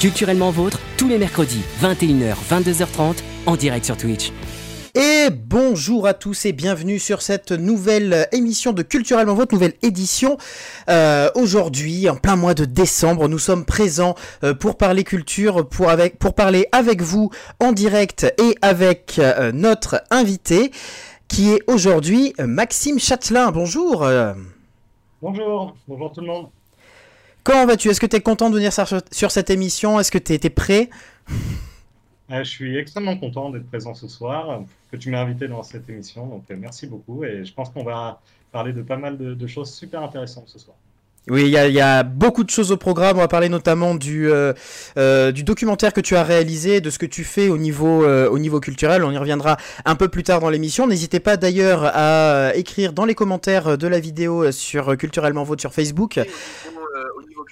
Culturellement vôtre, tous les mercredis, 21h, 22h30, en direct sur Twitch. Et bonjour à tous et bienvenue sur cette nouvelle émission de Culturellement Votre, nouvelle édition. Euh, Aujourd'hui, en plein mois de décembre, nous sommes présents euh, pour parler culture, pour, avec, pour parler avec vous en direct et avec euh, notre invité qui est aujourd'hui Maxime Châtelain. Bonjour. Bonjour, bonjour tout le monde. Comment vas-tu? Est-ce que tu es content de venir sur, cette émission? Est-ce que tu es, prêt? Euh, je suis extrêmement content d'être présent ce soir, euh, que tu m'as invité dans cette émission, donc euh, merci beaucoup et je pense qu'on va parler de pas mal de choses super intéressantes ce soir. Oui, il y, a- il y a beaucoup de choses au programme. On va parler notamment du, euh, euh, du documentaire que tu as réalisé, de ce que tu fais au niveau, euh, au niveau culturel. On y reviendra un peu plus tard dans l'émission. N'hésitez pas d'ailleurs à écrire dans les commentaires de la vidéo sur Culturellement Vôtre sur Facebook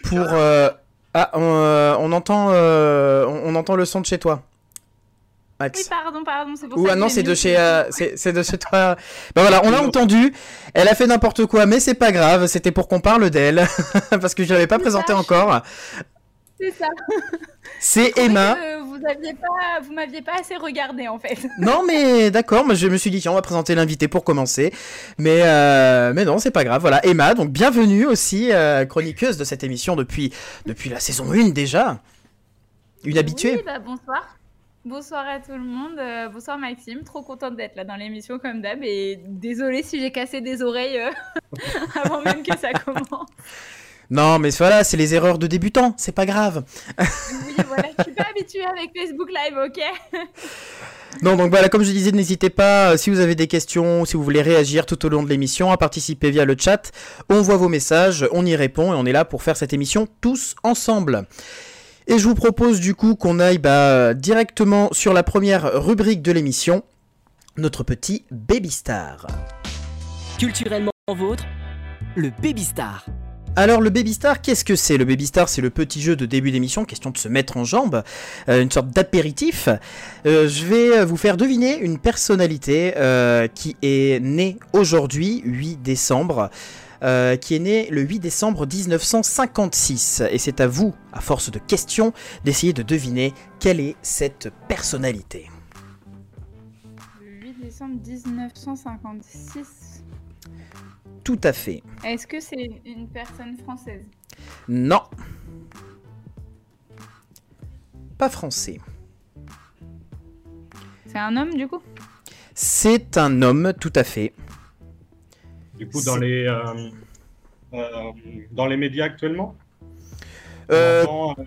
pour... Ah, on, on entend, on, on entend le son de chez toi. Max. Oui, pardon, pardon, c'est pour Ou ça ah non, c'est de chez, euh, c'est c'est de chez toi. Ben voilà, on l'a entendu. Elle a fait n'importe quoi, mais c'est pas grave. C'était pour qu'on parle d'elle, parce que je l'avais pas C'est présenté ça. encore. C'est ça. C'est Emma. vous aviez pas, vous m'aviez pas assez regardé en fait. Non, mais d'accord. Moi, je me suis dit tiens, on va présenter l'invité pour commencer. Mais euh, mais non, c'est pas grave. Voilà, Emma. Donc bienvenue aussi, euh, chroniqueuse de cette émission depuis depuis la saison 1 déjà. Une habituée. Oui, bah, bonsoir. Bonsoir à tout le monde. euh, bonsoir Maxime. Trop contente d'être là dans l'émission comme d'hab. Et désolée si j'ai cassé des oreilles euh, avant même que ça commence. Non, mais voilà, c'est les erreurs de débutants. C'est pas grave. Oui, voilà. Je suis pas habituée avec Facebook Live, ok? Non, donc voilà, comme je disais, n'hésitez pas, euh, si vous avez des questions, si vous voulez réagir tout au long de l'émission, à participer via le chat. On voit vos messages, on y répond et on est là pour faire cette émission tous ensemble. Et je vous propose du coup qu'on aille bah, directement sur la première rubrique de l'émission, notre petit Baby Star. Culturellement vôtre, le Baby Star. Alors le Baby Star, qu'est-ce que c'est? Le Baby Star, c'est le petit jeu de début d'émission, question de se mettre en jambe, euh, une sorte d'apéritif. Euh, je vais vous faire deviner une personnalité euh, qui est née aujourd'hui, 8 décembre, euh, qui est née le 8 décembre 1956. Et c'est à vous, à force de questions, d'essayer de deviner quelle est cette personnalité. Le 8 décembre 1956. Tout à fait. Est-ce que c'est une personne française? Non. Pas français. C'est un homme du coup? C'est un homme, tout à fait. Du coup, dans C'est- les, euh, euh, dans les médias actuellement, on Euh, entend, euh,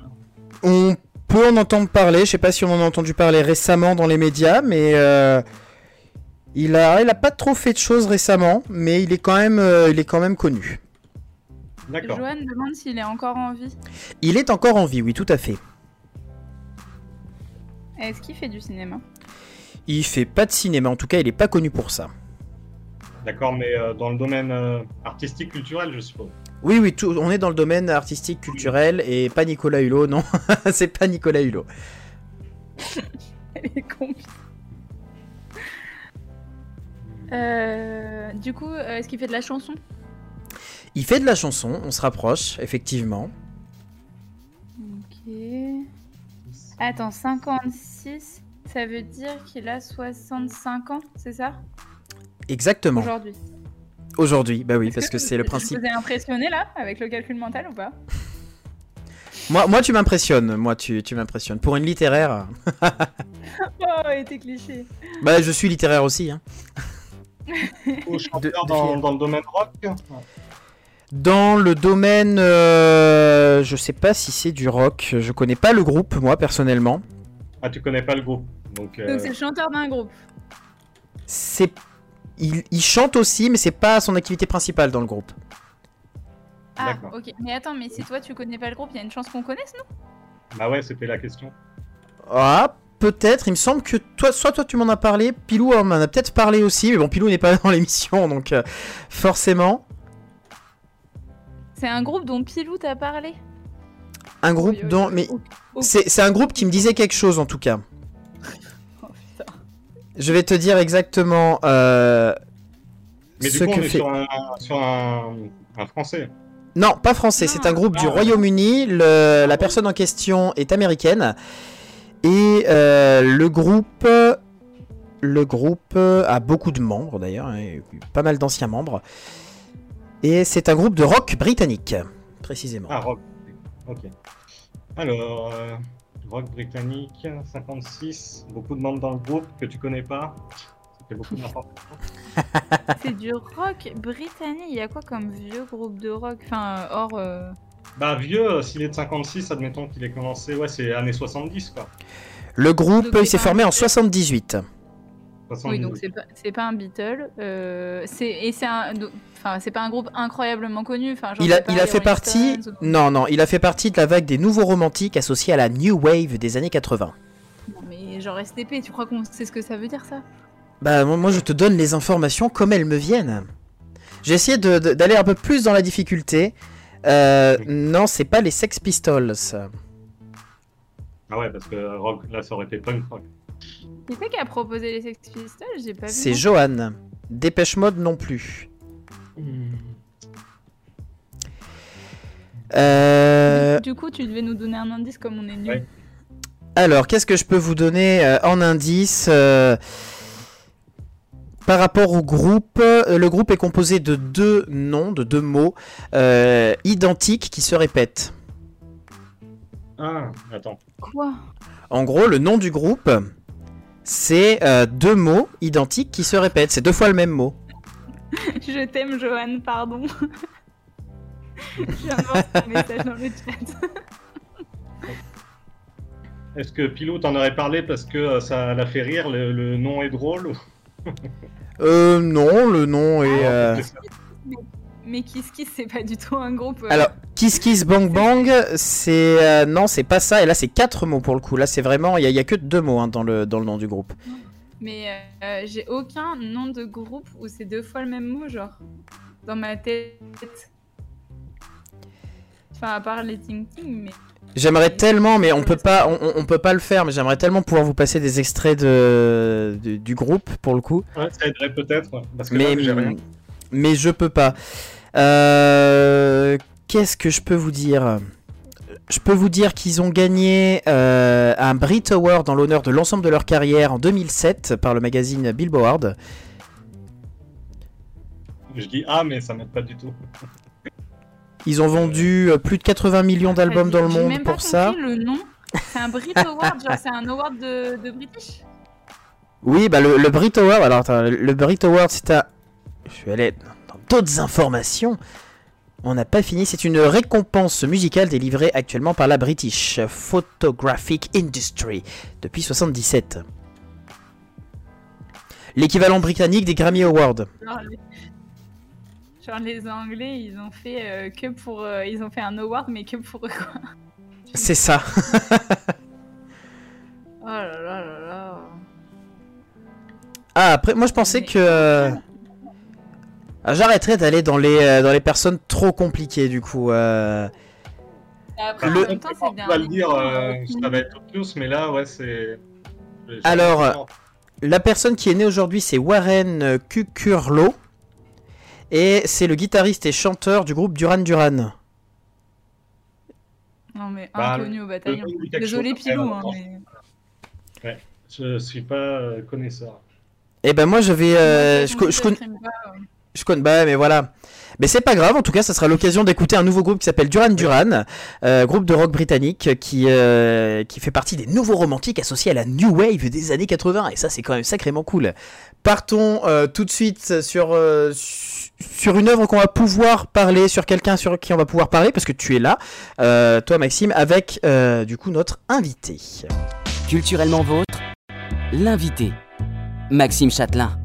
On peut en entendre parler, je sais pas si on en a entendu parler récemment dans les médias, mais euh, il, a, il a pas trop fait de choses récemment, mais il est quand même, euh, il est quand même connu. D'accord. Johan demande s'il est encore en vie. Il est encore en vie, oui, tout à fait. Est-ce qu'il fait du cinéma? Il fait pas de cinéma, en tout cas, il est pas connu pour ça. D'accord, mais euh, dans le domaine euh, artistique, culturel, je suppose. Oui, oui, tout- on est dans le domaine artistique, culturel, et pas Nicolas Hulot, non, c'est pas Nicolas Hulot. Elle est con. Euh, du coup, euh, est-ce qu'il fait de la chanson? Il fait de la chanson, on se rapproche, effectivement. Ok. Attends, 56, ça veut dire qu'il a 65 ans, c'est ça? Exactement. Aujourd'hui. Aujourd'hui, bah oui, parce que c'est le principe. vous ai impressionné là, avec le calcul mental ou pas Moi, moi tu m'impressionnes, moi, tu, tu m'impressionnes. Pour une littéraire, Oh, il était cliché. bah je suis littéraire aussi, hein. Ou chanteur de dans, le domaine rock Dans le domaine, euh, je sais pas si c'est du rock. Je connais pas le groupe, moi personnellement. Ah, tu connais pas le groupe. Donc, euh, Donc c'est le chanteur d'un groupe. C'est, il, il chante aussi, mais c'est pas son activité principale dans le groupe. Ah, ok. Mais attends, mais si toi tu connais pas le groupe, il y a une chance qu'on connaisse, non? Bah ouais, c'était la question. Ah, peut-être. Il me semble que toi, soit toi tu m'en as parlé, Pilou en m'en a peut-être parlé aussi, mais bon, Pilou n'est pas dans l'émission, donc euh, forcément, C'est un groupe dont Pilou t'a parlé? un groupe Oui, oui, dont, oui. mais c'est un groupe qui me disait quelque chose en tout cas. Je vais te dire exactement euh, Mais du ce on que est fait. sur, un, sur un, un français. Non, pas français, c'est un groupe du Royaume-Uni. Le- La personne en question est américaine. Et euh, le groupe. Le groupe a beaucoup de membres d'ailleurs, hein, pas mal d'anciens membres. Et c'est un groupe de rock britannique, précisément. Ah, rock. Ok. Alors, euh, rock britannique, 56, beaucoup de membres dans le groupe que tu connais pas. Beaucoup. C'est du rock britannique. Il y a quoi comme vieux groupe de rock? Enfin, hors. euh, Bah, vieux, euh, s'il est de 56, admettons qu'il ait commencé, ouais, c'est années 70, quoi. Le groupe, Donc, il s'est formé en 78. 70. Oui, donc c'est pas, c'est pas un Beatle. Euh, c'est et c'est enfin c'est pas un groupe incroyablement connu. Enfin, Il a, il a fait partie. Stones ou- Non, non, il a fait partie de la vague des nouveaux romantiques associés à la New Wave des années 80. Non, mais genre STP, tu crois qu'on sait ce que ça veut dire ça? Bah, moi, je te donne les informations comme elles me viennent. J'ai essayé d'aller un peu plus dans la difficulté. Euh, non, c'est pas les Sex Pistols. Ah ouais, parce que rock, là, ça aurait été punk rock. C'est quoi qui a proposé les Sex Pistols J'ai pas vu. C'est. Johan. Dépêche Mode non plus. Euh, Du coup, tu devais nous donner un indice comme on est nul. Ouais. Alors, qu'est-ce que je peux vous donner euh, en indice euh, Par rapport au groupe, le groupe est composé de deux noms, de deux mots euh, identiques qui se répètent. Ah, attends. Quoi? En gros, le nom du groupe, c'est euh, deux mots identiques qui se répètent. C'est deux fois le même mot. Je t'aime, Johan, pardon. Je viens de voir ton message dans le chat. Est-ce que Pilou t'en aurait parlé parce que euh, ça l'a fait rire, le, le nom est drôle ou- Euh, non, le nom est... Ah, euh. Mais Kiss Kiss, c'est pas du tout un groupe. euh, Alors, Kiss Kiss Bang Bang, c'est... euh, non, c'est pas ça. Et là, c'est quatre mots pour le coup. Là, c'est vraiment... Il y, a- il y a que deux mots hein, dans, le, dans le nom du groupe. Mais euh, j'ai aucun nom de groupe où c'est deux fois le même mot, genre. Dans ma tête. Enfin, à part les Ting Ting, mais. J'aimerais tellement, mais on peut pas, on, peut pas le faire. Mais j'aimerais tellement pouvoir vous passer des extraits de, de- du groupe pour le coup. Ouais, ça aiderait peut-être, ouais, parce que Mais, là, rien. mais je peux pas. Euh, Qu'est-ce que je peux vous dire? Je peux vous dire qu'ils ont gagné euh, un Brit Award en l'honneur de l'ensemble de leur carrière en 2007 par le magazine Billboard. Je dis ah, mais ça m'aide pas du tout. Ils ont vendu euh, plus de 80 millions d'albums dans le monde même pas pour ça. le nom. C'est un Brit Award, genre c'est un award de, de British? Oui, bah le, le Brit Award, alors attends, le- Brit Award c'est à... Je aller dans d'autres informations. On n'a pas fini, c'est une récompense musicale délivrée actuellement par la British Photographic Industry depuis 77. L'équivalent britannique des Grammy Awards. Genre les, genre, les Anglais, ils ont fait euh, que pour. euh, ils ont fait un award, mais que pour eux, quoi. C'est ça. Oh là là là là. Ah, après, moi je pensais que... euh, ah, J'arrêterais d'aller dans les, euh, dans les personnes trop compliquées du coup. euh. Après, Le- en même temps, c'est On va le dire, euh, ça va être obvious, mais là, ouais, c'est. Alors, La personne qui est née aujourd'hui, c'est Warren Cucurlo. Et c'est le guitariste et chanteur du groupe Duran Duran. Non, mais Bah, inconnu au bataillon. Désolé, après, Pilou, hein, mais. Je suis pas euh, connaisseur. Et ben moi, je vais... euh, je, je, je connais... Bah mais voilà. Mais c'est pas grave, en tout cas, ça sera l'occasion d'écouter un nouveau groupe qui s'appelle Duran Duran, euh, groupe de rock britannique qui, euh, qui fait partie des nouveaux romantiques associés à la New Wave des années 80. Et ça, c'est quand même sacrément cool. Partons euh, tout de suite sur, su- sur une œuvre qu'on va pouvoir parler, sur quelqu'un sur qui on va pouvoir parler, parce que tu es là, toi Maxime, avec du coup notre invité. Culturellement vôtre, l'invité. Maxime Châtelain.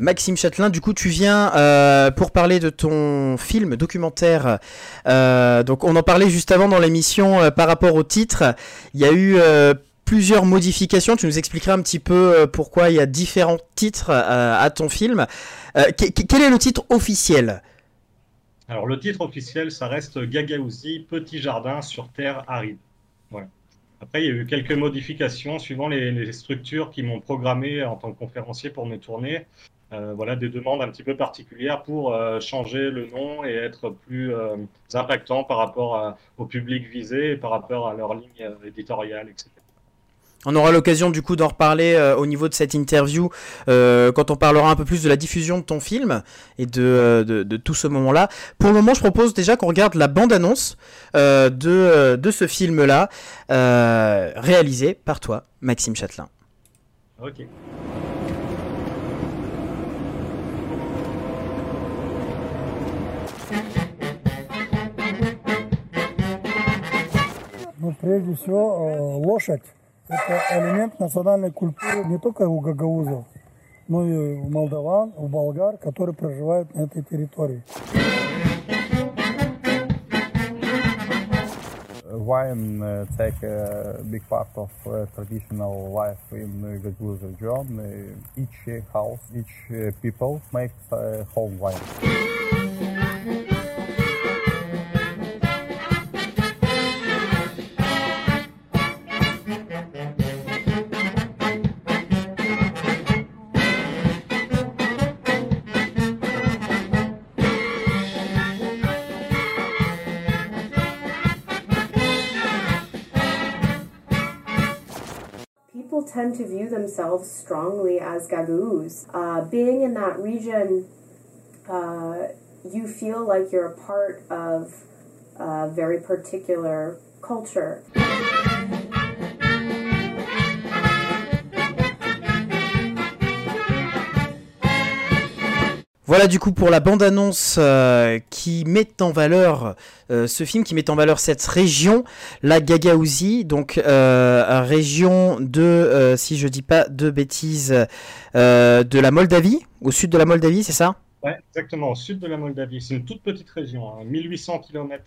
Maxime Châtelain, du coup, tu viens euh, pour parler de ton film documentaire. Euh, donc, on en parlait juste avant dans l'émission euh, par rapport au titre. Il y a eu plusieurs modifications. Tu nous expliqueras un petit peu pourquoi il y a différents titres à ton film. Que- que- quel est le titre officiel? Alors, le titre officiel, ça reste Gagaouzi, Petit jardin sur terre aride. Après, il y a eu quelques modifications suivant les, les structures qui m'ont programmé en tant que conférencier pour mes tournées. Voilà, des demandes un petit peu particulières pour changer le nom et être plus impactant par rapport au public visé et par rapport à leur ligne éditoriale, etc. On aura l'occasion du coup d'en reparler euh, au niveau de cette interview euh, quand on parlera un peu plus de la diffusion de ton film et de, euh, de, tout ce moment-là. Pour le moment, je propose déjà qu'on regarde la bande-annonce de, de ce film-là, réalisé par toi, Maxime Châtelain. Ok. Это элемент национальной культуры не только у гагаузов, но и у молдаван, у болгар, которые проживают на этой территории. Wine uh, take a big part of uh, traditional life in Gaguz region. Uh, each house, each people makes uh, home wine. Tend to view themselves strongly as Gagauz. Uh, being in that region, uh, you feel like you're a part of a very particular culture. Voilà du coup pour la bande-annonce euh, qui met en valeur euh, ce film, qui met en valeur cette région, la Gagaouzie, donc euh, région de, si je dis pas de bêtises, de la Moldavie, au sud de la Moldavie, c'est ça? Ouais, exactement, au sud de la Moldavie. C'est une toute petite région, 1800 km.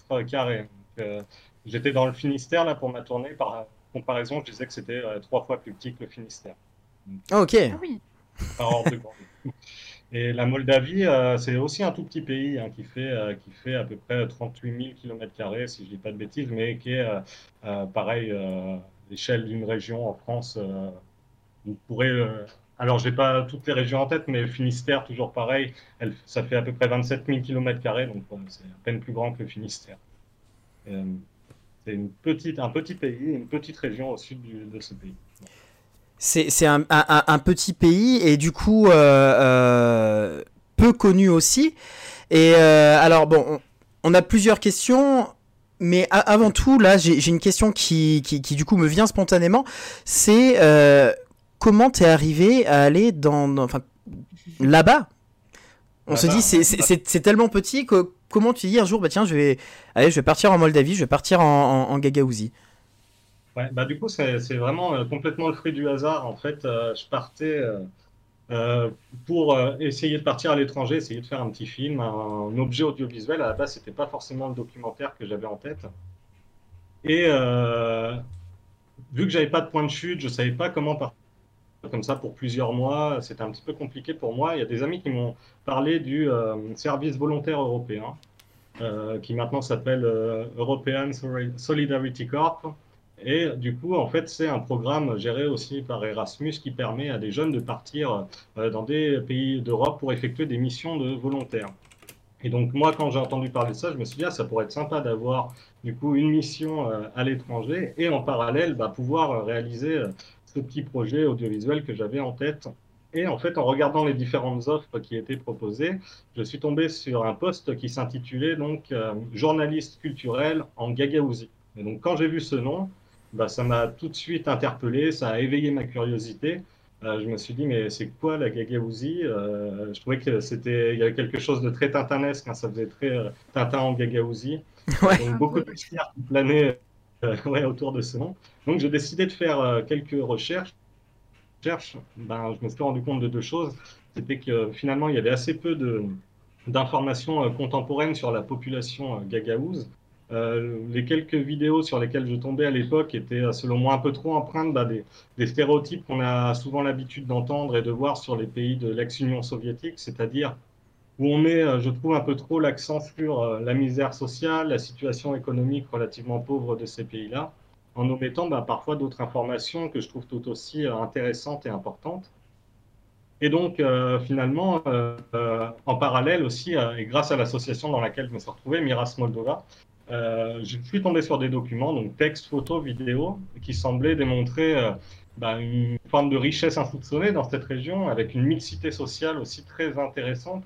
J'étais dans le Finistère là pour ma tournée. Par comparaison, je disais que c'était trois fois plus petit que le Finistère. Ah, ok. Ah oui. Par ordre de Et la Moldavie, euh, c'est aussi un tout petit pays hein, qui, fait, euh, qui fait à peu près 38 000 km, si je ne dis pas de bêtises, mais qui est euh, pareil, l'échelle d'une région en France. vous pourrez. alors, je n'ai pas toutes les régions en tête, mais Finistère, toujours pareil, ça fait à peu près 27 000 km, donc c'est à peine plus grand que le Finistère. c'est un petit pays, une petite région au sud de ce pays c'est un, petit pays et du coup euh, euh, peu connu aussi. Et euh, alors bon, on, a plusieurs questions. Mais avant tout, là, j'ai une question qui, qui, du coup me vient spontanément. C'est comment t'es arrivé à aller dans, enfin, là-bas? On se dit, c'est tellement petit que comment tu dis un jour, bah tiens, je vais, allez, je vais partir en Moldavie, je vais partir en, en, en Gagaouzie. Ouais, bah du coup, c'est vraiment euh, complètement le fruit du hasard. En fait, euh, je partais euh, pour essayer de partir à l'étranger, essayer de faire un petit film, un, objet audiovisuel. À la base, c'était pas forcément le documentaire que j'avais en tête. Et vu que j'avais pas de point de chute, je savais pas comment partir comme ça pour plusieurs mois. C'était un petit peu compliqué pour moi. Il y a des amis qui m'ont parlé du service volontaire européen, qui maintenant s'appelle European Solidarity Corp et du coup, en fait, c'est un programme géré aussi par Erasmus qui permet à des jeunes de partir euh, dans des pays d'Europe pour effectuer des missions de volontaires. Et donc moi, quand j'ai entendu parler de ça, je me suis dit, ah, ça pourrait être sympa d'avoir du coup une mission euh, à l'étranger et en parallèle, bah, pouvoir euh, réaliser ce petit projet audiovisuel que j'avais en tête. Et en fait, en regardant les différentes offres qui étaient proposées, je suis tombé sur un poste qui s'intitulait donc journaliste culturel en Gagaouzie. Et donc quand j'ai vu ce nom, bah, ça m'a tout de suite interpellé, ça a éveillé ma curiosité. Euh, je me suis dit, mais c'est quoi la Gagaouzie euh, Je trouvais que c'était, il y avait quelque chose de très tintanesque, hein, ça faisait très euh, Tintin en Gagaouzie. Ouais. Donc, beaucoup de mystères qui planaient ouais, autour de ce nom. Donc j'ai décidé de faire quelques recherches. Ben, je me suis rendu compte de deux choses. C'était que finalement, il y avait assez peu de, d'informations contemporaines sur la population gagaouze. Euh, les quelques vidéos sur lesquelles je tombais à l'époque étaient, euh, selon moi, un peu trop empreintes bah, des, stéréotypes qu'on a souvent l'habitude d'entendre et de voir sur les pays de l'ex-Union soviétique, c'est-à-dire où on met, euh, je trouve, un peu trop l'accent sur la misère sociale, la situation économique relativement pauvre de ces pays-là, en omettant bah, parfois d'autres informations que je trouve tout aussi intéressantes et importantes. Et donc, euh, finalement, euh, euh, en parallèle aussi, et grâce à l'association dans laquelle je me suis retrouvé, Miras Moldova, je suis tombé sur des documents, donc textes, photos, vidéos, qui semblaient démontrer bah, une forme de richesse insoupçonnée dans cette région, avec une mixité sociale aussi très intéressante.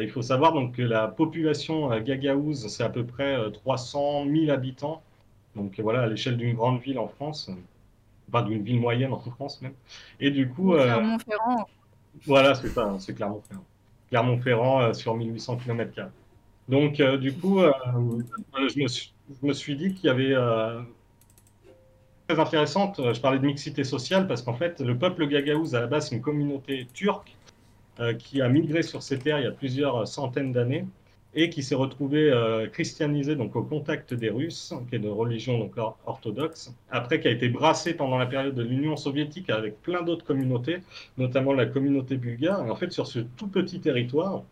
Il faut savoir donc que la population gagaouze, c'est à peu près 300 000 habitants. Donc voilà, à l'échelle d'une grande ville en France, pas d'une ville moyenne en France même. Et du coup. Clermont-Ferrand. Voilà, c'est ça, c'est Clermont-Ferrand. Clermont-Ferrand euh, sur 1800 km. Donc, euh, du coup, euh, je, me suis, dit qu'il y avait. très intéressante, je parlais de mixité sociale parce qu'en fait, le peuple gagaouz, à la base, c'est une communauté turque qui a migré sur ces terres il y a plusieurs centaines d'années et qui s'est retrouvé euh, christianisé donc au contact des Russes, qui est de religion donc orthodoxe, après qui a été brassé pendant la période de l'Union soviétique avec plein d'autres communautés, notamment la communauté bulgare. Et en fait, sur ce tout petit territoire,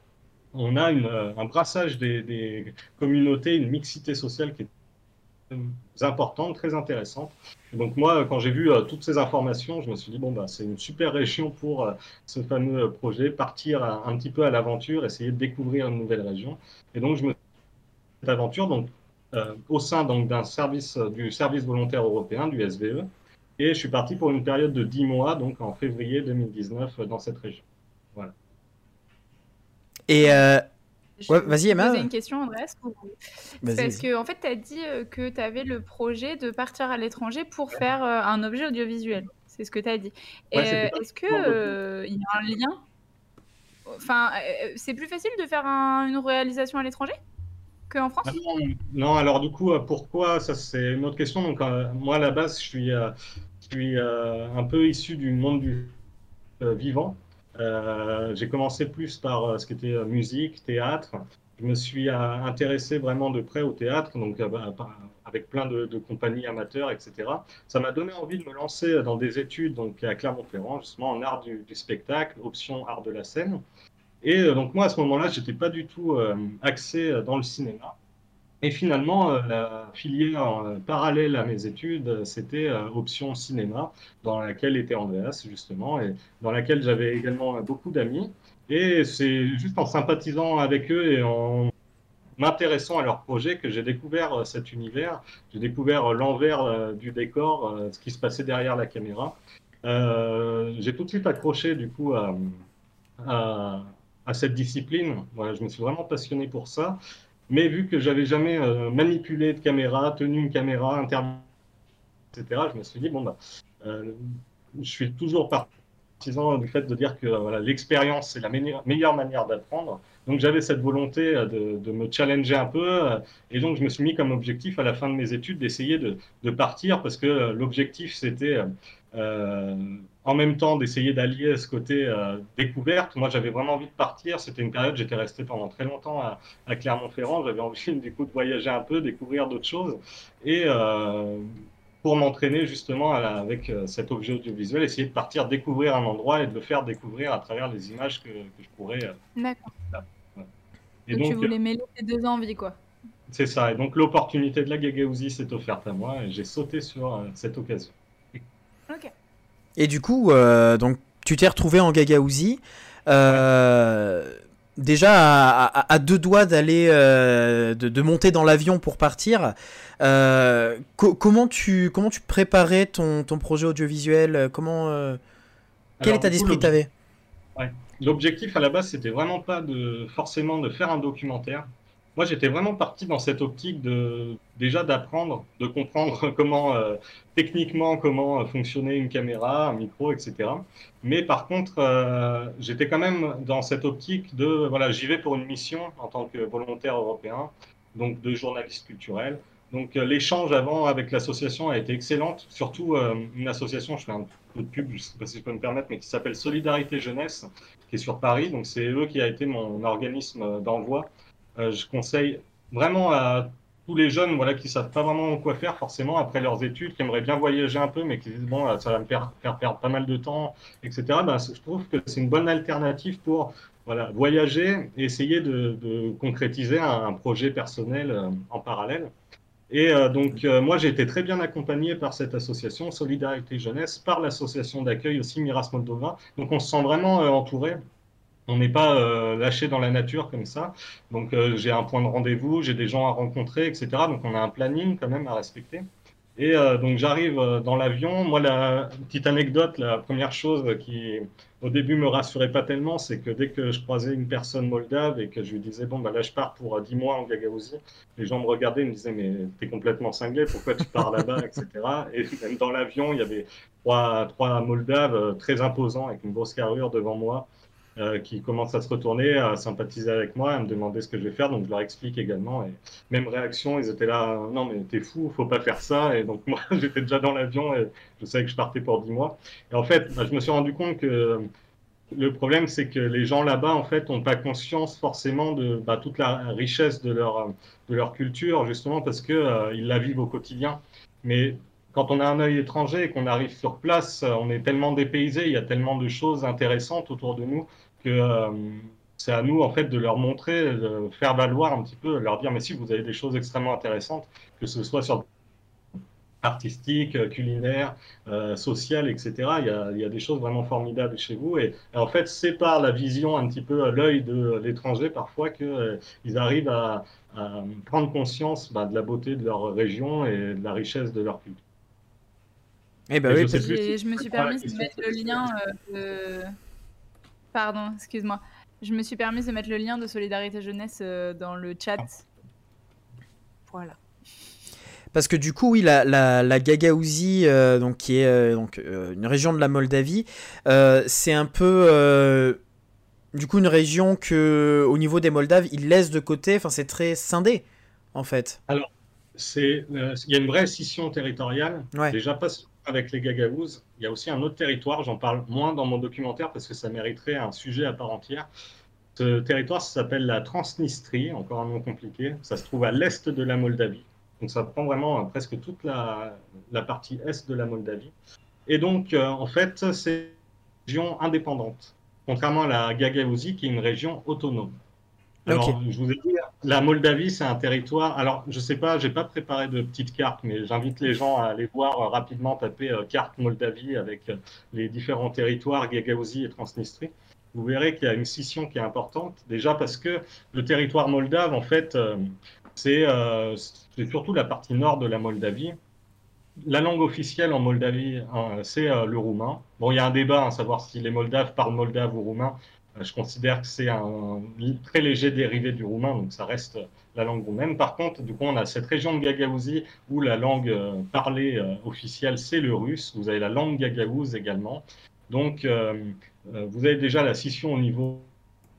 on a euh, un brassage des, communautés, une mixité sociale qui est importante, très intéressante. Donc moi, quand j'ai vu euh, toutes ces informations, je me suis dit, bon, bah, c'est une super région pour euh, ce fameux projet, partir un petit peu à l'aventure, essayer de découvrir une nouvelle région. Et donc, je me suis cette aventure donc, au sein service, du service volontaire européen, du SVE, et je suis parti pour une période de 10 mois, donc en février 2019, dans cette région. Et vas-y, Emma. poser une question, Andrés. Parce que, en fait, tu as dit euh, que tu avais le projet de partir à l'étranger pour faire euh, un objet audiovisuel. C'est ce que tu as dit. Euh, est-ce qu'il il y a un lien? Enfin, c'est plus facile de faire une réalisation à l'étranger qu'en France? Ah non, alors du coup, pourquoi? Ça, c'est une autre question. Donc, moi, à la base, je suis, je suis un peu issu du monde du vivant. Euh, j'ai commencé plus par euh, ce qui était euh, musique, théâtre. Je me suis intéressé vraiment de près au théâtre, donc bah, avec plein de, compagnies amateurs, etc. Ça m'a donné envie de me lancer dans des études donc à Clermont-Ferrand, justement en art du, spectacle, option art de la scène. Et donc moi, à ce moment-là, j'étais pas du tout axé dans le cinéma. Et finalement, euh, la filière euh, parallèle à mes études, euh, c'était option cinéma, dans laquelle était Andreas, justement, et dans laquelle j'avais également beaucoup d'amis. Et c'est juste en sympathisant avec eux et en m'intéressant à leur projet que j'ai découvert cet univers. J'ai découvert l'envers du décor, ce qui se passait derrière la caméra. j'ai tout de suite accroché, du coup, à, à, cette discipline. Voilà, je me suis vraiment passionné pour ça. Mais vu que j'avais jamais euh, manipulé de caméra, tenu une caméra, intervenu, etc., je me suis dit, bon, bah, euh, je suis toujours partisan du fait de dire que voilà, l'expérience, c'est la meilleure manière d'apprendre. Donc j'avais cette volonté euh, de, de, me challenger un peu. Et donc je me suis mis comme objectif à la fin de mes études d'essayer de, de, partir parce que l'objectif, c'était euh, en même temps d'essayer d'allier ce côté euh, découverte. Moi, j'avais vraiment envie de partir. C'était une période, j'étais resté pendant très longtemps à, Clermont-Ferrand. J'avais envie du coup de voyager un peu, découvrir d'autres choses. Et euh, pour m'entraîner justement avec cet objet audiovisuel, essayer de partir découvrir un endroit et de le faire découvrir à travers les images que, je pourrais. D'accord. Et donc, tu voulais mêler ces deux envies, quoi. C'est ça. Et donc l'opportunité de la Gagaouzi s'est offerte à moi et j'ai sauté sur cette occasion. Et du coup, euh, donc, tu t'es retrouvé en Gagaouzi. Euh, déjà à, deux doigts d'aller euh, de, monter dans l'avion pour partir. comment tu comment tu préparais ton, ton projet audiovisuel Comment quel état d'esprit tu avais L'objectif à la base, c'était vraiment pas de forcément de faire un documentaire moi, j'étais vraiment parti dans cette optique de déjà d'apprendre, de comprendre comment euh, techniquement comment euh, fonctionnait une caméra, un micro, etc. Mais par contre, euh, j'étais quand même dans cette optique de voilà, j'y vais pour une mission en tant que volontaire européen, donc de journaliste culturel. Donc l'échange avant avec l'association a été excellente, surtout une association, je fais un peu de pub, je ne sais pas si je peux me permettre, mais qui s'appelle Solidarité Jeunesse, qui est sur Paris. Donc c'est eux qui a été mon organisme d'envoi euh, je conseille vraiment à tous les jeunes voilà, qui ne savent pas vraiment quoi faire forcément après leurs études, qui aimeraient bien voyager un peu, mais qui disent bon, ça va me faire, perdre pas mal de temps, etc. Ben, je trouve que c'est une bonne alternative pour voilà, voyager et essayer de, concrétiser un, projet personnel euh, en parallèle. Et euh, donc, euh, moi, j'ai été très bien accompagné par cette association Solidarité Jeunesse, par l'association d'accueil aussi Miras Moldova. Donc, on se sent vraiment euh, entouré. On n'est pas lâché dans la nature comme ça. Donc, j'ai un point de rendez-vous, j'ai des gens à rencontrer, etc. Donc, on a un planning quand même à respecter. Et donc, j'arrive dans l'avion. Moi, la petite anecdote, la première chose qui, au début me rassurait pas tellement, c'est que dès que je croisais une personne moldave et que je lui disais bon bah là je pars pour 10 mois en Gagaouzie, les gens me regardaient et me disaient mais t'es complètement cinglé, pourquoi tu pars là-bas, etc. Et même dans l'avion il y avait trois, trois moldaves euh, très imposants avec une grosse carrure devant moi. Euh, qui commencent à se retourner, à sympathiser avec moi, à me demander ce que je vais faire. Donc je leur explique également. Et même réaction, ils étaient là, non mais t'es fou, faut pas faire ça. Et donc moi j'étais déjà dans l'avion et je savais que je partais pour 10 mois. Et en fait, je me suis rendu compte que le problème c'est que les gens là-bas en fait n'ont pas conscience forcément de bah, toute la richesse de leur, de leur culture, justement parce qu'ils euh, la vivent au quotidien. Mais quand on a un œil étranger et qu'on arrive sur place, on est tellement dépaysé, il y a tellement de choses intéressantes autour de nous euh, c'est à nous en fait de leur montrer, de faire valoir un petit peu, leur dire mais si vous avez des choses extrêmement intéressantes, que ce soit sur artistique, culinaire, euh, social, etc. Il y, a, il y, a, des choses vraiment formidables chez vous. Et, en fait, c'est par la vision un petit peu à l'œil de l'étranger parfois qu'ils euh, arrivent à, prendre conscience bah, de la beauté de leur région et de la richesse de leur culture. Eh ben oui, je, je, me suis permis de mettre le lien Pardon, excuse-moi. Je me suis permise de mettre le lien de Solidarité Jeunesse euh, dans le chat. Voilà. Parce que du coup, oui, la, la, la Gagaouzie, euh, donc, qui est euh, donc, une région de la Moldavie, c'est un peu du coup une région que au niveau des Moldaves ils laissent de côté enfin c'est très scindé en fait alors c'est il y a une vraie scission territoriale déjà pas avec les Gagaouzes, il y a aussi un autre territoire, j'en parle moins dans mon documentaire parce que ça mériterait un sujet à part entière. Ce territoire s'appelle la Transnistrie, encore un nom compliqué. Ça se trouve à l'est de la Moldavie. Donc ça prend vraiment euh, presque toute la, partie est de la Moldavie. Et donc, euh, en fait, c'est une région indépendante, contrairement à la Gagaouzie qui est une région autonome. Alors, je vous ai dit, la Moldavie, c'est un territoire. Alors, je sais pas, j'ai pas préparé de petite carte, mais j'invite les gens à aller voir euh, rapidement, taper euh, carte Moldavie avec euh, les différents territoires, Gagaouzie et Transnistrie. Vous verrez qu'il y a une scission qui est importante. Déjà parce que le territoire moldave, en fait, c'est surtout la partie nord de la Moldavie. La langue officielle en Moldavie, hein, c'est le roumain. Bon, il y a un débat à savoir si les Moldaves parlent moldave ou roumain. Euh, je considère que c'est un très léger dérivé du roumain, donc ça reste la langue roumaine. Par contre, du coup, on a cette région de Gagaouzie où la langue euh, parlée euh, officielle, c'est le russe. Vous avez la langue gagaouze également. Donc, vous avez déjà la scission au niveau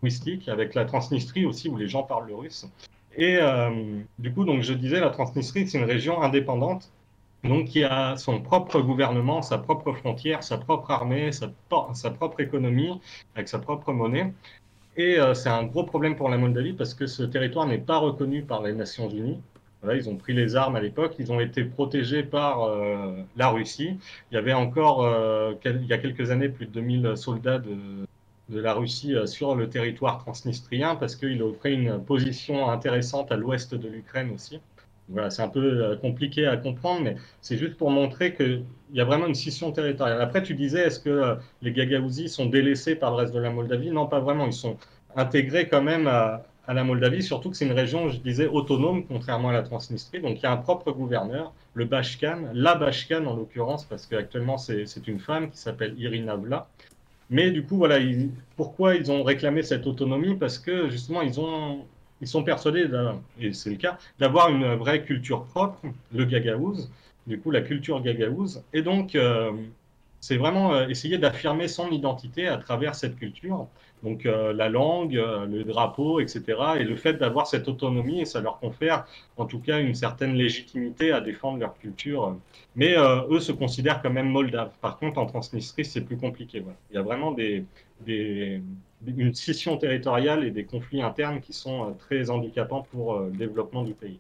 linguistique, avec la Transnistrie aussi, où les gens parlent le russe. Et du coup, donc, je disais, la Transnistrie, c'est une région indépendante donc qui a son propre gouvernement, sa propre frontière, sa propre armée, sa, propre économie, avec sa propre monnaie. Et euh, c'est un gros problème pour la Moldavie parce que ce territoire n'est pas reconnu par les Nations Unies. ils ont pris les armes à l'époque, ils ont été protégés par euh, la Russie. Il y avait encore, euh, il y a quelques années, plus de 2000 soldats de, de la Russie sur le territoire transnistrien parce qu'il offrait une position intéressante à l'ouest de l'Ukraine aussi. Voilà, c'est un peu euh, compliqué à comprendre, mais c'est juste pour montrer qu'il y a vraiment une scission territoriale. Après, tu disais, est-ce que euh, les Gagaouzis sont délaissés par le reste de la Moldavie? Non, pas vraiment. Ils sont intégrés quand même à, la Moldavie, surtout que c'est une région, je disais, autonome, contrairement à la Transnistrie. Donc, il y a un propre gouverneur, le Bashkan, la Bashkan en l'occurrence, parce qu'actuellement, c'est une femme qui s'appelle Irina Vla. Mais du coup, voilà, pourquoi ils ont réclamé cette autonomie? Parce que justement, ils ont ils sont persuadés, et c'est le cas, d'avoir une vraie culture propre, le gagaouz, du coup la culture gagaouz. Et donc, euh, c'est vraiment euh, essayer d'affirmer son identité à travers cette culture. Donc euh, la langue, le drapeau, etc. Et le fait d'avoir cette autonomie, ça leur confère en tout cas une certaine légitimité à défendre leur culture. Mais eux se considèrent quand même moldaves. Par contre, en Transnistrie, c'est plus compliqué. Il y a vraiment des, une scission territoriale et des conflits internes qui sont euh, très handicapants pour euh, le développement du pays.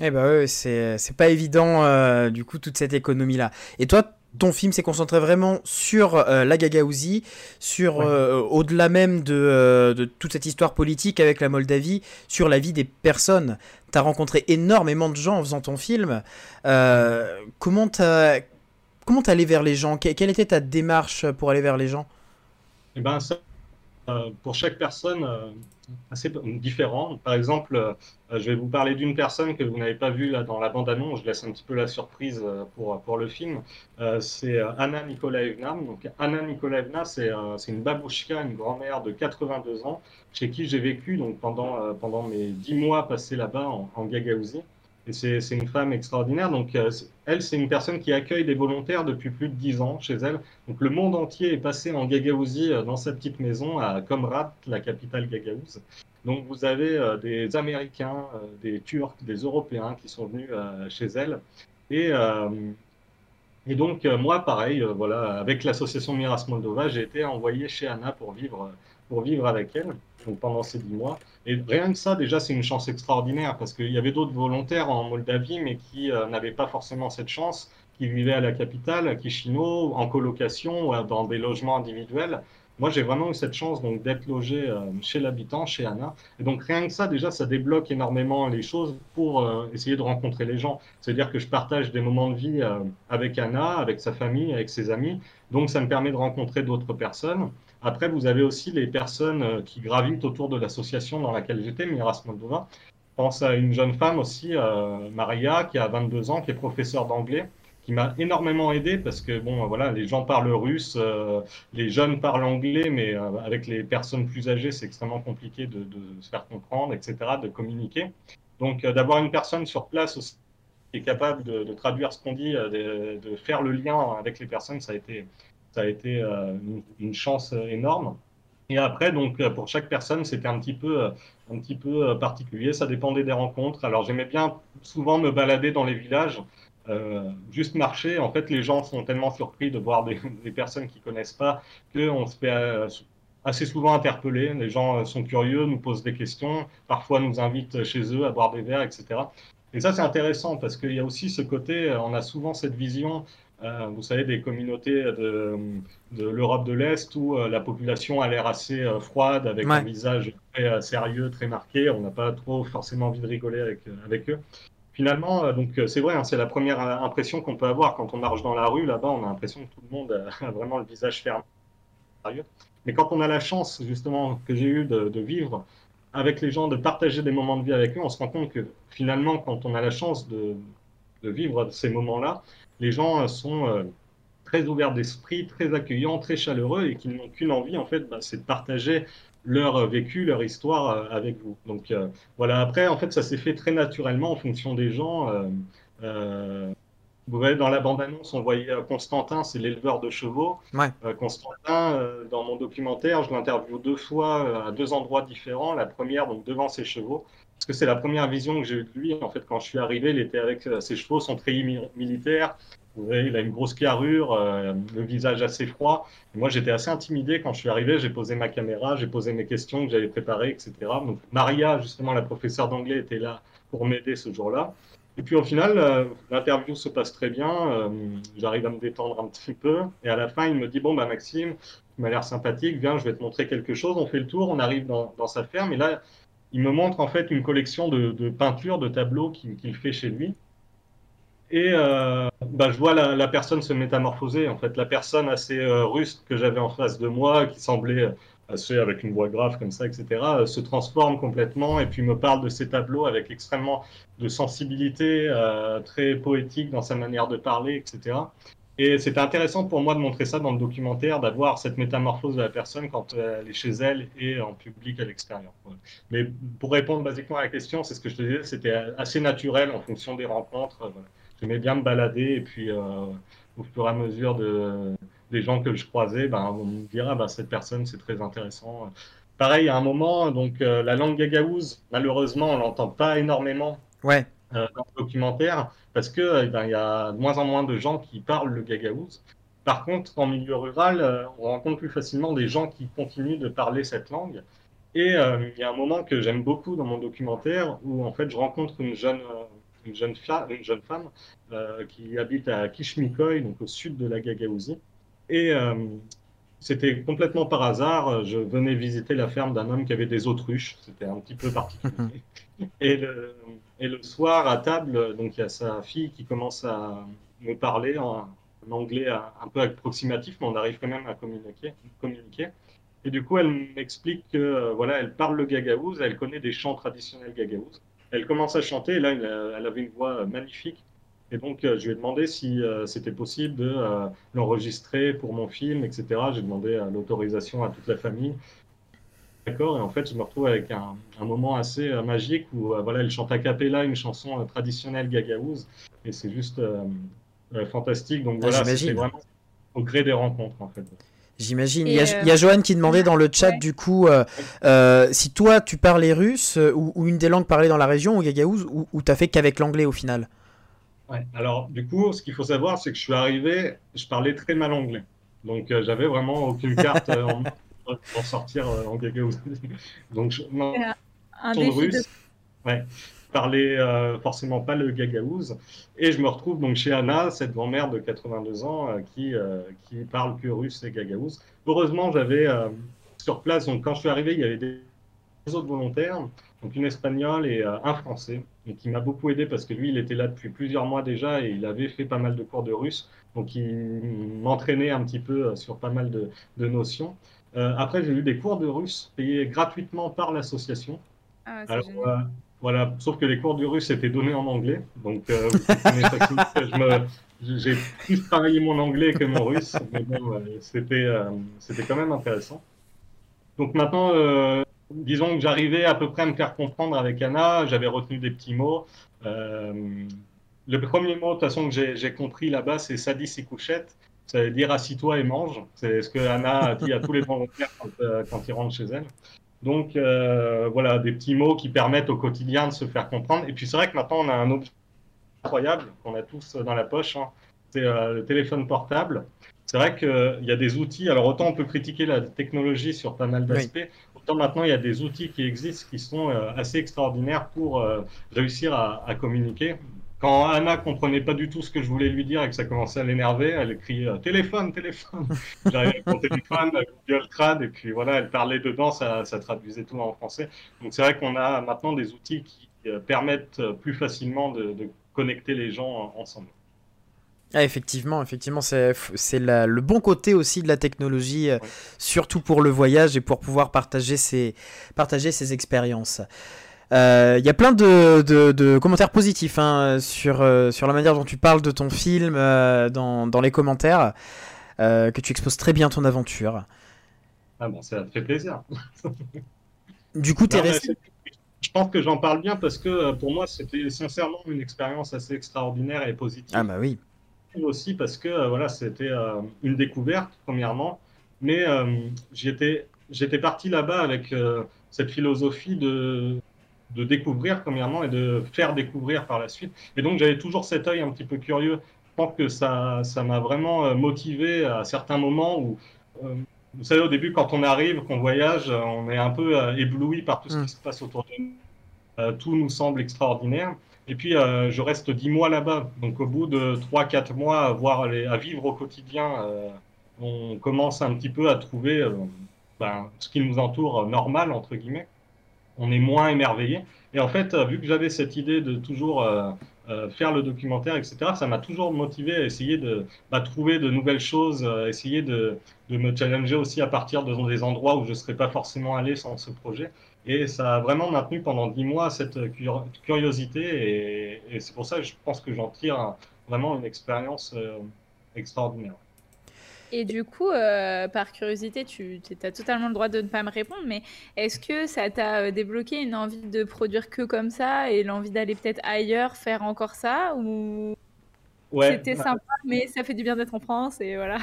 Eh ben oui, c'est pas évident, euh, du coup, toute cette économie-là. Et toi, ton film s'est concentré vraiment sur la Gagaouzie, sur au-delà même de, de, toute cette histoire politique avec la Moldavie, sur la vie des personnes. Tu as rencontré énormément de gens en faisant ton film. comment t'as comment allé vers les gens? Quelle était ta démarche pour aller vers les gens? Eh ben ça, pour chaque personne, assez différent. Par exemple, euh, je vais vous parler d'une personne que vous n'avez pas vue là, dans la bande-annonce. Je laisse un petit peu la surprise euh, pour, pour le film. Euh, c'est Anna Nikolaevna. Donc, Anna Nikolaevna, c'est une babouchka, une grand-mère de 82 ans, chez qui j'ai vécu donc, pendant, pendant mes 10 mois passés là-bas en, en Gagaouzie. Et c'est une femme extraordinaire. Donc, euh, elle, c'est une personne qui accueille des volontaires depuis plus de dix ans chez elle. Donc, le monde entier est passé en Gagaouzie euh, dans sa petite maison à Comrade, la capitale gagaouze. Donc, vous avez euh, des Américains, des Turcs, des Européens qui sont venus chez elle. Et, donc, moi, pareil, voilà, avec l'association Miras Moldova, j'ai été envoyé chez Anna pour vivre, pour vivre avec elle donc pendant ces dix mois. Et rien que ça, déjà, c'est une chance extraordinaire parce qu'il y avait d'autres volontaires en Moldavie, mais qui euh, n'avaient pas forcément cette chance, qui vivaient à la capitale, à Chisinau, en colocation, dans des logements individuels. Moi, j'ai vraiment eu cette chance donc d'être logé euh, chez l'habitant, chez Anna. Et donc rien que ça, déjà, ça débloque énormément les choses pour euh, essayer de rencontrer les gens. C'est-à-dire que je partage des moments de vie avec Anna, avec sa famille, avec ses amis. Donc ça me permet de rencontrer d'autres personnes. Après, vous avez aussi les personnes euh, qui gravitent autour de l'association dans laquelle j'étais, Miras Moldova. Je pense à une jeune femme aussi, euh, Maria, qui a 22 ans, qui est professeure d'anglais, qui m'a énormément aidé parce que bon, voilà, les gens parlent russe, euh, les jeunes parlent anglais, mais avec les personnes plus âgées, c'est extrêmement compliqué de, se faire comprendre, etc., de communiquer. Donc, d'avoir une personne sur place aussi qui est capable de, traduire ce qu'on dit, de, faire le lien avec les personnes, ça a été ça a été euh, une, chance énorme. Et après, donc, euh, pour chaque personne, c'était un petit peu, euh, un petit peu particulier. Ça dépendait des rencontres. Alors, j'aimais bien souvent me balader dans les villages, juste marcher. En fait, les gens sont tellement surpris de voir des, personnes qu'ils connaissent pas qu'on se fait assez souvent interpeller. Les gens sont curieux, nous posent des questions, parfois nous invitent chez eux à boire des verres, etc. Et ça, c'est intéressant parce qu'il y a aussi ce côté, on a souvent cette vision euh, vous savez, des communautés de, l'Europe de l'Est où euh, la population a l'air assez euh, froide, avec un visage très sérieux, très marqué. On n'a pas trop forcément envie de rigoler avec, avec eux. Finalement, donc c'est vrai, hein, c'est la première impression qu'on peut avoir quand on marche dans la rue. Là-bas, on a l'impression que tout le monde a vraiment le visage fermé. Mais quand on a la chance, justement, que j'ai eu de, de vivre avec les gens, de partager des moments de vie avec eux, on se rend compte que finalement, quand on a la chance de, de vivre ces moments-là, les gens euh, sont euh, très ouverts d'esprit, très accueillants, très chaleureux et qui n'ont qu'une envie, en fait, bah, c'est de partager leur euh, vécu, leur histoire avec vous. Donc voilà, après, en fait, ça s'est fait très naturellement en fonction des gens. vous voyez, dans la bande-annonce, on voyait Constantin, c'est l'éleveur de chevaux. Constantin, dans mon documentaire, je l'interviewe deux fois à deux endroits différents. La première, donc devant ses chevaux, parce que c'est la première vision que j'ai eue de lui. En fait, quand je suis arrivé, il était avec euh, ses chevaux, son treillis militaire. Vous voyez, il a une grosse carrure, euh, le visage assez froid. moi, j'étais assez intimidé quand je suis arrivé. J'ai posé ma caméra, j'ai posé mes questions que j'avais préparées, etc. Donc, Maria, justement, la professeure d'anglais, était là pour m'aider ce jour-là. Et puis, au final, euh, l'interview se passe très bien. J'arrive à me détendre un petit peu. Et à la fin, il me dit Bon, bah, Maxime, tu m'as l'air sympathique, viens, je vais te montrer quelque chose. On fait le tour, on arrive dans, dans sa ferme. Et là, il me montre en fait une collection de, peintures, de tableaux qu'il fait chez lui. Et euh, bah, je vois la, personne se métamorphoser. En fait, la personne assez euh, que j'avais en face de moi, qui semblait assez avec une voix grave comme ça, etc., euh, se transforme complètement et puis me parle de ses tableaux avec extrêmement de sensibilité, très poétique dans sa manière de parler, etc. Et c'était intéressant pour moi de montrer ça dans le documentaire, d'avoir cette métamorphose de la personne quand elle est chez elle et en public à l'extérieur. Mais pour répondre basiquement à la question, c'est ce que je te disais, c'était assez naturel en fonction des rencontres. J'aimais bien me balader et puis euh, au fur et à mesure de, des gens que je croisais, ben, on me dirait ah, ben, cette personne c'est très intéressant. Pareil, à un moment, donc euh, la langue gagaouze, malheureusement, on l'entend pas énormément ouais. Euh, dans le documentaire parce que eh ben, y a de moins en moins de gens qui parlent le gagaouz. Par contre, en milieu rural, euh, on rencontre plus facilement des gens qui continuent de parler cette langue. Et euh, il y a un moment que j'aime beaucoup dans mon documentaire où en fait je rencontre une jeune, une, jeune, une jeune femme qui habite à Kishmikoy, donc au sud de la Gagaouzie. Et c'était complètement par hasard. Je venais visiter la ferme d'un homme qui avait des autruches. C'était un petit peu particulier. et, le, et, le, soir, à table, donc il y a sa fille qui commence à me parler en, anglais un peu approximatif, mais on arrive quand même à communiquer. communiquer. Et du coup, elle m'explique que euh, voilà, elle parle le gagaouz, elle connaît des chants traditionnels gagaouz. Elle commence à chanter, et là, elle avait une voix magnifique. Et donc, euh, je lui ai demandé si euh, c'était possible de l'enregistrer pour mon film, etc. J'ai demandé l'autorisation à toute la famille. D'accord, et en fait, je me retrouve avec un, moment assez magique où voilà, elle chante a cappella une chanson traditionnelle gagaouz, et c'est juste fantastique. Donc ah, voilà, c'est vraiment au gré des rencontres, en fait. J'imagine. Il, y a, euh, Johan qui demandait dans le chat, du coup, euh, euh, si toi tu parlais russe ou, une des langues parlées dans la région, au Gagaouz, ou, ou t'as fait qu'avec l'anglais au final? Ouais, alors du coup, ce qu'il faut savoir, c'est que je suis arrivé, je parlais très mal anglais. Donc j'avais vraiment aucune carte pour sortir en Gagaouz. Donc, je, non, un russe. De... Ouais parlais euh, forcément pas le gagaouz. Et je me retrouve donc chez Anna, cette grand-mère de 82 ans euh, qui, euh, qui parle que russe et gagaouz. Heureusement, j'avais sur place, donc quand je suis arrivé, il y avait des autres volontaires, donc une espagnole et un français, et qui m'a beaucoup aidé parce que lui, il était là depuis plusieurs mois déjà et il avait fait pas mal de cours de russe. Donc il m'entraînait un petit peu sur pas mal de, de notions. après, j'ai eu des cours de russe payés gratuitement par l'association. Ah, Alors, voilà, sauf que les cours du russe étaient donnés en anglais. Donc, euh, j'ai plus travaillé mon anglais que mon russe. Mais bon, c'était euh, c'était quand même intéressant. Donc maintenant, euh, disons que j'arrivais à peu près à me faire comprendre avec Anna. J'avais retenu des petits mots. le premier mot, de toute façon, que j'ai compris là-bas, c'est sadis et couchette. Ça veut dire assis-toi et mange. C'est ce que Anna dit à tous les volontaires quand, quand ils rentrent chez elle. Donc euh, voilà, des petits mots qui permettent au quotidien de se faire comprendre. Et puis c'est vrai que maintenant on a un objet incroyable qu'on a tous dans la poche, hein. c'est euh, le téléphone portable. C'est vrai qu'il y a des outils, alors autant on peut critiquer la technologie sur pas mal d'aspects, autant maintenant il y a des outils qui existent qui sont euh, assez extraordinaires pour réussir à, communiquer. Quand Anna comprenait pas du tout ce que je voulais lui dire et que ça commençait à l'énerver, elle criait euh, téléphone, téléphone. J'arrivais avec mon téléphone, Google Trad, et puis voilà, elle parlait dedans, ça, traduisait tout en français. Donc c'est vrai qu'on a maintenant des outils qui euh, permettent euh, plus facilement de, connecter les gens ensemble. Ah, effectivement, effectivement, c'est le bon côté aussi de la technologie, surtout pour le voyage et pour pouvoir partager ses, partager ses expériences. Il euh, y a plein de, commentaires positifs hein, sur, euh, sur la manière dont tu parles de ton film euh, dans, dans, les commentaires, que tu exposes très bien ton aventure. Ah bon, ça fait plaisir. du coup, tu es resté. Je pense que j'en parle bien parce que pour moi, c'était sincèrement une expérience assez extraordinaire et positive. Ah bah oui. Aussi parce que voilà, c'était une découverte, premièrement, mais j'étais j'étais parti là-bas avec cette philosophie de de découvrir premièrement et de faire découvrir par la suite. Et donc j'avais toujours cet œil un petit peu curieux. Je pense que ça, ça m'a vraiment euh, motivé à certains moments où, euh, vous savez, au début, quand on arrive, qu'on voyage, on est un peu euh, ébloui par tout ce qui mm. se passe autour de nous. tout nous semble extraordinaire. Et puis, je reste dix mois là-bas. Donc, au bout de trois, quatre mois à, vivre au quotidien, on commence un petit peu à trouver ben, ce qui nous entoure normal, entre guillemets on est moins émerveillé. Et en fait, euh, vu que j'avais cette idée de toujours euh, euh, faire le documentaire, etc., ça m'a toujours motivé à essayer de bah, trouver de nouvelles choses, essayer de, me challenger aussi à partir de des endroits où je ne serais pas forcément allé sans ce projet. Et ça a vraiment maintenu pendant dix mois cette curiosité. Et, c'est pour ça que je pense que j'en tire vraiment une expérience extraordinaire. Et du coup, euh, par curiosité, tu as totalement le droit de ne pas me répondre, mais est-ce que ça t'a euh, débloqué une envie de produire que comme ça et l'envie d'aller peut-être ailleurs faire encore ça Ou ouais, c'était sympa, mais ça fait du bien d'être en France et voilà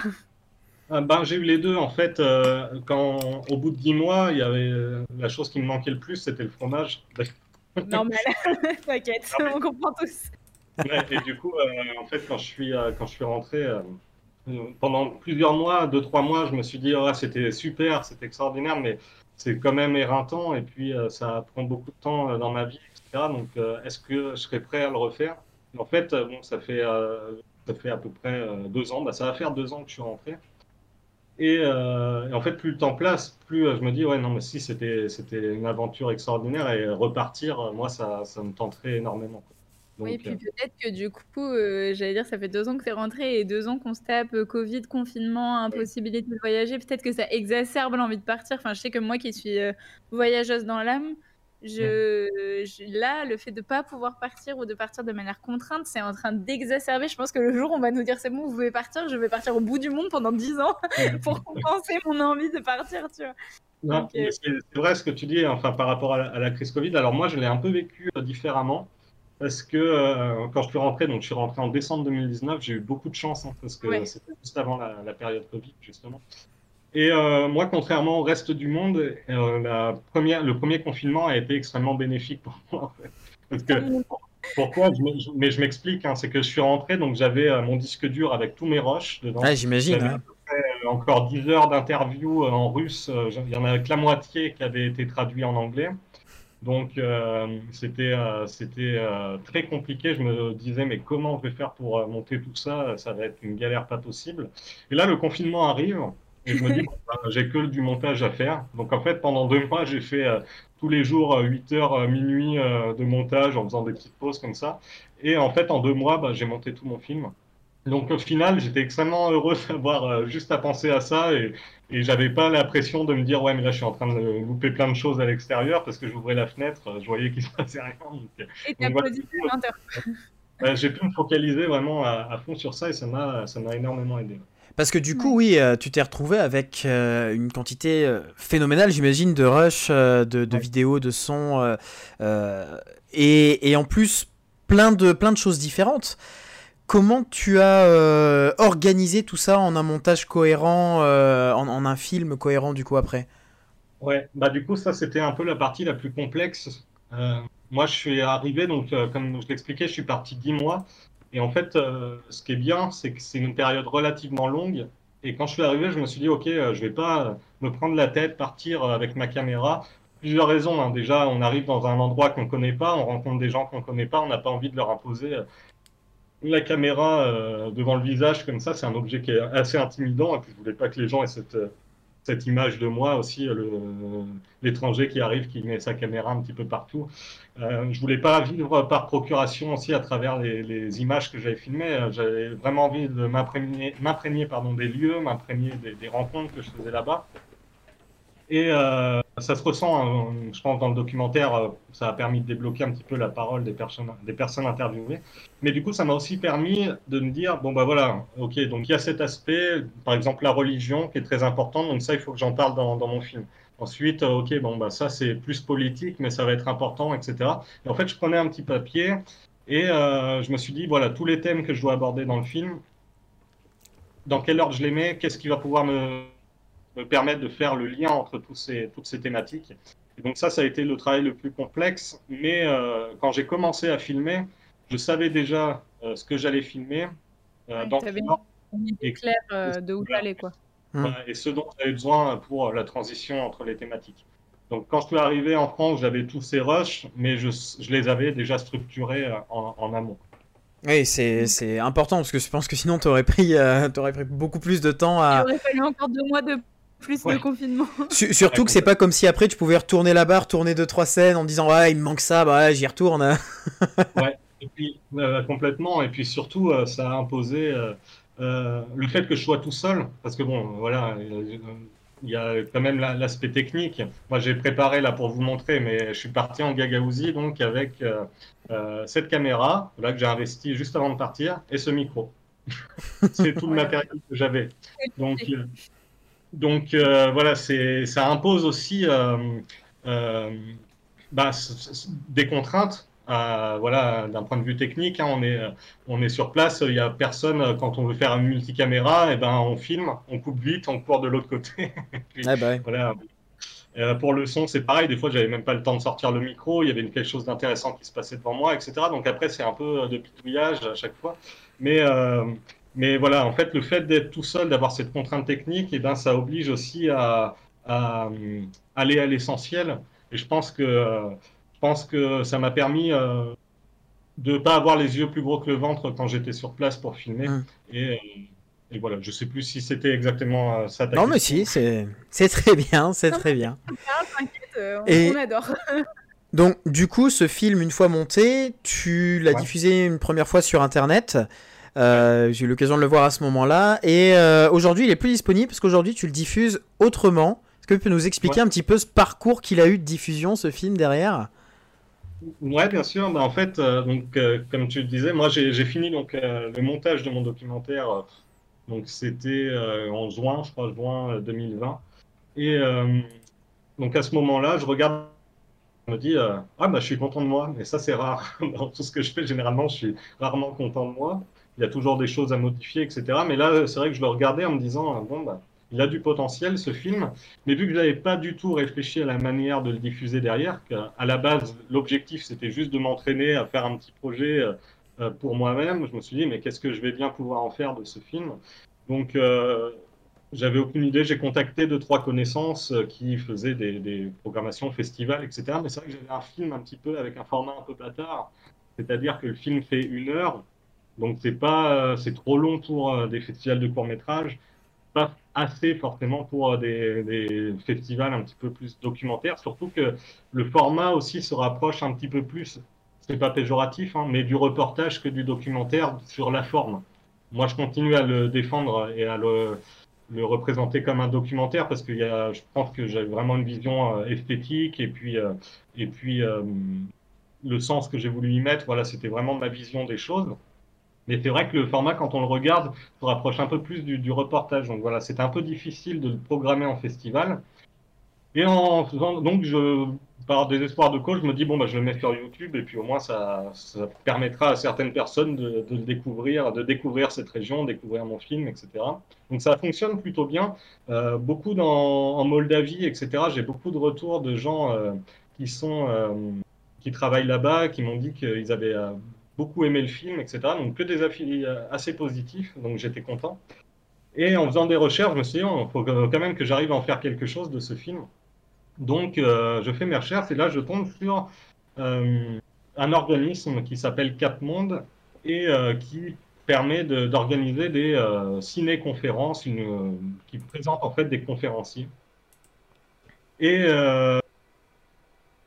ben, J'ai eu les deux. En fait, euh, quand au bout de dix mois, il y avait la chose qui me manquait le plus, c'était le fromage. Normal, t'inquiète, on comprend tous. et du coup, en fait, quand je suis, quand je suis rentré pendant plusieurs mois, deux, trois mois, je me suis dit, oh, c'était super, c'était extraordinaire, mais c'est quand même éreintant et puis ça prend beaucoup de temps dans ma vie, etc. Donc, est-ce que je serais prêt à le refaire? En fait, bon, ça fait, ça fait à peu près deux ans, bah, ça va faire deux ans que je suis rentré. Euh, et, en fait, plus le temps passe, plus euh, je me dis, ouais, non, mais si, c'était, c'était une aventure extraordinaire et repartir, euh, moi, ça, ça me tenterait énormément. oui, et puis peut-être que du coup, j'allais dire, ça fait deux ans que tu es rentré et deux ans qu'on se tape Covid, confinement, impossibilité de voyager. Peut-être que ça exacerbe l'envie de partir. Enfin, je sais que moi qui suis voyageuse dans l'âme, je, là, le fait de ne pas pouvoir partir ou de partir de manière contrainte, c'est en train d'exacerber. Je pense que le jour où on va nous dire c'est bon, vous pouvez partir, je vais partir au bout du monde pendant 10 ans pour compenser mon envie de partir, tu vois. Euh, c'est vrai ce que tu dis enfin, par rapport à la, crise Covid. Alors moi, je l'ai un peu vécu euh, différemment parce que euh, quand je suis rentré, donc je suis rentré en décembre 2019, j'ai eu beaucoup de chance hein, parce que c'était juste avant la, la, période Covid justement. Et euh, moi, contrairement au reste du monde, euh, la première, le premier confinement a été extrêmement bénéfique pour moi. En fait. Parce que, pourquoi? Mais je m'explique, hein, c'est que je suis rentré, donc j'avais euh, mon disque dur avec tous mes rushs dedans. Ah, j'imagine. Hein. Encore 10 heures d'interview en russe. Il y en a que la moitié qui avait été traduit en anglais. Donc c'était c'était très compliqué. Je me disais mais comment je vais faire pour monter tout ça? Ça va être une galère pas possible. Et là le confinement arrive. Et je me dis, j'ai que du montage à faire. Donc en fait, pendant deux mois, j'ai fait euh, tous les jours 8 euh, heures, euh, minuit de montage en faisant des petites pauses comme ça. Et en fait, en deux mois, bah, j'ai monté tout mon film. Donc au final, j'étais extrêmement heureux d'avoir juste à penser à ça et, et j'avais pas la pression de me dire ouais mais là je suis en train de louper plein de choses à l'extérieur parce que j'ouvrais la fenêtre, je voyais qu'il se passait rien. et t'as voilà, J'ai pu me focaliser vraiment à, à, fond sur ça et ça m'a ça m'a énormément aidé. Parce que du coup, oui, euh, tu t'es retrouvé avec euh, une quantité euh, phénoménale, j'imagine, de rush, de, vidéos, de sons, et, en plus plein de, plein de choses différentes. Comment tu as organisé tout ça en un montage cohérent, en, en, un film cohérent du coup après? Ouais, bah du coup ça c'était un peu la partie la plus complexe. moi je suis arrivé, donc comme je l'expliquais, je suis parti dix mois. Et en fait, euh, ce qui est bien, c'est que c'est une période relativement longue. Et quand je suis arrivé, je me suis dit, OK, euh, je vais pas me prendre la tête, partir euh, avec ma caméra. Plusieurs raisons. Hein. Déjà, on arrive dans un endroit qu'on connaît pas, on rencontre des gens qu'on connaît pas, on n'a pas envie de leur imposer la caméra devant le visage comme ça. C'est un objet qui est assez intimidant. Et puis, je voulais pas que les gens aient cette cette image de moi aussi, l'étranger qui arrive, qui met sa caméra un petit peu partout. Euh, je voulais pas vivre par procuration aussi à travers les, images que j'avais filmées. J'avais vraiment envie de m'imprégner, des lieux, m'imprégner des, rencontres que je faisais là-bas. Et euh, ça se ressent, hein, je pense, dans le documentaire, euh, ça a permis de débloquer un petit peu la parole des personnes, des personnes interviewées. Mais du coup, ça m'a aussi permis de me dire, bon, bah voilà, ok, donc il y a cet aspect, par exemple la religion, qui est très importante, donc ça, il faut que j'en parle dans, mon film. Ensuite, ok, bon, bah ça, c'est plus politique, mais ça va être important, etc. Et en fait, je prenais un petit papier et euh, je me suis dit, voilà, tous les thèmes que je dois aborder dans le film, dans quel ordre je les mets, qu'est-ce qui va pouvoir me me permettre de faire le lien entre tous ces, toutes ces thématiques. Et donc ça, ça a été le travail le plus complexe. Mais euh, quand j'ai commencé à filmer, je savais déjà euh, ce que j'allais filmer. Euh, dans une idée claire euh, de où j'allais, quoi. et ce dont j'avais besoin pour la transition entre les thématiques. Donc quand je suis arrivé en France, j'avais tous ces rushs, mais je, je les avais déjà structurés en, en amont. Oui, c'est important parce que je pense que sinon tu aurais, pris, aurais pris beaucoup plus de temps à. Il aurait fallu encore deux mois de plus de confinement. surtout que c'est pas comme si après tu pouvais retourner là-bas, retourner deux trois scènes en disant ouais il me manque ça, bah j'y retourne. ouais, et puis euh, complètement, et puis surtout euh, ça a imposé euh, le fait que je sois tout seul, parce que bon voilà, il y a quand même l'aspect technique. Moi j'ai préparé là pour vous montrer, mais je suis parti en Gagaouzi donc avec cette caméra là que j'ai investi juste avant de partir et ce micro. c'est tout le matériel que j'avais. Donc donc euh, voilà, ça impose aussi euh, euh, bah, des contraintes. voilà, d'un point de vue technique, hein, on, est, on est sur place, il n'y a personne, quand on veut faire une multicaméra, et eh ben, on filme, on coupe vite, on court de l'autre côté. ah bah voilà. pour le son, c'est pareil, des fois, j'avais même pas le temps de sortir le micro, il y avait quelque chose d'intéressant qui se passait devant moi, etc. Donc après, c'est un peu de pitouillage à chaque fois. Mais mais voilà, en fait, le fait d'être tout seul, d'avoir cette contrainte technique, et eh ben, ça oblige aussi à, à aller à l'essentiel. Et je pense que, je pense que ça m'a permis de ne pas avoir les yeux plus gros que le ventre quand j'étais sur place pour filmer. Hum. Et, et, voilà, je sais plus si c'était exactement euh, ça. non, mais si, c'est très bien, c'est très bien. Euh, on, adore. donc, du coup, ce film, une fois monté, tu l'as diffusé une première fois sur Internet. Euh, j'ai eu l'occasion de le voir à ce moment-là. Et aujourd'hui, il est plus disponible parce qu'aujourd'hui, tu le diffuses autrement. Est-ce que tu peux nous expliquer un petit peu ce parcours qu'il a eu de diffusion, ce film derrière? Ouais, bien sûr. Bah, en fait, euh, donc, euh, comme tu le disais, moi j'ai fini donc, euh, le montage de mon documentaire. donc c'était en juin, je crois, juin 2020. Et donc à ce moment-là, je regarde, je me dis, ah bah je suis content de moi. Et ça c'est rare. Dans tout ce que je fais, généralement, je suis rarement content de moi. Il y a toujours des choses à modifier, etc. Mais là, c'est vrai que je le regardais en me disant, bon bah il a du potentiel ce film, mais vu que je n'avais pas du tout réfléchi à la manière de le diffuser derrière, qu'à la base l'objectif c'était juste de m'entraîner à faire un petit projet euh, euh, pour moi-même, je me suis dit mais qu'est-ce que je vais bien pouvoir en faire de ce film? Donc euh, j'avais aucune idée, j'ai contacté deux trois connaissances qui faisaient des, programmations festivals, etc. Mais c'est vrai que j'avais un film un petit peu avec un format un peu bâtard, c'est-à-dire que le film fait une heure, donc c'est pas c'est trop long pour des festivals de court métrage pas assez forcément pour des, festivals un petit peu plus documentaires, surtout que le format aussi se rapproche un petit peu plus, c'est pas péjoratif, hein, mais du reportage que du documentaire sur la forme. Moi, je continue à le défendre et à le, représenter comme un documentaire parce que je pense que j'ai vraiment une vision euh, esthétique et puis, euh, et puis euh, le sens que j'ai voulu y mettre, voilà, c'était vraiment ma vision des choses. Mais c'est vrai que le format, quand on le regarde, se rapproche un peu plus du, reportage. Donc voilà, c'est un peu difficile de le programmer en festival. Et en faisant, donc, je, par désespoir de cause, je me dis, bon, bah, je le mets sur YouTube, et puis au moins, ça, permettra à certaines personnes de, le découvrir, de découvrir cette région, découvrir mon film, etc. Donc ça fonctionne plutôt bien. Euh, beaucoup en Moldavie, etc., j'ai beaucoup de retours de gens euh, qui sont, euh, qui travaillent là-bas, qui m'ont dit qu'ils avaient beaucoup aimé le film, etc. Donc que des affiliés assez positifs, donc j'étais content. Et en faisant des recherches, je me suis dit, il faut quand même que j'arrive à en faire quelque chose de ce film. Donc euh, je fais mes recherches et là je tombe sur euh, un organisme qui s'appelle Cap Monde et euh, qui permet d'organiser des ciné-conférences qui présente en fait des conférenciers. Et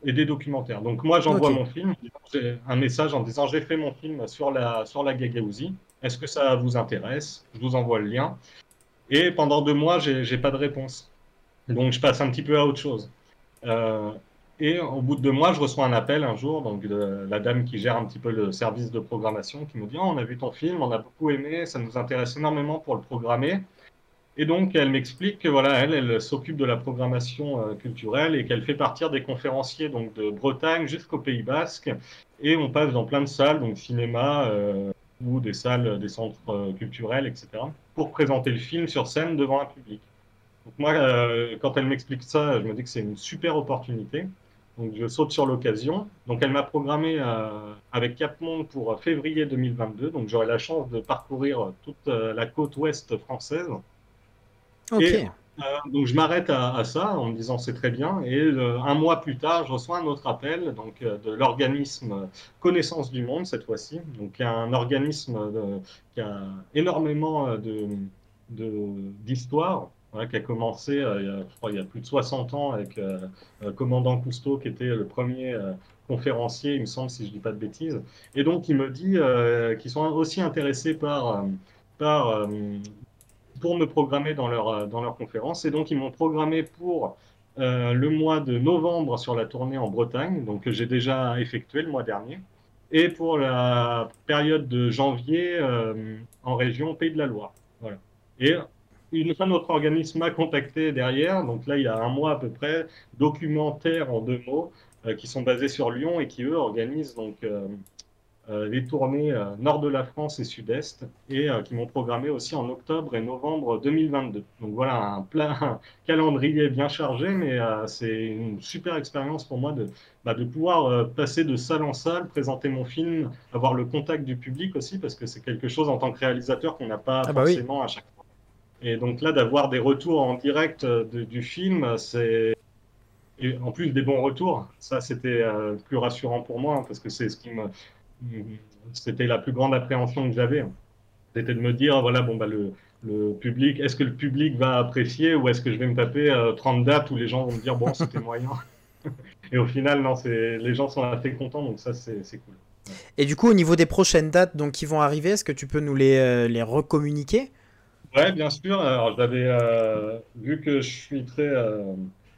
et des documentaires. Donc moi, j'envoie mon film, j'ai un message en disant j'ai fait mon film sur la, sur la Gagaouzie. Est-ce que ça vous intéresse? Je vous envoie le lien. Et pendant deux mois, j'ai pas de réponse. Donc je passe un petit peu à autre chose. Euh, et au bout de deux mois, je reçois un appel un jour, donc de la dame qui gère un petit peu le service de programmation, qui me dit oh, on a vu ton film, on a beaucoup aimé, ça nous intéresse énormément pour le programmer. Et donc, elle m'explique que voilà, elle, elle s'occupe de la programmation euh, culturelle et qu'elle fait partir des conférenciers donc de Bretagne jusqu'au Pays Basque. Et on passe dans plein de salles, donc cinéma euh, ou des salles, des centres euh, culturels, etc., pour présenter le film sur scène devant un public. Donc moi, quand elle m'explique ça, je me dis que c'est une super opportunité. Donc je saute sur l'occasion. Donc elle m'a programmé avec Capmont pour février 2022. Donc j'aurai la chance de parcourir toute la côte ouest française. Et, euh, donc je m'arrête à, ça en me disant c'est très bien. Et euh, un mois plus tard, je reçois un autre appel donc, euh, de l'organisme Connaissance du Monde cette fois-ci. Donc un organisme qui a énormément de d'histoire. qui a commencé il, y a, plus de 60 ans avec le commandant Cousteau qui était le premier conférencier, il me semble, si je ne dis pas de bêtises. Et donc il me dit qu'ils sont aussi intéressés par, par pour me programmer dans leur, euh, dans leur conférence. Et donc, ils m'ont programmé pour euh, le mois de novembre sur la tournée en Bretagne, donc que j'ai déjà effectué le mois dernier, et pour la période de janvier euh, en région Pays de la Loire. Voilà. Et une, un autre organisme m'a contacté derrière, donc là il y a un mois à peu près, documentaires en deux mots, qui sont basés sur Lyon et qui eux organisent donc les tournées euh, nord de la France et sud-est, et euh, qui m'ont programmé aussi en octobre et novembre 2022. Donc voilà, un plein calendrier bien chargé, mais c'est une super expérience pour moi de, bah, de pouvoir passer de salle en salle, présenter mon film, avoir le contact du public aussi, parce que c'est quelque chose en tant que réalisateur qu'on n'a pas ah bah forcément à chaque fois. Et donc là, d'avoir des retours en direct du film, c'est et en plus des bons retours, ça c'était plus rassurant pour moi hein, parce que c'est ce qui me c'était la plus grande appréhension que j'avais. C'était de me dire, voilà, bon, bah, le, public, est-ce que le public va apprécier ou est-ce que je vais me taper 30 euh, dates où les gens vont me dire, bon, c'était moyen. Et au final, non, les gens sont assez contents, donc ça, c'est cool. Et du coup, au niveau des prochaines dates donc, qui vont arriver, est-ce que tu peux nous les, euh, les recommuniquer? Ouais, bien sûr. Alors, j'avais euh, vu que je suis très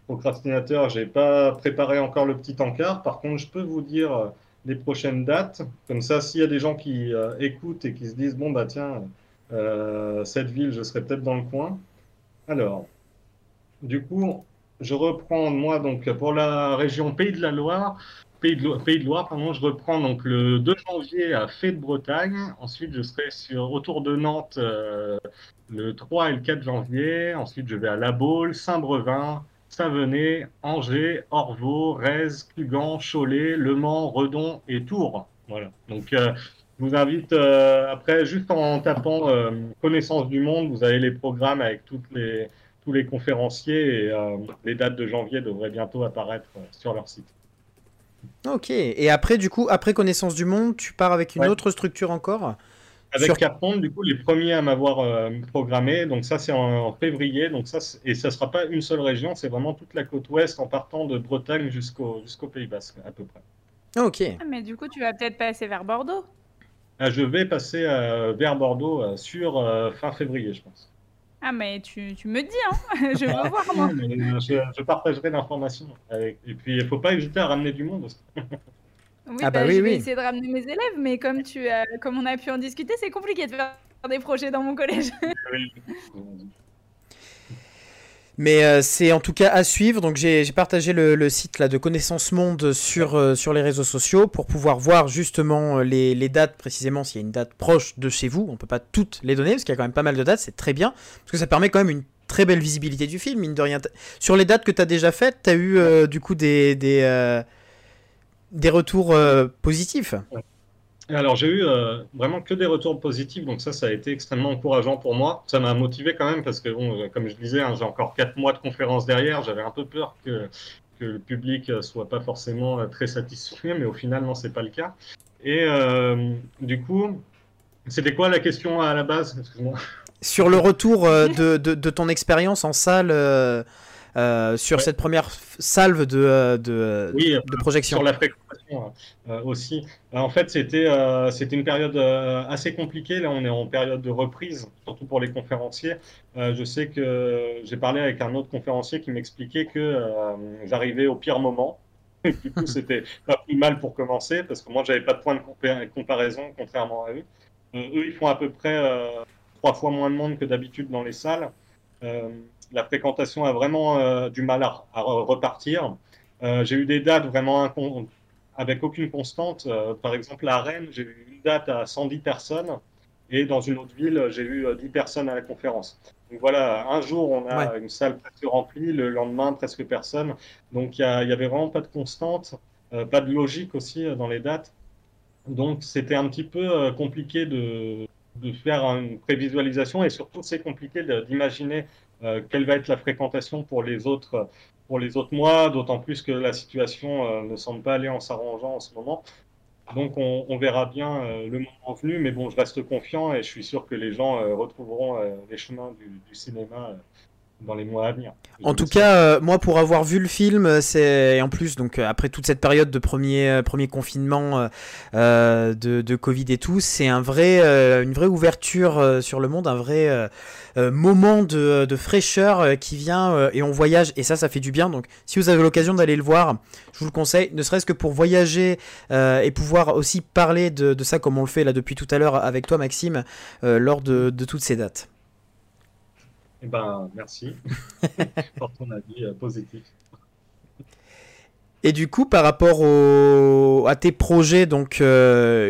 procrastinateur, j'ai pas préparé encore le petit encart. Par contre, je peux vous dire les prochaines dates. Comme ça, s'il y a des gens qui euh, écoutent et qui se disent, bon, bah tiens, euh, cette ville, je serai peut-être dans le coin. Alors, du coup, je reprends, moi, donc, pour la région Pays de la Loire, Pays de, Pays de Loire, pardon, je reprends donc le 2 janvier à Fée de Bretagne. Ensuite, je serai sur, autour de Nantes euh, le 3 et le 4 janvier. Ensuite, je vais à La Baule, Saint-Brevin, Savenay, Angers, Orvaux, Rez, Cugan, Cholet, Le Mans, Redon et Tours. Voilà. Donc, euh, je vous invite, euh, après, juste en tapant euh, Connaissance du Monde, vous avez les programmes avec toutes les, tous les conférenciers et les dates de janvier devraient bientôt apparaître sur leur site. Ok. Et après, du coup, après Connaissance du Monde, tu pars avec une autre structure encore? Avec Sur... du coup, les premiers à m'avoir euh, programmé. Donc ça, c'est en, février. Donc ça, et ça ne sera pas une seule région, c'est vraiment toute la côte ouest en partant de Bretagne jusqu'au jusqu'au Pays Basque, à peu près. Ok. Ah, mais du coup, tu vas peut-être passer vers Bordeaux ah, Je vais passer euh, vers Bordeaux euh, sur fin février, je pense. Ah, mais tu, tu me dis, hein je veux voir, moi. Je, je, partagerai l'information. Et puis, il ne faut pas hésiter à ramener du monde aussi. Oui, ah bah, bah je vais essayer de ramener mes élèves, mais comme, tu, comme on a pu en discuter, c'est compliqué de faire des projets dans mon collège. Mais euh, c'est en tout cas à suivre. Donc j'ai partagé le, site là, de Connaissance Monde sur, euh, sur les réseaux sociaux pour pouvoir voir justement euh, les, les dates précisément s'il y a une date proche de chez vous. On peut pas toutes les donner parce qu'il y a quand même pas mal de dates. C'est très bien parce que ça permet quand même une très belle visibilité du film, mine de rien. Sur les dates que tu as déjà faites, tu as eu du coup des, des, des retours euh, positifs. Alors j'ai eu euh, vraiment que des retours positifs, donc ça, ça a été extrêmement encourageant pour moi. Ça m'a motivé quand même parce que, bon, euh, comme je disais, hein, j'ai encore quatre mois de conférence derrière. J'avais un peu peur que, que le public soit pas forcément très satisfait, mais au final, non, c'est pas le cas. Et du coup, c'était quoi la question à la base? Sur le retour de, de, de, ton expérience en salle euh, sur cette première salve de, de, de projection. Sur la fréquentation euh, aussi. En fait, c'était c'était une période assez compliquée. Là, on est en période de reprise, surtout pour les conférenciers. je sais que j'ai parlé avec un autre conférencier qui m'expliquait que j'arrivais au pire moment. du coup, c'était pas plus mal pour commencer, parce que moi, j'avais pas de point de comparaison, contrairement à eux. eux, ils font à peu près trois fois moins de monde que d'habitude dans les salles la fréquentation a vraiment euh, du mal à, repartir. Euh, j'ai eu des dates vraiment avec aucune constante. Euh, par exemple, à Rennes, j'ai eu une date à 110 personnes et dans une autre ville, j'ai eu 10 personnes à la conférence. Donc voilà, un jour, on a une salle presque remplie, le lendemain, presque personne. Donc il n'y avait vraiment pas de constante, pas de logique aussi dans les dates. Donc c'était un petit peu compliqué de, de, faire une prévisualisation et surtout c'est compliqué d'imaginer euh, quelle va être la fréquentation pour les autres, pour les autres mois, d'autant plus que la situation euh, ne semble pas aller en s'arrangeant en ce moment. Donc on, verra bien euh, le moment venu, mais bon, je reste confiant et je suis sûr que les gens retrouveront les chemins du cinéma dans les mois à venir. En tout cas, euh, moi pour avoir vu le film, c'est en plus donc euh, après toute cette période de premier euh, premier confinement de, de, Covid et tout, c'est un vrai une vraie ouverture sur le monde, un vrai moment de, de, fraîcheur qui vient et on voyage et ça ça fait du bien. Donc si vous avez l'occasion d'aller le voir, je vous le conseille, ne serait-ce que pour voyager et pouvoir aussi parler de, de, ça comme on le fait là depuis tout à l'heure avec toi Maxime lors de toutes ces dates. Eh ben, merci pour ton avis euh, positif. Et du coup, par rapport au, à tes projets donc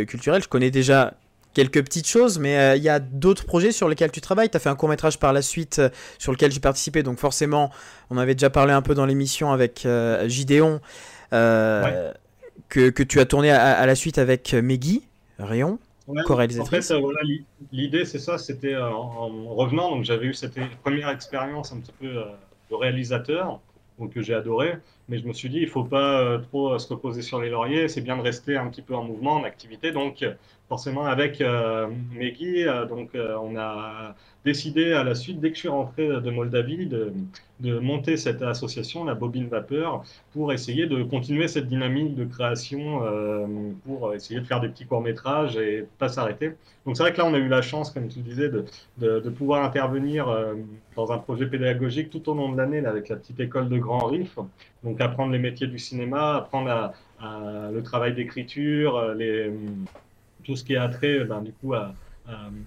culturels, je connais déjà quelques petites choses, mais il y a d'autres projets sur lesquels tu travailles? Tu as fait un court métrage par la suite sur lequel j'ai participé, donc forcément, on avait déjà parlé un peu dans l'émission avec Gideon, que, que, tu as tourné à, la suite avec Meggy Rayon. En fait, euh, l'idée, c'est ça, c'était euh, en, revenant, donc j'avais eu cette première expérience un petit peu euh, de réalisateur, donc, que j'ai adoré, mais je me suis dit, il faut pas trop se reposer sur les lauriers, c'est bien de rester un petit peu en mouvement, en activité, donc forcément avec Meggy, donc on a décidé à la suite, dès que je suis rentré de Moldavie, de, monter cette association, la Bobine Vapeur, pour essayer de continuer cette dynamique de création, euh, pour essayer de faire des petits courts-métrages et pas s'arrêter. Donc c'est vrai que là, on a eu la chance, comme tu disais, de, pouvoir intervenir euh, dans un projet pédagogique tout au long de l'année avec la petite école de Grand Riff. Donc apprendre les métiers du cinéma, apprendre le travail d'écriture, euh, les, tout ce qui est attrait ben, du coup à,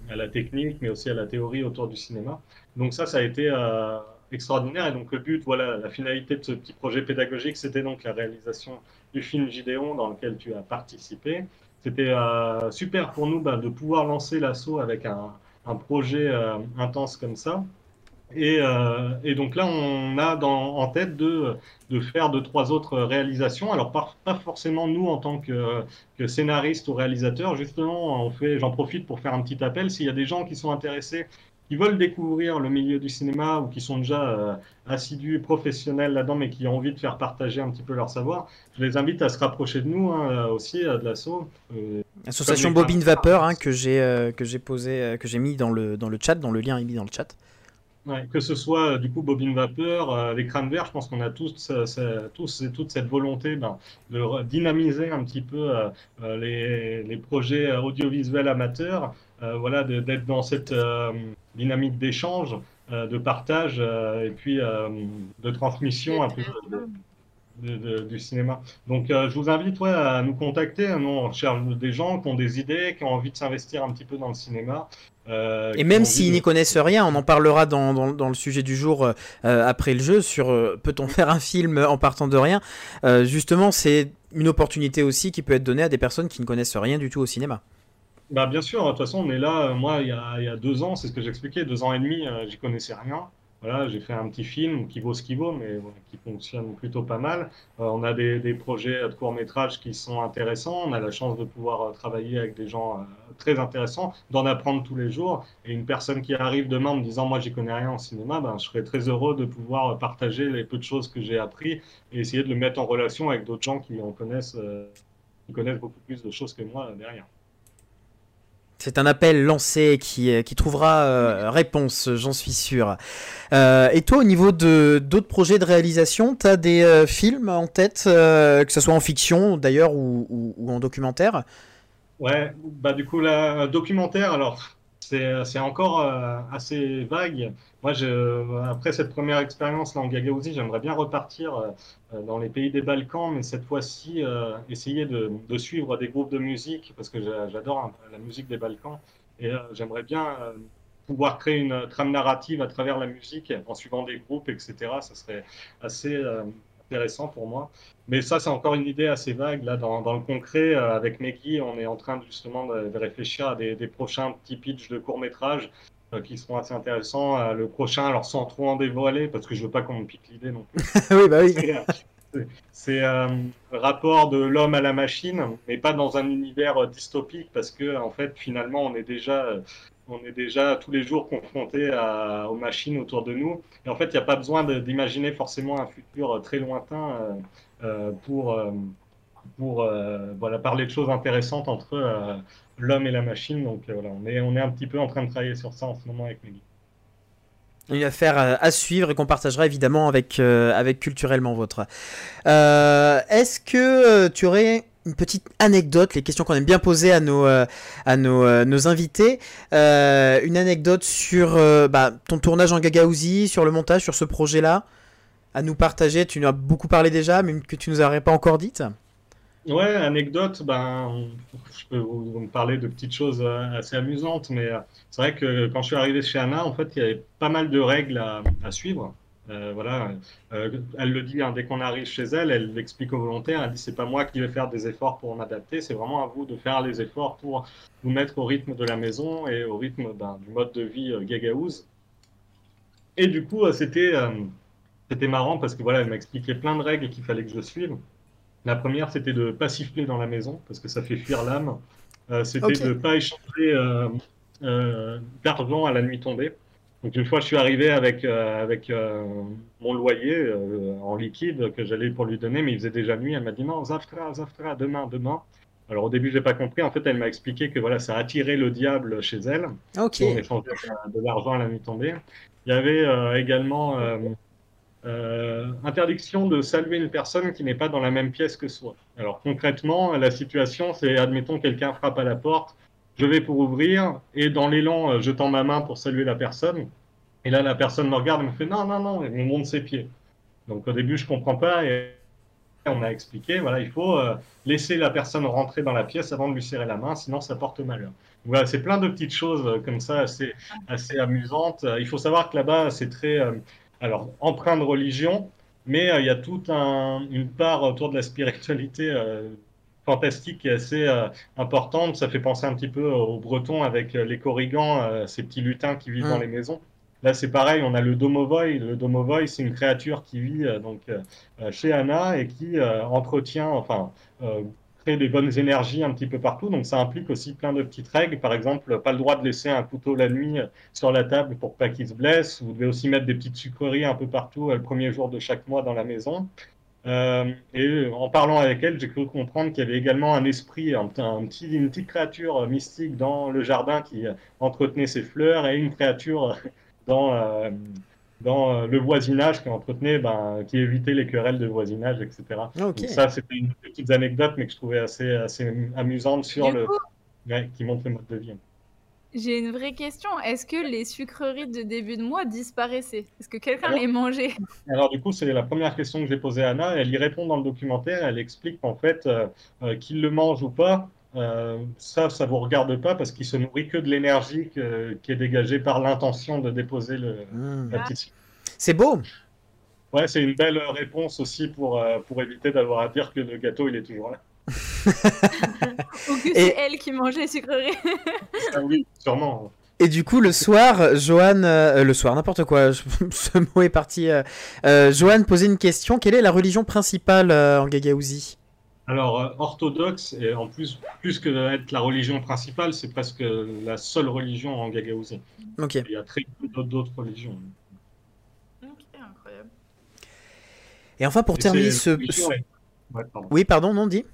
la technique, mais aussi à la théorie autour du cinéma. Donc ça, ça a été extraordinaire. Et donc le but, voilà, la finalité de ce petit projet pédagogique, c'était donc la réalisation du film Gideon dans lequel tu as participé. C'était euh, super pour nous bah, de pouvoir lancer l'assaut avec un, projet euh, intense comme ça. Et, euh, et, donc là, on a dans, en tête de, de, faire deux, trois autres réalisations. Alors, pas, pas forcément nous en tant que, que scénariste ou réalisateur. Justement, j'en profite pour faire un petit appel. S'il y a des gens qui sont intéressés qui veulent découvrir le milieu du cinéma ou qui sont déjà euh, assidus professionnels là-dedans, mais qui ont envie de faire partager un petit peu leur savoir, je les invite à se rapprocher de nous hein, euh, aussi, de l'assaut. Euh, Association Bobine Vapeur hein, que j'ai que j'ai posé, que j'ai mis dans le dans le chat, dans le lien est mis dans le chat. Que ce soit du coup Bobine Vapeur, les crânes verts, je pense qu'on a tous, tous et toute cette volonté ben, de dynamiser un petit peu les, les, projets audiovisuels amateurs, voilà, d'être dans cette dynamique d'échange, euh, de partage euh, et puis euh, de transmission un peu du cinéma. Donc je vous invite ouais, à nous contacter. Nous, on cherche des gens qui ont des idées, qui ont envie de s'investir un petit peu dans le cinéma. Et même s'ils n'y connaissent rien, on en parlera dans, dans, dans le sujet du jour après le jeu sur peut-on faire un film en partant de rien. justement, c'est une opportunité aussi qui peut être donnée à des personnes qui ne connaissent rien du tout au cinéma. Bah, bien sûr, de toute façon, on est là. Euh, moi, il y a, il y a deux ans, c'est ce que j'expliquais, deux ans et demi, euh, j'y connaissais rien. Voilà, j'ai fait un petit film qui vaut ce qu'il vaut, mais qui fonctionne plutôt pas mal. Euh, on a des, projets de court métrage qui sont intéressants. On a la chance de pouvoir travailler avec des gens très intéressants, d'en apprendre tous les jours. Et une personne qui arrive demain en me disant, moi, j'y connais rien en cinéma, ben, je serais très heureux de pouvoir partager les peu de choses que j'ai appris et essayer de le mettre en relation avec d'autres gens qui en connaissent, qui connaissent beaucoup plus de choses que moi derrière. C'est un appel lancé qui, euh, trouvera euh, réponse, j'en suis sûr. Euh, et toi, au niveau de d'autres projets de réalisation, tu as des films en tête, que ce soit en fiction d'ailleurs ou, ou, en documentaire? Ouais, bah du coup, la documentaire, alors c'est encore assez vague. Moi, après cette première expérience là en Gagaouzie, j'aimerais bien repartir euh, dans les pays des Balkans, mais cette fois-ci euh, essayer de, suivre des groupes de musique parce que j'adore la musique des Balkans et euh, j'aimerais bien pouvoir créer une trame narrative à travers la musique en suivant des groupes, etc. Ça serait assez intéressant pour moi. Mais ça, c'est encore une idée assez vague. Là, dans, dans le concret, avec Meggy, on est en train justement de, réfléchir à des, des prochains petits pitchs de courts métrages euh, qui seront assez intéressants. Euh, le prochain, alors sans trop en dévoiler, parce que je veux pas qu'on me pique l'idée non plus. oui, bah oui. C'est un euh, rapport de l'homme à la machine, mais pas dans un univers dystopique, parce que en fait, finalement, on est déjà, on est déjà tous les jours confronté aux machines autour de nous. Et en fait, il n'y a pas besoin d'imaginer forcément un futur très lointain pour pour voilà parler de choses intéressantes entre l'homme et la machine. Donc euh, voilà, on est, on est un petit peu en train de travailler sur ça en ce moment avec Meggy. Une affaire euh, à suivre et qu'on partagera évidemment avec, euh, avec Culturellement Votre. Est-ce que tu aurais petite anecdote, les questions qu'on aime bien poser à nos, nos, nos invités, une anecdote sur bah, ton tournage en Gagaouzi, sur le montage, sur ce projet-là, à nous partager. Tu nous as beaucoup parlé déjà, mais que tu nous aurais pas encore dites Ouais, anecdote, ben, je peux vous, parler de petites choses euh, assez amusantes, mais euh, c'est vrai que quand je suis arrivé chez Anna, en fait, il y avait pas mal de règles à, suivre. Voilà, elle le dit hein, dès qu'on arrive chez elle, elle l'explique aux volontaires, elle dit c'est pas moi qui vais faire des efforts pour m'adapter, c'est vraiment à vous de faire les efforts pour vous mettre au rythme de la maison et au rythme ben, du mode de vie gagaouz. Et du coup, c'était c'était marrant parce que voilà, elle m'a expliqué plein de règles qu'il fallait que je suive. La première, c'était de pas siffler dans la maison parce que ça fait fuir l'âme. Euh, c'était de ne pas échanger euh, euh, d'argent à la nuit tombée. Donc une fois, je suis arrivé avec avec mon loyer en liquide que j'allais pour lui donner, mais il faisait déjà nuit. Elle m'a dit non, Zaftra, Zaftra, demain, demain. Alors au début, j'ai pas compris. En fait, elle m'a expliqué que voilà, ça attirait le diable chez elle. Ok. On échangeait de l'argent à la nuit tombée. Il y avait également euh, interdiction de saluer une personne qui n'est pas dans la même pièce que soi. Alors concrètement, la situation, c'est admettons quelqu'un frappe à la porte, je vais pour ouvrir et dans l'élan, euh, je tends ma main pour saluer la personne. Et là, la personne me regarde et me fait non, non, non, et monte ses pieds. Donc au début, je comprends pas et on a expliqué, voilà, il faut euh, laisser la personne rentrer dans la pièce avant de lui serrer la main, sinon ça porte malheur. Voilà, c'est plein de petites choses comme ça assez, assez amusantes. Il faut savoir que là-bas, c'est très, alors, emprunt de religion, mais euh, il y a toute une part autour de la spiritualité euh, fantastique et assez euh, importante. Ça fait penser un petit peu aux Bretons avec les Corrigans, ces petits lutins qui vivent dans mm. les maisons. Là, c'est pareil, on a le Domovoy. Le Domovoy, c'est une créature qui vit donc chez Anna et qui entretient, enfin, créer des bonnes énergies un petit peu partout. Donc ça implique aussi plein de petites règles. Par exemple, pas le droit de laisser un couteau la nuit sur la table pour pas qu'il se blesse. Vous devez aussi mettre des petites sucreries un peu partout euh, le premier jour de chaque mois dans la maison. Euh, et en parlant avec elle, j'ai cru comprendre qu'il y avait également un esprit, un, petit, une petite créature mystique dans le jardin qui entretenait ses fleurs et une créature dans, euh, dans euh, le voisinage qui entretenait, ben, qui évitait les querelles de voisinage, etc. Donc ça, c'était une petite anecdote, mais que je trouvais assez, assez amusante sur le, qui montre le mode de vie. J'ai une vraie question. Est-ce que les sucreries de début de mois disparaissaient? Est-ce que quelqu'un les mangeait? Alors du coup, c'est la première question que j'ai posée à Anna. Elle y répond dans le documentaire. Elle explique qu'en fait, euh, euh, qu'il le mange ou pas, euh, ça, ça vous regarde pas parce qu'il se nourrit que de l'énergie qui est dégagée par l'intention de déposer le, mmh. la petite. C'est beau. Ouais, c'est une belle réponse aussi pour, euh, pour éviter d'avoir à dire que le gâteau il est toujours là. Ou que c'est elle qui mangeait les sucreries. ah oui, sûrement. Et du coup, le soir, Johan, euh, le soir, n'importe quoi, ce mot est parti. Johan posait une question quelle est la religion principale en Gagaouzi? Alors, euh, orthodoxe, et en plus, plus que d'être la religion principale, c'est presque la seule religion en Gagaouzie. Ok. Il y a très peu d'autres religions. Ok, incroyable. Et enfin, pour terminer ce. Oui, pardon, non, dit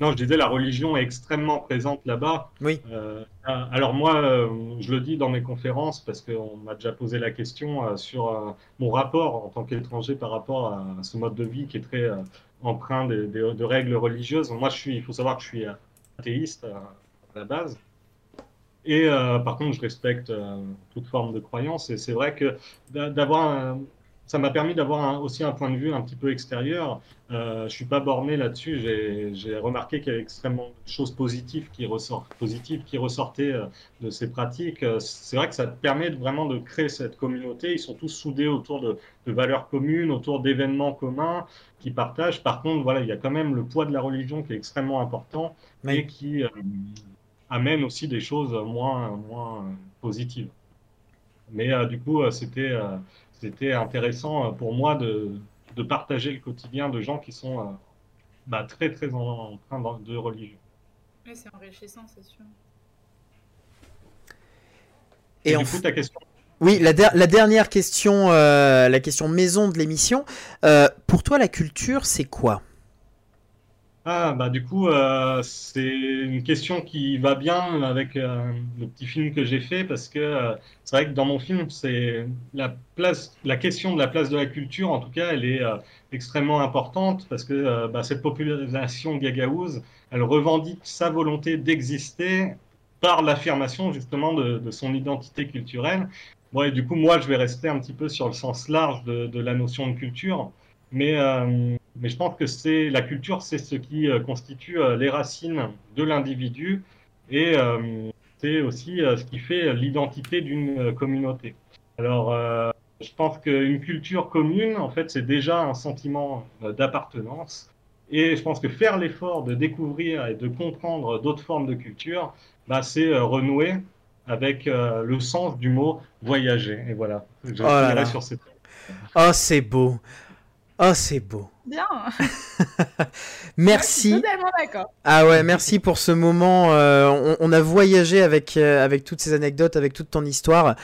non, je disais, la religion est extrêmement présente là-bas. Oui. Euh, alors moi, euh, je le dis dans mes conférences parce qu'on m'a déjà posé la question sur mon rapport en tant qu'étranger par rapport à, ce mode de vie qui est très empreint de, règles religieuses. Moi, je suis, il faut savoir que je suis athéiste à, la base. Et euh, par contre, je respecte euh, toute forme de croyance. Et c'est vrai que d'avoir ça m'a permis d'avoir aussi un point de vue un petit peu extérieur. Euh, je suis pas borné là-dessus. J'ai remarqué qu'il y avait extrêmement de choses positives qui, ressortent, positives qui ressortaient euh, de ces pratiques. Euh, c'est vrai que ça permet vraiment de créer cette communauté. Ils sont tous soudés autour de, valeurs communes, autour d'événements communs qui partagent. Par contre, voilà, il y a quand même le poids de la religion qui est extrêmement important et qui euh, amène aussi des choses moins, moins positives. Mais du coup, c'était c'était intéressant euh, pour moi de, de, partager le quotidien de gens qui sont euh, bah, très très empreints de religion. Oui, c'est enrichissant, c'est sûr. Et, du coup, ta question oui, la, la, dernière question, euh, la question maison de l'émission. pour toi, la culture, c'est quoi? Ah, bah du coup, euh, c'est une question qui va bien avec euh, le petit film que j'ai fait parce que euh, c'est vrai que dans mon film, c'est la place, la question de la place de la culture, en tout cas, elle est extrêmement importante parce que bah, cette population gagaouze, elle revendique sa volonté d'exister par l'affirmation justement de, son identité culturelle. Bon, et du coup, moi, je vais rester un petit peu sur le sens large de, de la notion de culture, mais mais je pense que c'est la culture, c'est ce qui euh, constitue euh, les racines de l'individu et euh, c'est aussi ce qui fait l'identité d'une communauté. Alors, je pense qu'une culture commune, en fait, c'est déjà un sentiment d'appartenance. Et je pense que faire l'effort de découvrir et de comprendre d'autres formes de culture, bah, c'est renouer avec le sens du mot voyager. Et voilà, je oh sur cette. Oh, c'est beau. Oh, c'est beau. Bien. merci. totalement d'accord. Ah ouais, merci pour ce moment. Euh, on, a voyagé avec, euh, avec toutes ces anecdotes, avec toute ton histoire.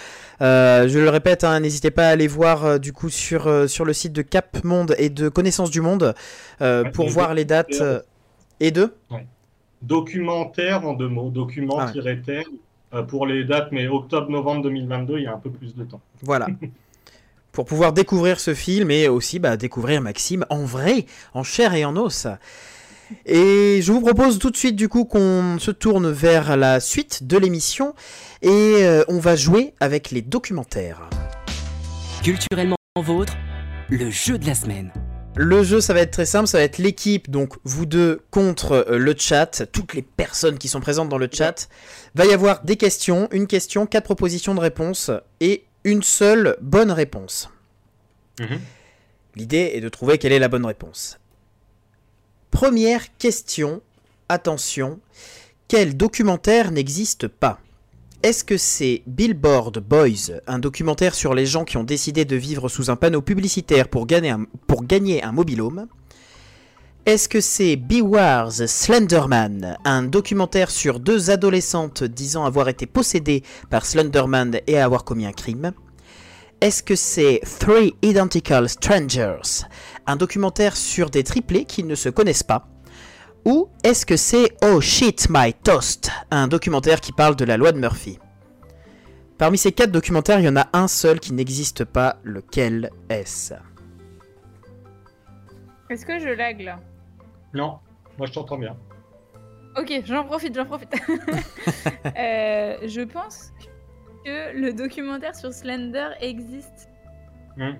Euh, je le répète, hein, n'hésitez pas à aller voir du coup sur, sur le site de Cap Monde et de Connaissance du Monde pour voir les dates. et de Documentaire en deux mots, document-terre ah pour les dates, mais octobre-novembre 2022, il y a un peu plus de temps. Voilà. pour pouvoir découvrir ce film et aussi bah, découvrir Maxime en vrai, en chair et en os. Et je vous propose tout de suite du coup qu'on se tourne vers la suite de l'émission et euh, on va jouer avec les documentaires. Culturellement vôtre, le jeu de la semaine. Le jeu, ça va être très simple, ça va être l'équipe, donc vous deux contre euh, le chat, toutes les personnes qui sont présentes dans le chat. Va y avoir des questions, une question, quatre propositions de réponse et une seule bonne réponse. Mhm. L'idée est de trouver quelle est la bonne réponse. Première question, attention, quel documentaire n'existe pas? Est-ce que c'est Billboard Boys, un documentaire sur les gens qui ont décidé de vivre sous un panneau publicitaire pour gagner un, pour gagner un mobilhome? Est-ce que c'est Beware's Slenderman, un documentaire sur deux adolescentes disant avoir été possédées par Slenderman et avoir commis un crime? Est-ce que c'est Three Identical Strangers, un documentaire sur des triplés qui ne se connaissent pas? Ou est-ce que c'est Oh Shit My Toast, un documentaire qui parle de la loi de Murphy? Parmi ces quatre documentaires, il y en a un seul qui n'existe pas, lequel est-ce? Est-ce que je lag non, moi je t'entends bien. Ok, j'en profite, j'en profite. Euh, je pense que le documentaire sur Slender existe. Hmm.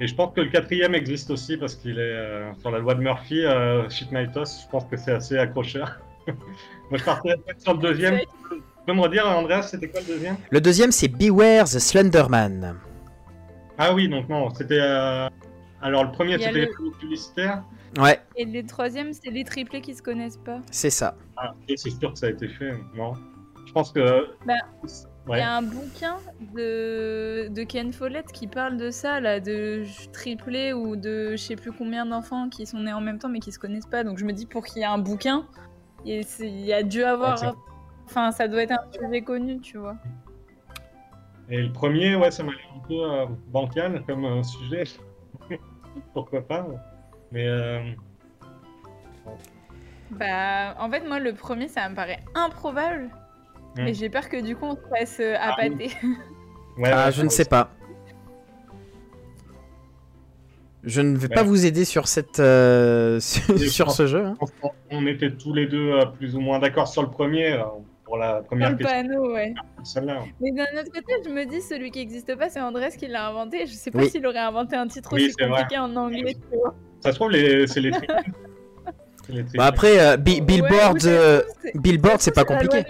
Et je pense que le quatrième existe aussi parce qu'il est euh, sur la loi de Murphy, euh, je pense que c'est assez accrocheur. moi je partais sur le deuxième. Tu peux me redire, Andreas, c'était quoi le deuxième? Le deuxième c'est Beware the Slenderman. Ah oui, donc non, c'était. Alors le premier c'était le... publicitaire. Ouais. Et le troisième, c'est les triplés qui se connaissent pas. C'est ça. Ah, c'est sûr que ça a été fait, non Je pense que. Bah, il y a un bouquin de, de Ken Follett qui parle de ça, là, de triplés ou de je sais plus combien d'enfants qui sont nés en même temps mais qui se connaissent pas. Donc je me dis, pour qu'il y ait un bouquin, il y a dû avoir. Enfin, ça doit être un sujet connu, tu vois. Et le premier, ouais, ça m'a l'air un peu euh, bancal comme euh, sujet. Pourquoi pas mais. Euh... Bah, en fait, moi, le premier, ça me paraît improbable. Hmm. Mais j'ai peur que du coup, on se fasse euh, ah, appâter. ah, je ne sais pas. Je ne vais pas vous aider sur cette euh, sur, ce jeu. Hein. On était tous les deux euh, plus ou moins d'accord sur le premier pour la première question. panneau, ouais. Mais d'un autre côté, je me dis celui qui n'existe pas, c'est Andrés qui l'a inventé. Je sais pas s'il aurait inventé un titre aussi compliqué en anglais. Ça se trouve, les... c'est les bah après, euh, Billboard, euh, Billboard, c'est pas compliqué.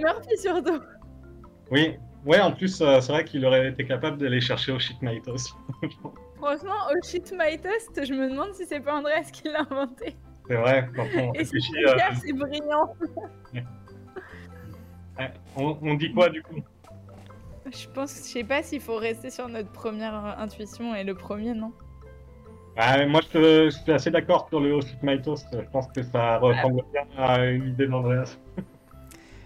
Oui, ouais, en plus, euh, c'est vrai qu'il aurait été capable d'aller chercher Shit My Toast. Franchement, Shit My Toast, je me demande si c'est pas Andrés qui l'a inventé. C'est vrai, quand on réfléchit. C'est brillant. on, on, dit quoi du coup? Je pense, je sais pas s'il faut rester sur notre première intuition et le premier, non? Bah, moi, je, suis assez d'accord sur le Shit My Toast. Je pense que ça ressemble bien à une idée d'Andreas.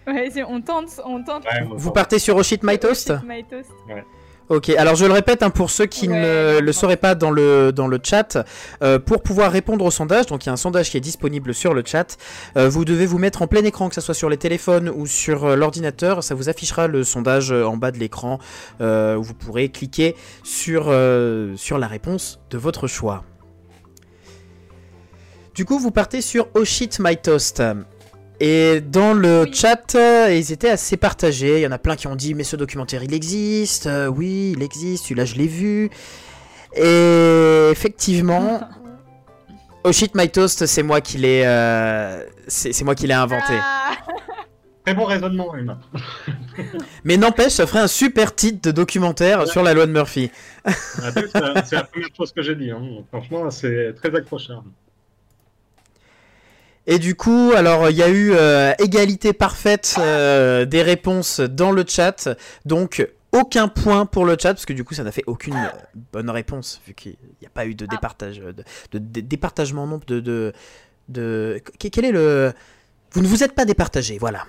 Ouais, on tente, on tente. Vous partez sur Oshit My Toast My Toast. Ouais. Ok, alors je le répète hein, pour ceux qui ne le sauraient pas dans le, dans le chat, euh, pour pouvoir répondre au sondage, donc il y a un sondage qui est disponible sur le chat, euh, vous devez vous mettre en plein écran, que ce soit sur les téléphones ou sur euh, l'ordinateur, ça vous affichera le sondage en bas de l'écran, où vous pourrez cliquer sur, sur la réponse de votre choix. Du coup, vous partez sur Oh Shit My Toast. Et dans le chat, euh, ils étaient assez partagés. Il y en a plein qui ont dit Mais ce documentaire il existe. Euh, oui, il existe. Celui-là, je l'ai vu. Et effectivement, Oh shit my toast, c'est moi qui l'ai, euh, c'est moi qui l'ai inventé. Ah. Très bon raisonnement, Emma. Mais n'empêche, ça ferait un super titre de documentaire sur la loi de Murphy. Ah, c'est la première chose que j'ai dit. Hein. Franchement, c'est très accrocheur. Et du coup, alors il y a eu euh, égalité parfaite euh, des réponses dans le chat. Donc aucun point pour le chat parce que du coup ça n'a fait aucune euh, bonne réponse vu qu'il n'y a pas eu de ah. départage de, départagement nombre de, de, de quel est le vous ne vous êtes pas départagé voilà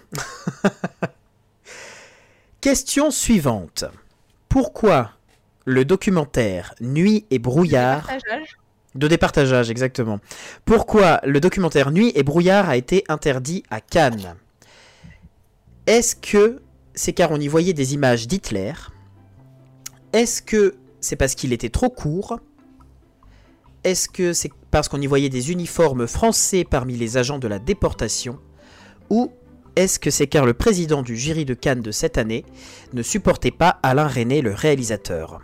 question suivante pourquoi le documentaire Nuit et brouillard de départageage, exactement. Pourquoi le documentaire Nuit et brouillard a été interdit à Cannes? Est-ce que c'est car on y voyait des images d'Hitler? Est-ce que c'est parce qu'il était trop court? Est-ce que c'est parce qu'on y voyait des uniformes français parmi les agents de la déportation? Ou est-ce que c'est car le président du jury de Cannes de cette année ne supportait pas Alain René, le réalisateur?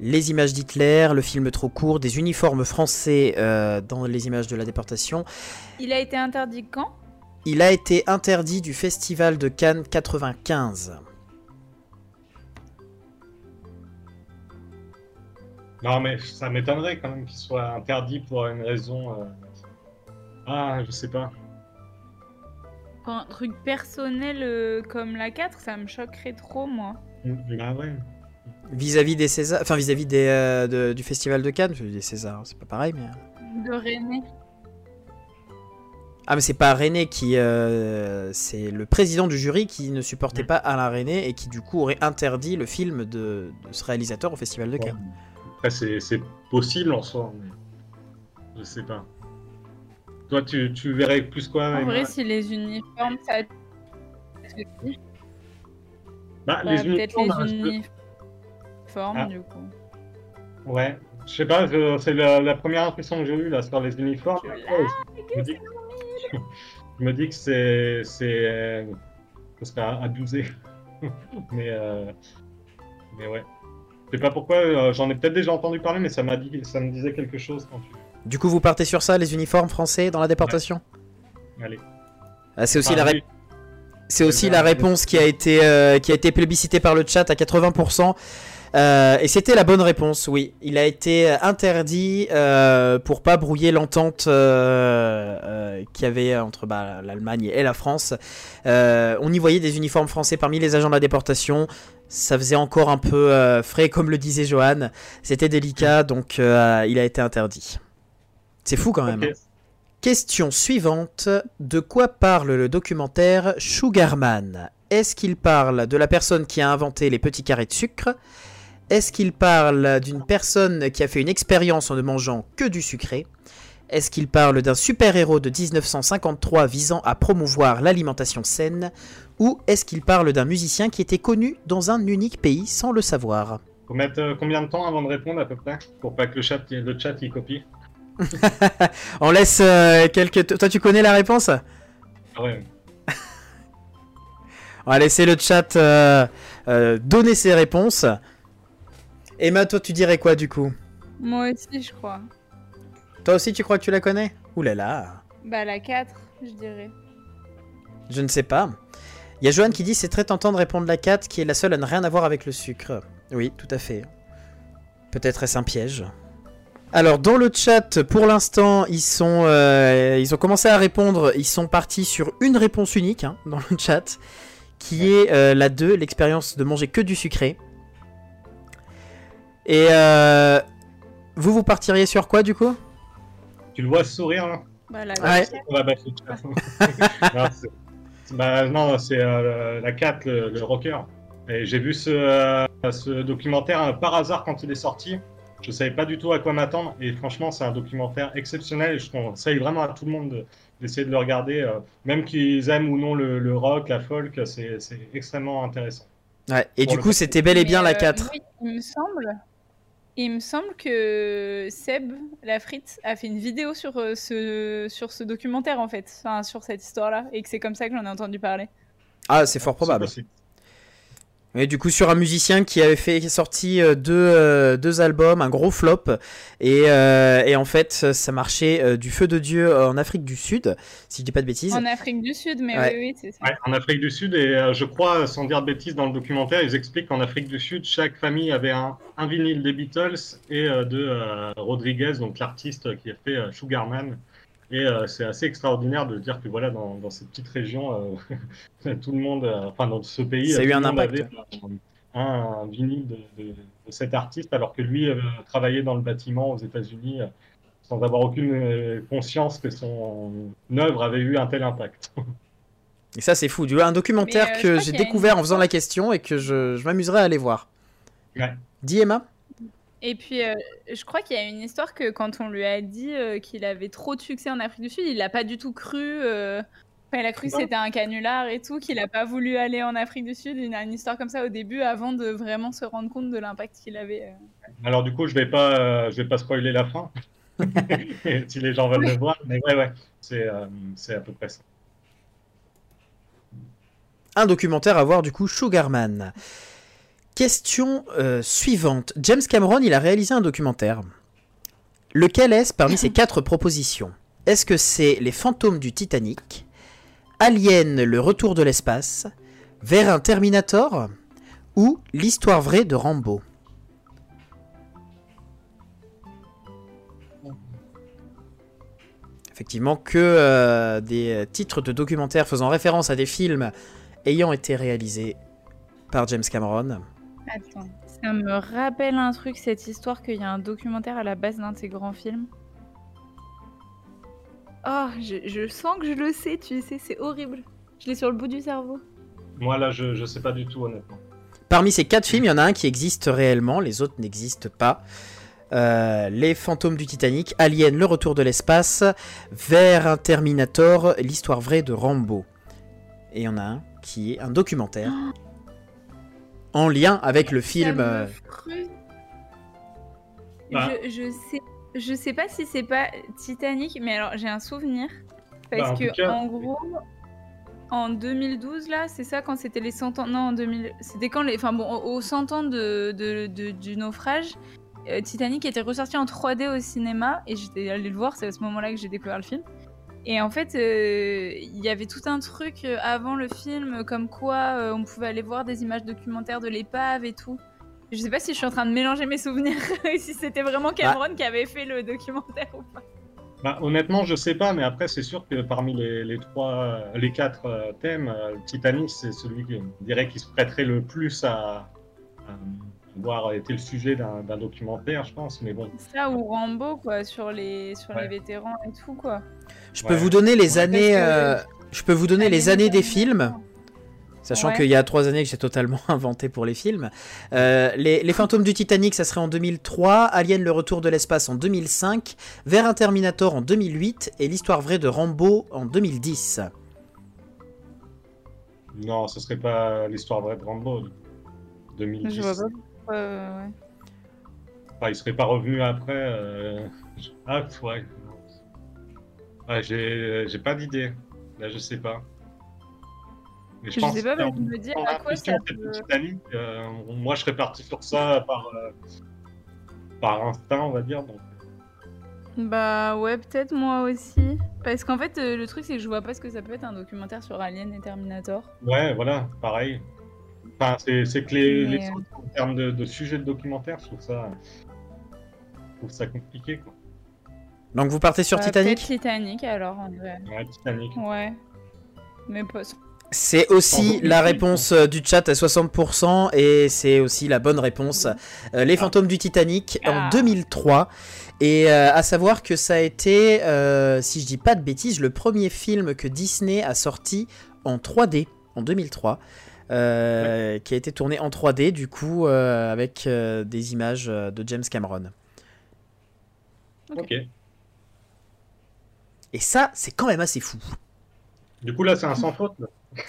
Les images d'Hitler, le film trop court, des uniformes français euh, dans les images de la déportation. Il a été interdit quand? Il a été interdit du Festival de Cannes 95. Non, mais ça m'étonnerait quand même qu'il soit interdit pour une raison. Euh, ah, je sais pas. Pour un truc personnel euh, comme la 4, ça me choquerait trop, moi. Bah ouais. Vis-à-vis des Césars, enfin vis-à-vis des, euh, du festival de Cannes, des Césars, c'est pas pareil, mais. De René. Ah mais c'est pas René qui, euh, c'est le président du jury qui ne supportait pas Alain René et qui du coup aurait interdit le film de, ce réalisateur au festival de Cannes. c'est possible en soi, mais je sais pas. Toi, tu, tu verrais plus quoi En vrai, si les uniformes, ça. Bah, les uniformes, les uniformes ah. du coup. Ouais, je sais pas, c'est la, première impression que j'ai eue là sur les uniformes. je, me dis, que c'est. c'est. ça serait abusé. mais. Euh, mais ouais. Je sais pas pourquoi, euh, j'en ai peut-être déjà entendu parler, mais ça m'a dit, ça me disait quelque chose quand tu. Du coup, vous partez sur ça, les uniformes français dans la déportation Allez. Ah, c'est aussi la C'est aussi la réponse qui a été euh, qui a été plébiscitée par le chat à 80%. Euh, et c'était la bonne réponse, oui. Il a été interdit euh, pour pas brouiller l'entente euh, euh qu'il y avait entre bah, l'Allemagne et la France. on y voyait des uniformes français parmi les agents de la déportation. Ça faisait encore un peu frais, comme le disait Johan. C'était délicat, donc il a été interdit. C'est fou quand même. Question suivante. De quoi parle le documentaire Sugarman? Est-ce qu'il parle de la personne qui a inventé les petits carrés de sucre? Est-ce qu'il parle d'une personne qui a fait une expérience en ne mangeant que du sucré? Est-ce qu'il parle d'un super-héros de 1953 visant à promouvoir l'alimentation saine? Ou est-ce qu'il parle d'un musicien qui était connu dans un unique pays sans le savoir? Faut mettre euh, combien de temps avant de répondre à peu près Pour pas que le chat, le chat y copie? On laisse euh, quelques... Toi tu connais la réponse? Ah Ouais. On va laisser le chat euh, donner ses réponses. Emma, toi, tu dirais quoi du coup? Moi aussi, je crois. Toi aussi, tu crois que tu la connais? Ouh là là Bah, la 4, je dirais. Je ne sais pas. Il y a Johan qui dit c'est très tentant de répondre la 4 qui est la seule à ne rien avoir avec le sucre. Oui, tout à fait. Peut-être est-ce un piège alors dans le chat, pour l'instant, ils sont, euh, ils ont commencé à répondre. Ils sont partis sur une réponse unique hein, dans le chat, qui est euh, la 2, l'expérience de manger que du sucré. Et euh, vous, vous partiriez sur quoi du coup? Tu le vois sourire là? Bah, la ouais. non, bah, non, c'est euh, la 4, le, rocker. Et j'ai vu ce, euh, ce documentaire euh, par hasard quand il est sorti. Je savais pas du tout à quoi m'attendre. Et franchement, c'est un documentaire exceptionnel. Et je conseille vraiment à tout le monde d'essayer de, le regarder. même qu'ils aiment ou non le, le rock, la folk, c'est extrêmement intéressant. Ouais, et du coup, c'était bel et bien la 4. Oui, il me semble. Il me semble que Seb, la frite, a fait une vidéo sur, euh, ce, sur ce documentaire, en fait, enfin, sur cette histoire-là, et que c'est comme ça que j'en ai entendu parler. Ah, c'est fort probable. Oui, du coup, sur un musicien qui avait fait, qui sorti euh, deux, euh, deux albums, un gros flop, et, euh, et en fait, ça marchait du feu de Dieu en Afrique du Sud, si je dis pas de bêtises. En Afrique du Sud, mais oui, oui, c'est ça. Ouais, en Afrique du Sud, et je crois, sans dire de bêtises, dans le documentaire, ils expliquent qu'en Afrique du Sud, chaque famille avait un, un vinyle des Beatles et de Rodriguez, donc l'artiste qui a fait Sugarman. Et euh, c'est assez extraordinaire de dire que voilà, dans, dans cette petite région, euh, tout le monde, euh, enfin dans ce pays, ça a eu un impact. avait un, un vinyle de, de, de, cet artiste, alors que lui travaillait dans le bâtiment aux États-Unis sans avoir aucune conscience que son œuvre avait eu un tel impact. Et ça, c'est fou. Un documentaire euh, que j'ai découvert en faisant la question et que je, je m'amuserais à aller voir. Ouais. Dis Emma? Et puis, euh, je crois qu'il y a une histoire que quand on lui a dit euh, qu'il avait trop de succès en Afrique du Sud, il n'a pas du tout cru. Euh... Enfin, il a cru que c'était un canular et tout, qu'il n'a pas voulu aller en Afrique du Sud. Il a une histoire comme ça au début avant de vraiment se rendre compte de l'impact qu'il avait. Euh. Alors, du coup, je ne vais, pas, je vais pas spoiler la fin, si les gens veulent le voir. Mais ouais, ouais, c'est à peu près ça. Un documentaire à voir, du coup, Sugarman. Question euh, suivante. James Cameron, il a réalisé un documentaire. Lequel est-ce parmi ces quatre propositions? Est-ce que c'est Les fantômes du Titanic Alien, le retour de l'espace Vers un Terminator Ou L'histoire vraie de Rambo? Effectivement, que euh, des titres de documentaires faisant référence à des films ayant été réalisés par James Cameron. Attends, ça me rappelle un truc, cette histoire qu'il y a un documentaire à la base d'un de ces grands films. Oh, je, sens que je le sais, tu sais, c'est horrible. Je l'ai sur le bout du cerveau. Moi là, je, je sais pas du tout, honnêtement. Parmi ces quatre films, il y en a un qui existe réellement, les autres n'existent pas. Euh, les fantômes du Titanic, Alien, le retour de l'espace, Vers un Terminator, l'histoire vraie de Rambo. Et il y en a un qui est un documentaire en lien avec le film. Euh, bah. Je, sais, je sais pas si c'est pas Titanic, mais alors j'ai un souvenir parce bah, que en gros, en 2012 là, c'est ça quand c'était les 100 ans. Non, en 2000, c'était quand les, enfin bon, aux 100 ans de, de, du naufrage. Euh, Titanic était ressorti en 3D au cinéma et j'étais allée le voir, c'est à ce moment-là que j'ai découvert le film. Et en fait, euh, il y avait tout un truc euh, avant le film, comme quoi euh, on pouvait aller voir des images documentaires de l'épave et tout. Je sais pas si je suis en train de mélanger mes souvenirs, si c'était vraiment bah. Cameron qui avait fait le documentaire ou pas. Bah, honnêtement, je sais pas, mais après, c'est sûr que parmi les, les, trois, les quatre thèmes, Titanic, c'est celui qui dirait qui se prêterait le plus à, avoir été le sujet d'un documentaire, je pense, mais bon. Ça ou Rambo, quoi, sur les, sur les vétérans et tout, quoi. Je peux vous donner les années, euh, je peux vous donner les années des films. Sachant qu'il y a trois années que j'ai totalement inventé pour les films. Euh, les, les, Fantômes du Titanic, ça serait en 2003. Alien, le retour de l'espace en 2005. Vers un Terminator en 2008. Et l'histoire vraie de Rambo en 2010. Non, ce serait pas l'histoire vraie de Rambo. 2010. Je vois pas. ouais. Enfin, il serait pas revenu après. Euh... Ah, ouais. Ouais, j'ai pas d'idée. Là, je sais pas. Mais je, je pense sais pas, mais je me dis à quoi ça peut... Titanic, euh, moi, je serais parti sur ça par, euh, par instinct, on va dire. Donc. Bah ouais, peut-être moi aussi. Parce qu'en fait, euh, le truc, c'est que je vois pas ce que ça peut être un documentaire sur Alien et Terminator. Ouais, voilà, pareil. Enfin, c'est que les, les autres, en termes de, de sujet de documentaire, je trouve ça, je trouve ça compliqué, quoi. Donc vous partez sur euh, Titanic Titanic alors en vrai. Ouais, Titanic. Ouais. Mais pas... C'est aussi la réponse euh, du chat à 60% et c'est aussi la bonne réponse. Euh, les fantômes du Titanic en 2003. Ah. Et à savoir que ça a été, si je dis pas de bêtises, le premier film que Disney a sorti en 3D en 2003. qui a été tourné en 3D du coup avec des images de James Cameron. Ok. Et ça, c'est quand même assez fou. Du coup, là, c'est un sans faute.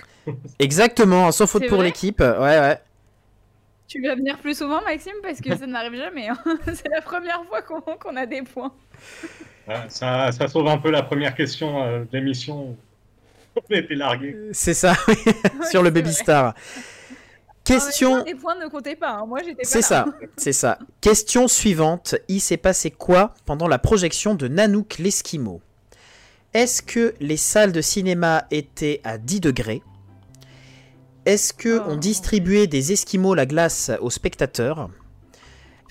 Exactement, un sans faute pour l'équipe. Ouais, ouais. Tu vas venir plus souvent, Maxime, parce que ça n'arrive jamais. Hein. c'est la première fois qu'on a des points. ça, sauve un peu la première question euh, de l'émission. On a été largué. C'est ça, oui. sur le Baby Star. Question. les points ne comptaient pas. Hein. Moi, j'étais C'est ça, c'est ça. Question suivante. Il s'est passé quoi pendant la projection de Nanook l'Esquimau? Est-ce que les salles de cinéma étaient à 10 degrés? Est-ce que Oh. on distribuait des Esquimaux la glace aux spectateurs?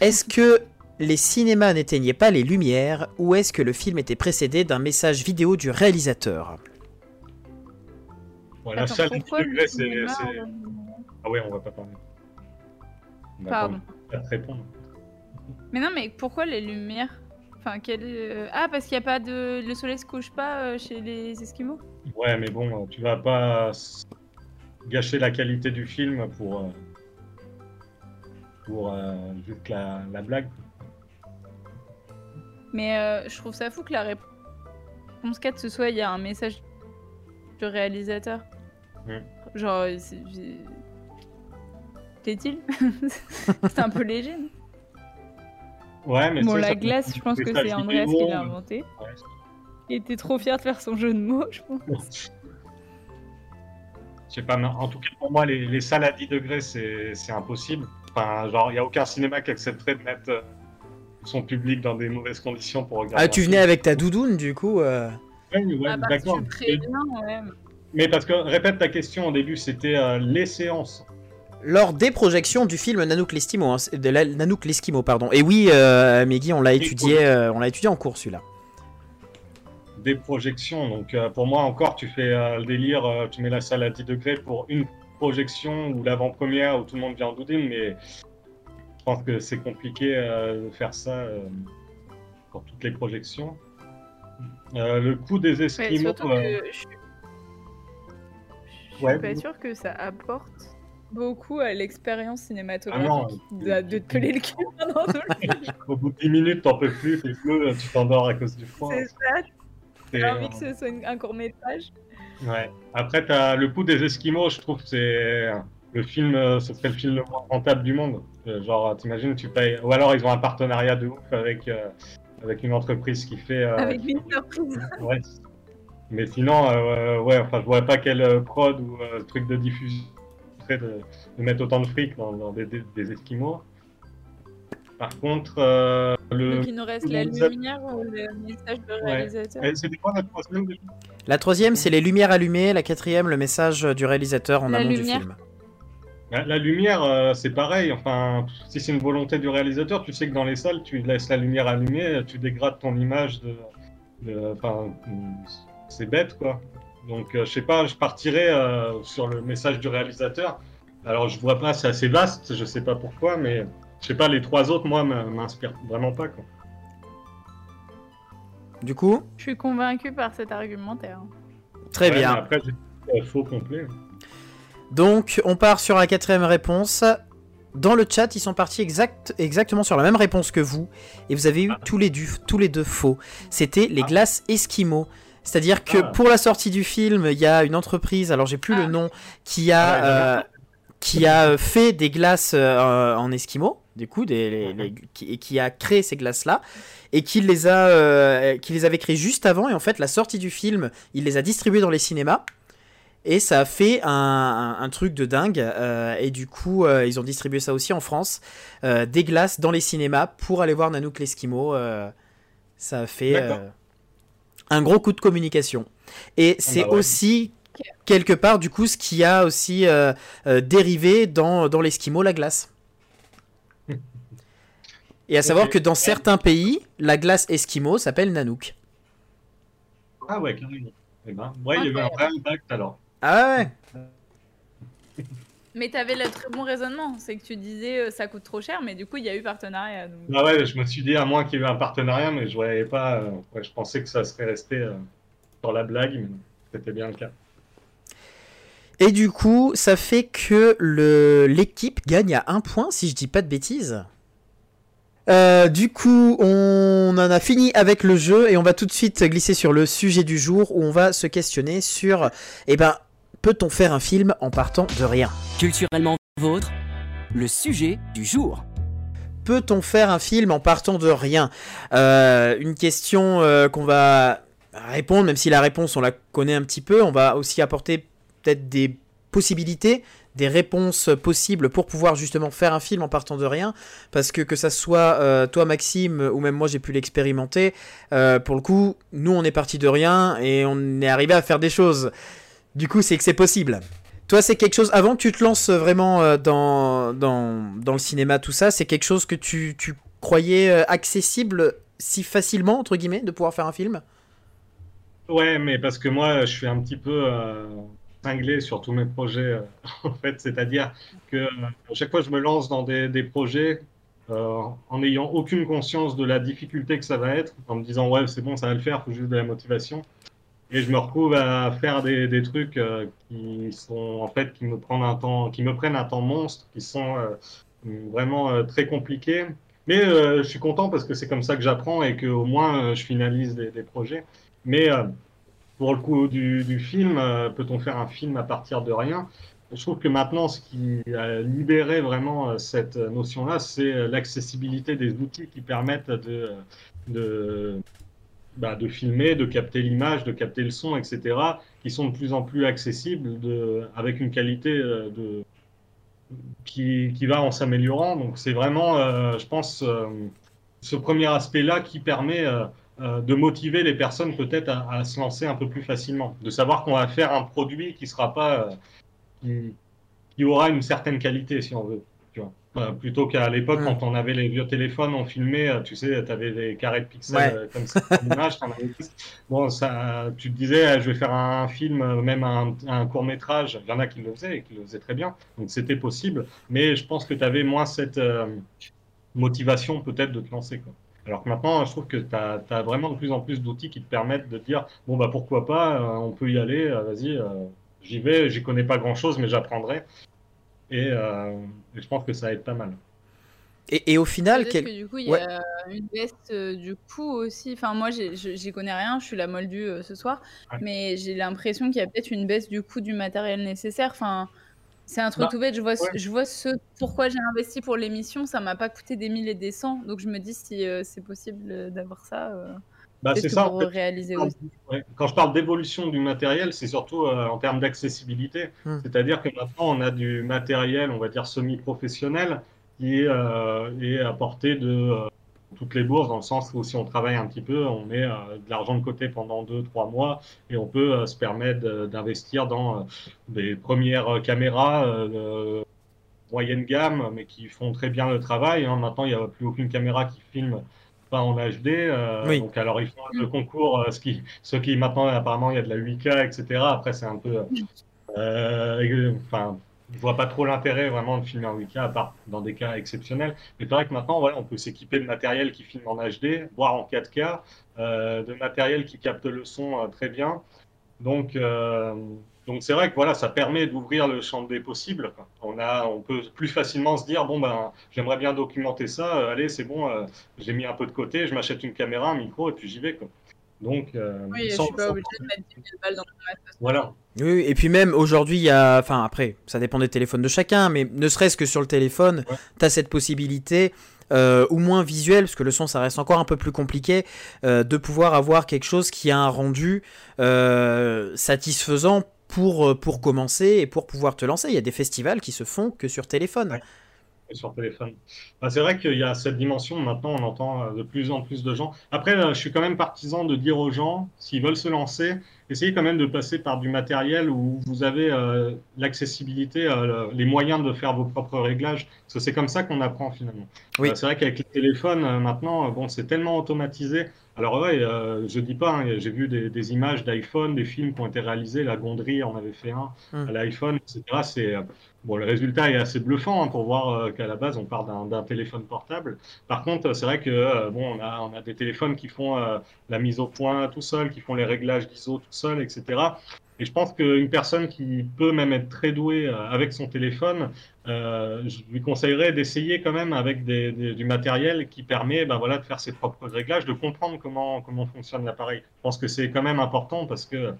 Est-ce que les cinémas n'éteignaient pas les lumières? Ou est-ce que le film était précédé d'un message vidéo du réalisateur? Ouais, la Attends, salle de pourquoi le degrés, c'est. euh, Ah ouais, on va pas parler. On va Pardon. pas te répondre. Mais non, mais pourquoi les lumières? Enfin, quel... euh, Ah, parce qu'il n'y a pas de... Le soleil se couche pas euh, chez les Esquimaux? Ouais, mais bon, tu vas pas gâcher la qualité du film pour. euh, pour euh, juste la, la blague. Mais euh, je trouve ça fou que la réponse 4, ce soit il y a un message du réalisateur. Genre, c'est... Plaît-il? C'est un peu léger. non? Ouais, mais bon, la ça- glace, je pense que c'est Andreas qui l'a inventé. ouais. Il était trop fier de faire son jeu de mots, je pense. Je sais pas, mais en tout cas pour moi, les, les salles à 10 degrés, c'est impossible. Enfin, genre, il n'y a aucun cinéma qui accepterait de mettre euh, son public dans des mauvaises conditions pour regarder. Ah, tu film. venais avec ta doudoune, du coup euh, ouais, ah bah, d'accord. Mais parce que, répète ta question au début, c'était euh, les séances. Lors des projections du film Nanook l'Esquimau, hein, c'est- de la- Nanook l'Esquimau, pardon. Et oui, euh, Meggy, on l'a étudié, euh, on l'a étudié en cours celui-là. des projections. Donc euh, pour moi encore, tu fais euh, le délire, euh, tu mets la salle à 10 degrés pour une projection ou l'avant-première où tout le monde vient en doudoune, mais je pense que c'est compliqué euh, de faire ça euh, pour toutes les projections. Euh, le coût des Ouais, Esquimaux, euh, je suis, je suis Ouais, pas sûre que ça apporte beaucoup à l'expérience cinématographique Ah de, de te peler le cul pendant tout le film. au bout de 10 minutes, t'en peux plus, tu t'endors à cause du froid. C'est ça, j'ai envie que ce soit un court métrage. Ouais. Après, le coût des Esquimaux, je trouve que c'est le film, euh, ce serait le film le moins rentable du monde. Euh, Genre, t'imagines, tu payes. Ou alors, ils ont un partenariat de ouf avec, euh, avec une entreprise qui fait. euh, Avec une ouais. Mais sinon, euh, ouais, enfin, je vois pas quel euh, prod ou truc de diffusion de, de mettre autant de fric dans, dans des, des, des Esquimaux. Par contre, euh, le. Donc il nous reste la lumière ou le message de Ouais. réalisateur. Eh, C'était quoi la troisième La troisième, c'est les lumières allumées. La quatrième, le message du réalisateur en La amont du lumière. film. La, la lumière, euh, c'est pareil. Enfin, si c'est une volonté du réalisateur, tu sais que dans les salles, tu laisses la lumière allumée, tu dégrades ton image de. de- Enfin, c'est bête, quoi. Donc, euh, je sais pas, je partirais euh, sur le message du réalisateur. Alors, je vois pas, c'est assez vaste, je sais pas pourquoi, mais je sais pas, les trois autres, moi, m'in- m'inspirent vraiment pas, quoi. Du coup, Je suis convaincue par cet argumentaire. très Ouais, bien. après, j'ai euh, faux complet. Donc, on part sur la quatrième réponse. Dans le chat, ils sont partis exact, exactement sur la même réponse que vous. Et vous avez eu Ah. tous, les du- tous les deux faux. C'était les Ah. glaces Esquimaux. C'est-à-dire que Ah. pour la sortie du film, il y a une entreprise, alors j'ai plus Ah. le nom, qui a, Ah, euh, qui a euh, fait des glaces euh, en Esquimaux, du coup, des, les- les- qui, et qui a créé ces glaces-là, et qui les, a, euh, qui les avait créées juste avant. Et en fait, la sortie du film, il les a distribuées dans les cinémas. Et ça a fait un, un- un truc de dingue. euh, et du coup, euh, ils ont distribué ça aussi en France. euh, des glaces dans les cinémas pour aller voir Nanook l'Esquimau. euh, ça a fait D'accord. euh, un gros coup de communication. Et c'est bah ouais. aussi quelque part, du coup, ce qui a aussi euh, euh, dérivé dans, dans l'Esquimau, la glace. Et à savoir que dans certains pays, la glace Esquimau s'appelle Nanook. Ah ouais, carrément. Eh ben, ouais, il y avait un vrai impact alors. Ah ouais Mais t'avais le très bon raisonnement, c'est que tu disais euh, ça coûte trop cher, mais du coup il y a eu partenariat. donc- Ah ouais, je me suis dit à moins qu'il y ait eu un partenariat, mais je voyais pas. euh, ouais, je pensais que ça serait resté euh, sur la blague, mais c'était bien le cas. Et du coup, ça fait que le- l'équipe gagne à un point, si je dis pas de bêtises. Euh, du coup, on en a fini avec le jeu et on va tout de suite glisser sur le sujet du jour où on va se questionner sur, eh ben, peut-on faire un film en partant de rien? Culturellement vôtre, le sujet du jour. Peut-on faire un film en partant de rien? Euh, Une question euh, qu'on va répondre, même si la réponse on la connaît un petit peu, on va aussi apporter peut-être des possibilités des réponses possibles pour pouvoir justement faire un film en partant de rien. Parce que que ça soit euh, toi Maxime ou même moi j'ai pu l'expérimenter, pour le coup, nous on est parti de rien et on est arrivé à faire des choses. Du coup, c'est que c'est possible. Toi, c'est quelque chose, avant que tu te lances vraiment euh, dans, dans, le cinéma, tout ça, c'est quelque chose que tu, tu croyais accessible si facilement, entre guillemets, de pouvoir faire un film? Ouais, mais parce que moi, je suis un petit peu cinglé sur tous mes projets, euh, en fait. C'est-à-dire que euh, à chaque fois, je me lance dans des, des projets euh, en n'ayant aucune conscience de la difficulté que ça va être, en me disant, ouais, c'est bon, ça va le faire, il faut juste de la motivation. Et je me retrouve à faire des, trucs qui sont, en fait, qui me, prennent un temps, qui me prennent un temps monstre, qui sont vraiment très compliqués. Mais je suis content parce que c'est comme ça que j'apprends et qu'au moins je finalise des, projets. Mais pour le coup du, film, euh, peut-on faire un film à partir de rien? Je trouve que maintenant, ce qui a libéré vraiment euh, cette notion-là, c'est euh, l'accessibilité des outils qui permettent de, bah, de filmer, de capter l'image, de capter le son, etc., qui sont de plus en plus accessibles avec une qualité de, qui, qui va en s'améliorant. Donc c'est vraiment, je pense, ce premier aspect-là qui permet euh, de motiver les personnes peut-être à, se lancer un peu plus facilement, de savoir qu'on va faire un produit qui sera pas euh, qui, aura une certaine qualité si on veut. Euh, plutôt qu'à l'époque, quand on avait les vieux téléphones, on filmait, tu sais, tu avais des carrés de pixels comme ça, image, bon, ça, tu te disais, je vais faire un film, même un, un court métrage. Il y en a qui le faisaient et qui le faisaient très bien, donc c'était possible. Mais je pense que tu avais moins cette motivation peut-être de te lancer. Quoi. Alors que maintenant, je trouve que tu as, vraiment de plus en plus d'outils qui te permettent de dire bon, bah pourquoi pas, euh, on peut y aller, euh, vas-y, euh, j'y vais, j'y connais pas grand chose, mais j'apprendrai. Et, je pense que ça aide pas mal. Et, et au final, quel... que du coup, il y a une baisse du coût aussi. Enfin, moi, j'y connais rien, je suis la moldue ce soir, mais j'ai l'impression qu'il y a peut-être une baisse du coût du matériel nécessaire. Enfin, c'est un truc bah, tout bête. Je vois, je vois ce pourquoi j'ai investi pour l'émission. Ça m'a pas coûté des milliers et des cents. Donc je me dis si euh, c'est possible d'avoir ça. Euh, bah, c'est ça. Pour réaliser quand, aussi. quand je parle d'évolution du matériel, c'est surtout euh, en termes d'accessibilité. Hmm. C'est-à-dire que maintenant, on a du matériel, on va dire semi-professionnel, qui est, est à portée de toutes les bourses, dans le sens où si on travaille un petit peu, on met euh, de l'argent de côté pendant deux, trois mois et on peut euh, se permettre d'investir dans euh, des premières caméras moyenne gamme, mais qui font très bien le travail. Hein. Maintenant, il n'y a plus aucune caméra qui filme pas en HD. Donc, alors, ils font le concours, ce qui, ce qui maintenant, apparemment, il y a de la 8K, etc. Après, c'est un peu. Enfin je vois pas trop l'intérêt vraiment de filmer en 8K, à part dans des cas exceptionnels. Mais c'est vrai que maintenant, voilà, on peut s'équiper de matériel qui filme en HD, voire en 4K, euh, de matériel qui capte le son euh, très bien. Donc, euh, donc c'est vrai que voilà, ça permet d'ouvrir le champ des possibles. On a, on peut plus facilement se dire bon ben, j'aimerais bien documenter ça. allez, c'est bon, j'ai mis un peu de côté, je m'achète une caméra, un micro et puis j'y vais. Quoi. Donc, oui, je suis pas obligé de mettre 10 000 balles dans le Voilà. Oui, et puis même aujourd'hui, il y a. Enfin, après, ça dépend des téléphones de chacun, mais ne serait-ce que sur le téléphone, tu as cette possibilité, euh, ou moins visuel, parce que le son, ça reste encore un peu plus compliqué, euh, de pouvoir avoir quelque chose qui a un rendu euh, satisfaisant pour, pour commencer et pour pouvoir te lancer. Il y a des festivals qui se font que sur téléphone sur téléphone. Bah, c'est vrai qu'il y a cette dimension, maintenant on entend euh, de plus en plus de gens. Après, euh, je suis quand même partisan de dire aux gens, s'ils veulent se lancer, essayez quand même de passer par du matériel où vous avez euh, l'accessibilité, les moyens de faire vos propres réglages, parce que c'est comme ça qu'on apprend finalement. Oui. c'est vrai qu'avec les téléphones, maintenant, bon, c'est tellement automatisé. Alors ouais, je dis pas, hein, j'ai vu des, images d'iPhone, des films qui ont été réalisés, la Gondry en avait fait un hum. à l'iPhone, etc. C'est Bon, le résultat est assez bluffant hein, pour voir euh, qu'à la base, on part d'un téléphone portable. Par contre, c'est vrai que euh, bon, on a, on a, des téléphones qui font euh, la mise au point tout seul, qui font les réglages d'ISO tout seul, etc. Et je pense qu'une personne qui peut même être très douée avec son téléphone, je lui conseillerais d'essayer quand même avec des, du matériel qui permet ben voilà, de faire ses propres réglages, de comprendre comment, comment fonctionne l'appareil. Je pense que c'est quand même important parce que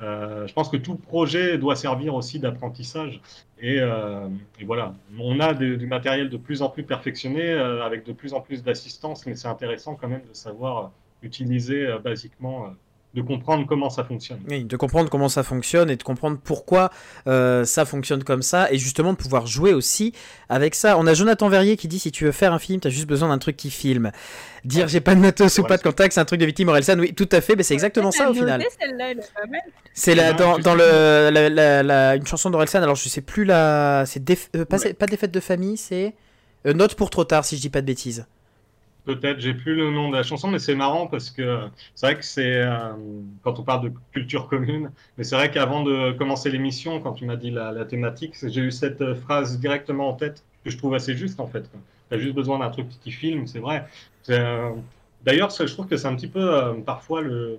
euh, je pense que tout projet doit servir aussi d'apprentissage. Et, euh, voilà, on a du matériel de plus en plus perfectionné, euh, avec de plus en plus d'assistance, mais c'est intéressant quand même de savoir utiliser basiquement de comprendre comment ça fonctionne. Oui, de comprendre comment ça fonctionne et de comprendre pourquoi euh, ça fonctionne comme ça et justement de pouvoir jouer aussi avec ça. On a Jonathan Verrier qui dit si tu veux faire un film, tu as juste besoin d'un truc qui filme. Dire j'ai pas de matos ou pas de contact, c'est un truc de victime Orelsan. Oui, tout à fait, mais c'est exactement ça au final. C'est là dans, dans le, la, la, une chanson d'Orelsan, alors je sais plus la. C'est euh, pas, pas des fêtes de famille, c'est. Euh, Note pour trop tard si je dis pas de bêtises. Peut-être, j'ai plus le nom de la chanson, mais c'est marrant parce que c'est vrai que c'est euh, quand on parle de culture commune, mais c'est vrai qu'avant de commencer l'émission, quand tu m'as dit la, thématique, j'ai eu cette euh, phrase directement en tête que je trouve assez juste en fait. Tu as juste besoin d'un truc qui filme, c'est vrai. Euh, d'ailleurs, je trouve que c'est un petit peu parfois le,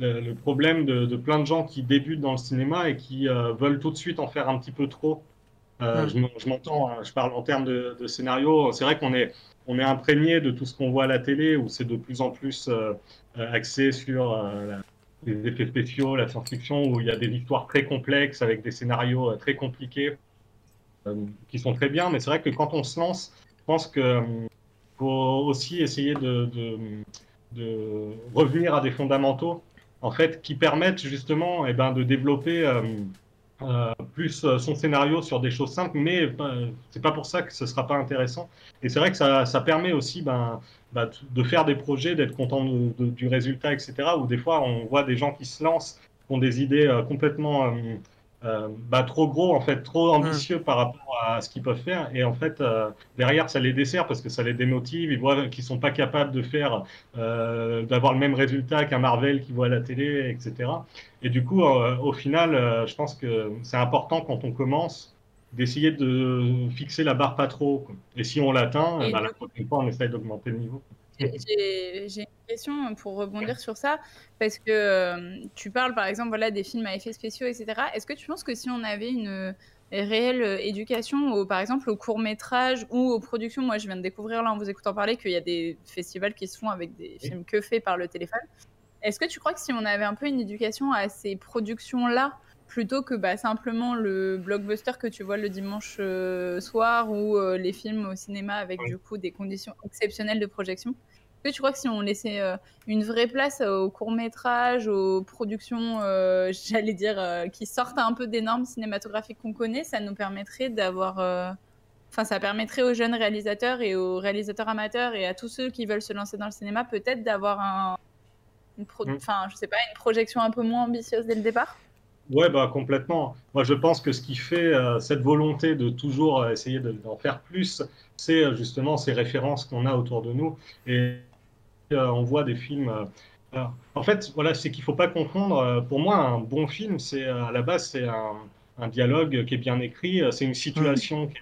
le, problème de, plein de gens qui débutent dans le cinéma et qui veulent tout de suite en faire un petit peu trop. Je m'entends, hein, je parle en termes de, de scénario. C'est vrai qu'on est on est imprégné de tout ce qu'on voit à la télé, où c'est de plus en plus euh, euh, axé sur euh, les effets spéciaux, la science-fiction, où il y a des histoires très complexes avec des scénarios très compliqués, qui sont très bien. Mais c'est vrai que quand on se lance, je pense qu'il faut aussi essayer de, de, revenir à des fondamentaux, en fait, qui permettent justement eh ben, de développer euh, plus euh, son scénario sur des choses simples, mais euh, c'est pas pour ça que ce sera pas intéressant. Et c'est vrai que ça, ça permet aussi ben, ben, de faire des projets, d'être content du résultat, etc. Ou des fois on voit des gens qui se lancent, qui ont des idées complètement euh, bah, trop gros, en fait, trop mmh. ambitieux par rapport à ce qu'ils peuvent faire. Et en fait, euh, derrière, ça les dessert parce que ça les démotive. Ils voient qu'ils sont pas capables de faire, euh, d'avoir le même résultat qu'un Marvel qui voit à la télé, etc. Et du coup, au final, je pense que c'est important quand on commence d'essayer de fixer la barre pas trop. Et si on l'atteint, bah, la prochaine fois, on essaye d'augmenter le niveau. J'ai une question pour rebondir sur ça, parce que euh, tu parles par exemple voilà, des films à effets spéciaux, etc. Est-ce que tu penses que si on avait une réelle éducation, au, par exemple au court métrage ou aux productions, moi je viens de découvrir là en vous écoutant parler qu'il y a des festivals qui se font avec des films que faits par le téléphone. Est-ce que tu crois que si on avait un peu une éducation à ces productions-là, plutôt que bah, simplement le blockbuster que tu vois le dimanche soir ou les films au cinéma avec du coup des conditions exceptionnelles de projection, est-ce que tu crois que si on laissait euh, une vraie place aux courts-métrages, aux productions, euh, j'allais dire, euh, qui sortent un peu des normes cinématographiques qu'on connaît, ça nous permettrait d'avoir. Enfin, ça permettrait aux jeunes réalisateurs et aux réalisateurs amateurs et à tous ceux qui veulent se lancer dans le cinéma, peut-être d'avoir un. Mm. Enfin, je sais pas, une projection un peu moins ambitieuse dès le départ? Ouais, bah complètement. Moi, je pense que ce qui fait cette volonté de toujours essayer d'en faire plus, c'est justement ces références qu'on a autour de nous. Et euh, on voit des films. Euh, en fait, voilà, c'est qu'il ne faut pas confondre. Euh, pour moi, un bon film, c'est à la base, c'est un, dialogue qui est bien écrit. C'est une situation qui,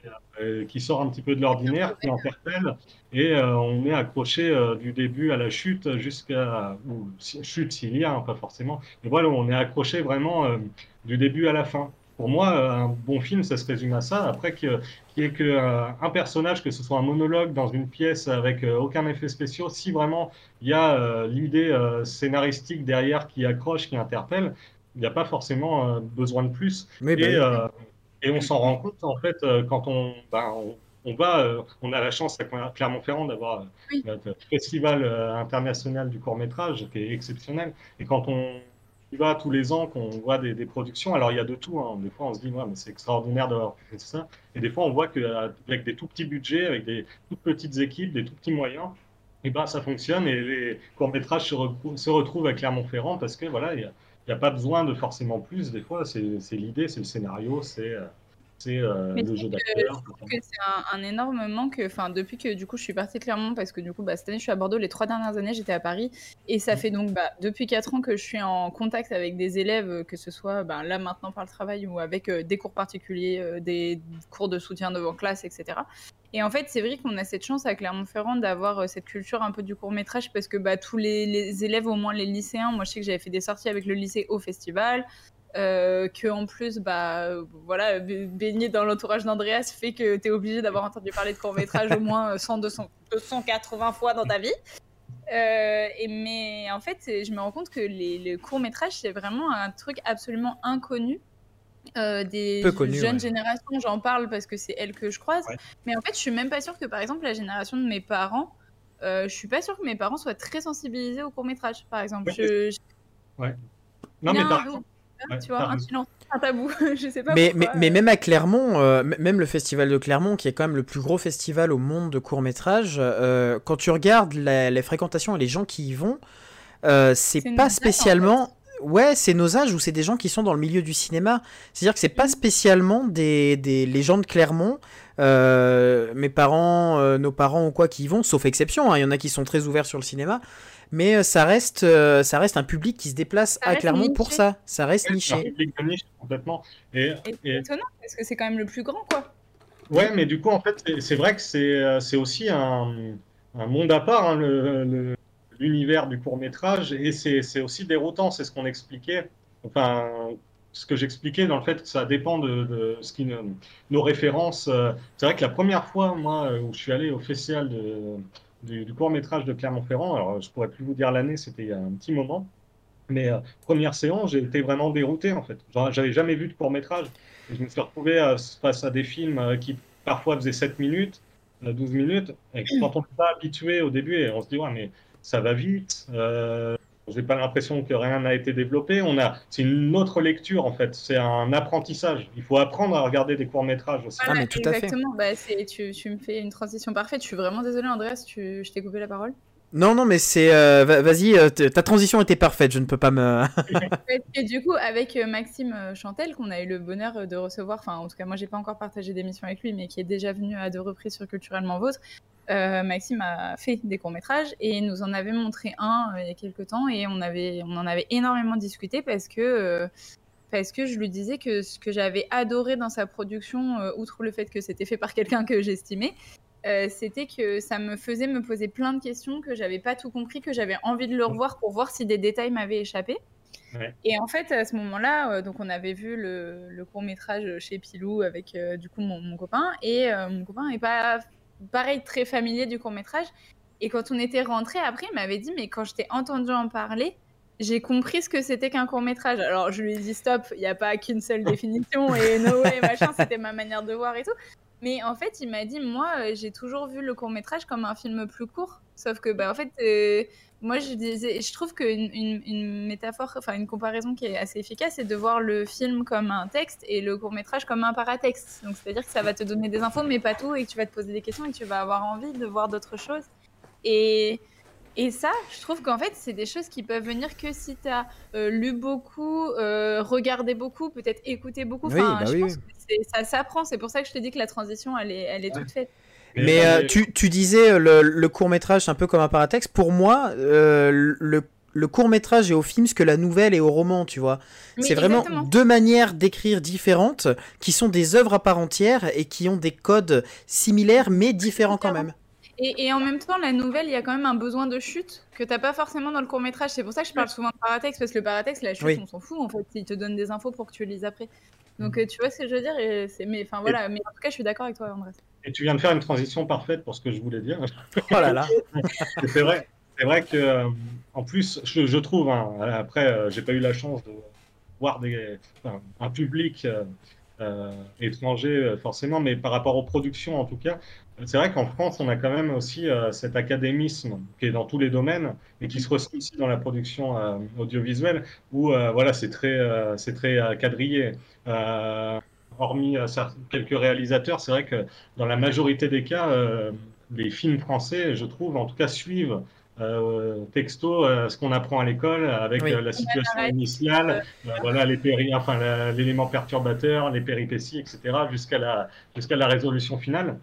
sort un petit peu de l'ordinaire, qui interpelle, et on est accroché du début à la chute jusqu'à ou chute s'il y a, hein, pas forcément. Mais voilà, on est accroché vraiment du début à la fin. Pour moi, euh, un bon film, ça se résume à ça. Après, qu'il n'y ait qu'un euh, personnage, que ce soit un monologue dans une pièce avec euh, aucun effet spécial, si vraiment il y a l'idée scénaristique derrière qui accroche, qui interpelle, il n'y a pas forcément besoin de plus. et, bah et, on s'en rend compte, en fait, quand on, ben, on, va, on a la chance à Clermont-Ferrand d'avoir notre festival international du court métrage qui est exceptionnel. Et quand on va tous les ans qu'on voit des, productions. Alors il y a de tout. Hein. Des fois on se dit, ouais, mais c'est extraordinaire d'avoir fait ça. Et des fois on voit qu'avec des tout petits budgets, avec des toutes petites équipes, des tout petits moyens, et eh ben, ça fonctionne et les courts-métrages se, retrouvent à Clermont-Ferrand parce que voilà, il n'y a, a, pas besoin de forcément plus. Des fois, c'est l'idée, c'est le scénario, c'est euh, euh, le jeu d'acteur. Je trouve que c'est un, énorme manque. Enfin, depuis que du coup je suis partie clairement parce que du coup bah, cette année je suis à Bordeaux, les trois dernières années j'étais à Paris et ça mmh. fait donc bah, depuis quatre ans que je suis en contact avec des élèves, que ce soit bah, là maintenant par le travail ou avec euh, des cours particuliers, euh, des cours de soutien devant classe, etc. Et en fait, c'est vrai qu'on a cette chance à Clermont-Ferrand d'avoir cette culture un peu du court métrage parce que bah, tous les, élèves, au moins les lycéens, moi je sais que j'avais fait des sorties avec le lycée au festival, euh, que en plus, bah, voilà, baigner dans l'entourage d'Andreas fait que tu es obligé d'avoir entendu parler de court métrage au moins 100, 200, 280 fois dans ta vie. Euh, et, mais en fait, je me rends compte que les, courts métrages, c'est vraiment un truc absolument inconnu. Euh, des jeunes générations, j'en parle parce que c'est elles que je croise. Mais en fait, je suis même pas sûre que, par exemple, la génération de mes parents, je suis pas sûre que mes parents soient très sensibilisés au court métrage, par exemple. je, Ouais. Non, mais tu vois, un silence, un tabou, je sais pas mais, mais, mais, même à Clermont, euh, même le festival de Clermont, qui est quand même le plus gros festival au monde de court métrage, euh, quand tu regardes les fréquentations et les gens qui y vont, euh, c'est pas spécialement. Ouais, c'est nos âges ou c'est des gens qui sont dans le milieu du cinéma. C'est-à-dire que c'est pas mm. spécialement des, des les gens de Clermont, mes parents, nos parents ou quoi qui y vont, sauf exception. Hein. Il y en a qui sont très ouverts sur le cinéma mais euh, ça reste, euh, ça reste un public qui se déplace à Clermont pour ça. Ça reste niché. Un public de niche complètement. Et, étonnant parce que c'est quand même le plus grand, quoi. Ouais, mais du coup, en fait, c'est vrai que c'est euh, aussi un, un, monde à part, hein, l'univers du court métrage, et c'est aussi déroutant. C'est ce qu'on expliquait. Enfin, ce que j'expliquais dans le fait que ça dépend de, ce qui nos références. C'est vrai que la première fois, moi, où je suis allé au festival du, court métrage de Clermont-Ferrand. Alors, je pourrais plus vous dire l'année, c'était il y a un petit moment. Mais euh, première séance, j'ai été vraiment dérouté en fait. J'avais jamais vu de court métrage. je me suis retrouvé euh, face à des films euh, qui parfois faisaient 7 minutes, 12 minutes. Et quand on n'est pas habitué au début, on se dit, ouais, mais ça va vite. J'ai pas l'impression que rien n'a été développé. On a, c'est une autre lecture en fait. C'est un apprentissage. Il faut apprendre à regarder des courts métrages aussi. ah, mais tout exactement. À fait. Bah, tu, tu, me fais une transition parfaite. Je suis vraiment désolée, Andreas. Tu, je t'ai coupé la parole. Non, non, mais c'est. Euh, vas-y, euh, ta transition était parfaite, je ne peux pas me. et du coup, avec euh, Maxime Chantel, qu'on a eu le bonheur de recevoir, enfin, en tout cas, moi, j'ai pas encore partagé d'émission avec lui, mais qui est déjà venu à deux reprises sur Culturellement Vôtre, Maxime a fait des courts-métrages et nous en avait montré un il y a quelques temps et on, avait, on en avait énormément discuté parce que. parce que je lui disais que ce que j'avais adoré dans sa production, outre le fait que c'était fait par quelqu'un que j'estimais, euh, c'était que ça me faisait me poser plein de questions que j'avais pas tout compris, que j'avais envie de le revoir pour voir si des détails m'avaient échappé. Et en fait, à ce moment-là, euh, donc on avait vu le, court métrage chez Pilou avec euh, du coup mon, copain, et mon copain n'est pas pareil très familier du court métrage. Et quand on était rentré après, il m'avait dit mais quand je t'ai entendu en parler, j'ai compris ce que c'était qu'un court métrage. Alors je lui ai dit stop, il n'y a pas qu'une seule définition et no way machin, c'était ma manière de voir et tout. Mais en fait, il m'a dit, moi, euh, j'ai toujours vu le court métrage comme un film plus court. Sauf que, bah, en fait, euh, moi, je disais, je trouve qu'une une, métaphore, enfin une comparaison qui est assez efficace, c'est de voir le film comme un texte et le court métrage comme un paratexte. Donc, c'est-à-dire que ça va te donner des infos, mais pas tout, et que tu vas te poser des questions et que tu vas avoir envie de voir d'autres choses. Et et ça, je trouve qu'en fait, c'est des choses qui peuvent venir que si tu as euh, lu beaucoup, euh, regardé beaucoup, peut-être écouté beaucoup. Enfin, bah je pense que ça s'apprend. C'est pour ça que je te dis que la transition, elle est, elle est toute faite. Mais euh, tu, tu, disais le, court métrage, c'est un peu comme un paratexte. Pour moi, le, le court métrage est au film ce que la nouvelle est au roman, tu vois. c'est vraiment deux manières d'écrire différentes qui sont des œuvres à part entière et qui ont des codes similaires mais différents quand même. Et, en même temps, la nouvelle, il y a quand même un besoin de chute que t'as pas forcément dans le court métrage. C'est pour ça que je parle souvent de paratexte, parce que le paratexte, la chute, on s'en fout en fait. Il te donne des infos pour que tu lises après. Donc euh, tu vois ce que je veux dire et mais enfin voilà, mais en tout cas, je suis d'accord avec toi, André. Et tu viens de faire une transition parfaite pour ce que je voulais dire. Oh là là. c'est vrai, c'est vrai que euh, en plus, je, trouve. Hein, après, euh, j'ai pas eu la chance de voir des, un public. étranger forcément, mais par rapport aux productions en tout cas, c'est vrai qu'en France, on a quand même aussi euh, cet académisme qui est dans tous les domaines et qui se ressent aussi dans la production euh, audiovisuelle où euh, voilà, c'est très, c'est très quadrillé. hormis quelques réalisateurs, c'est vrai que dans la majorité des cas, les films français, je trouve, en tout cas, suivent texto ce qu'on apprend à l'école avec la situation initiale, voilà les péri enfin l'élément perturbateur, les péripéties, etc. jusqu'à la jusqu'à la résolution finale.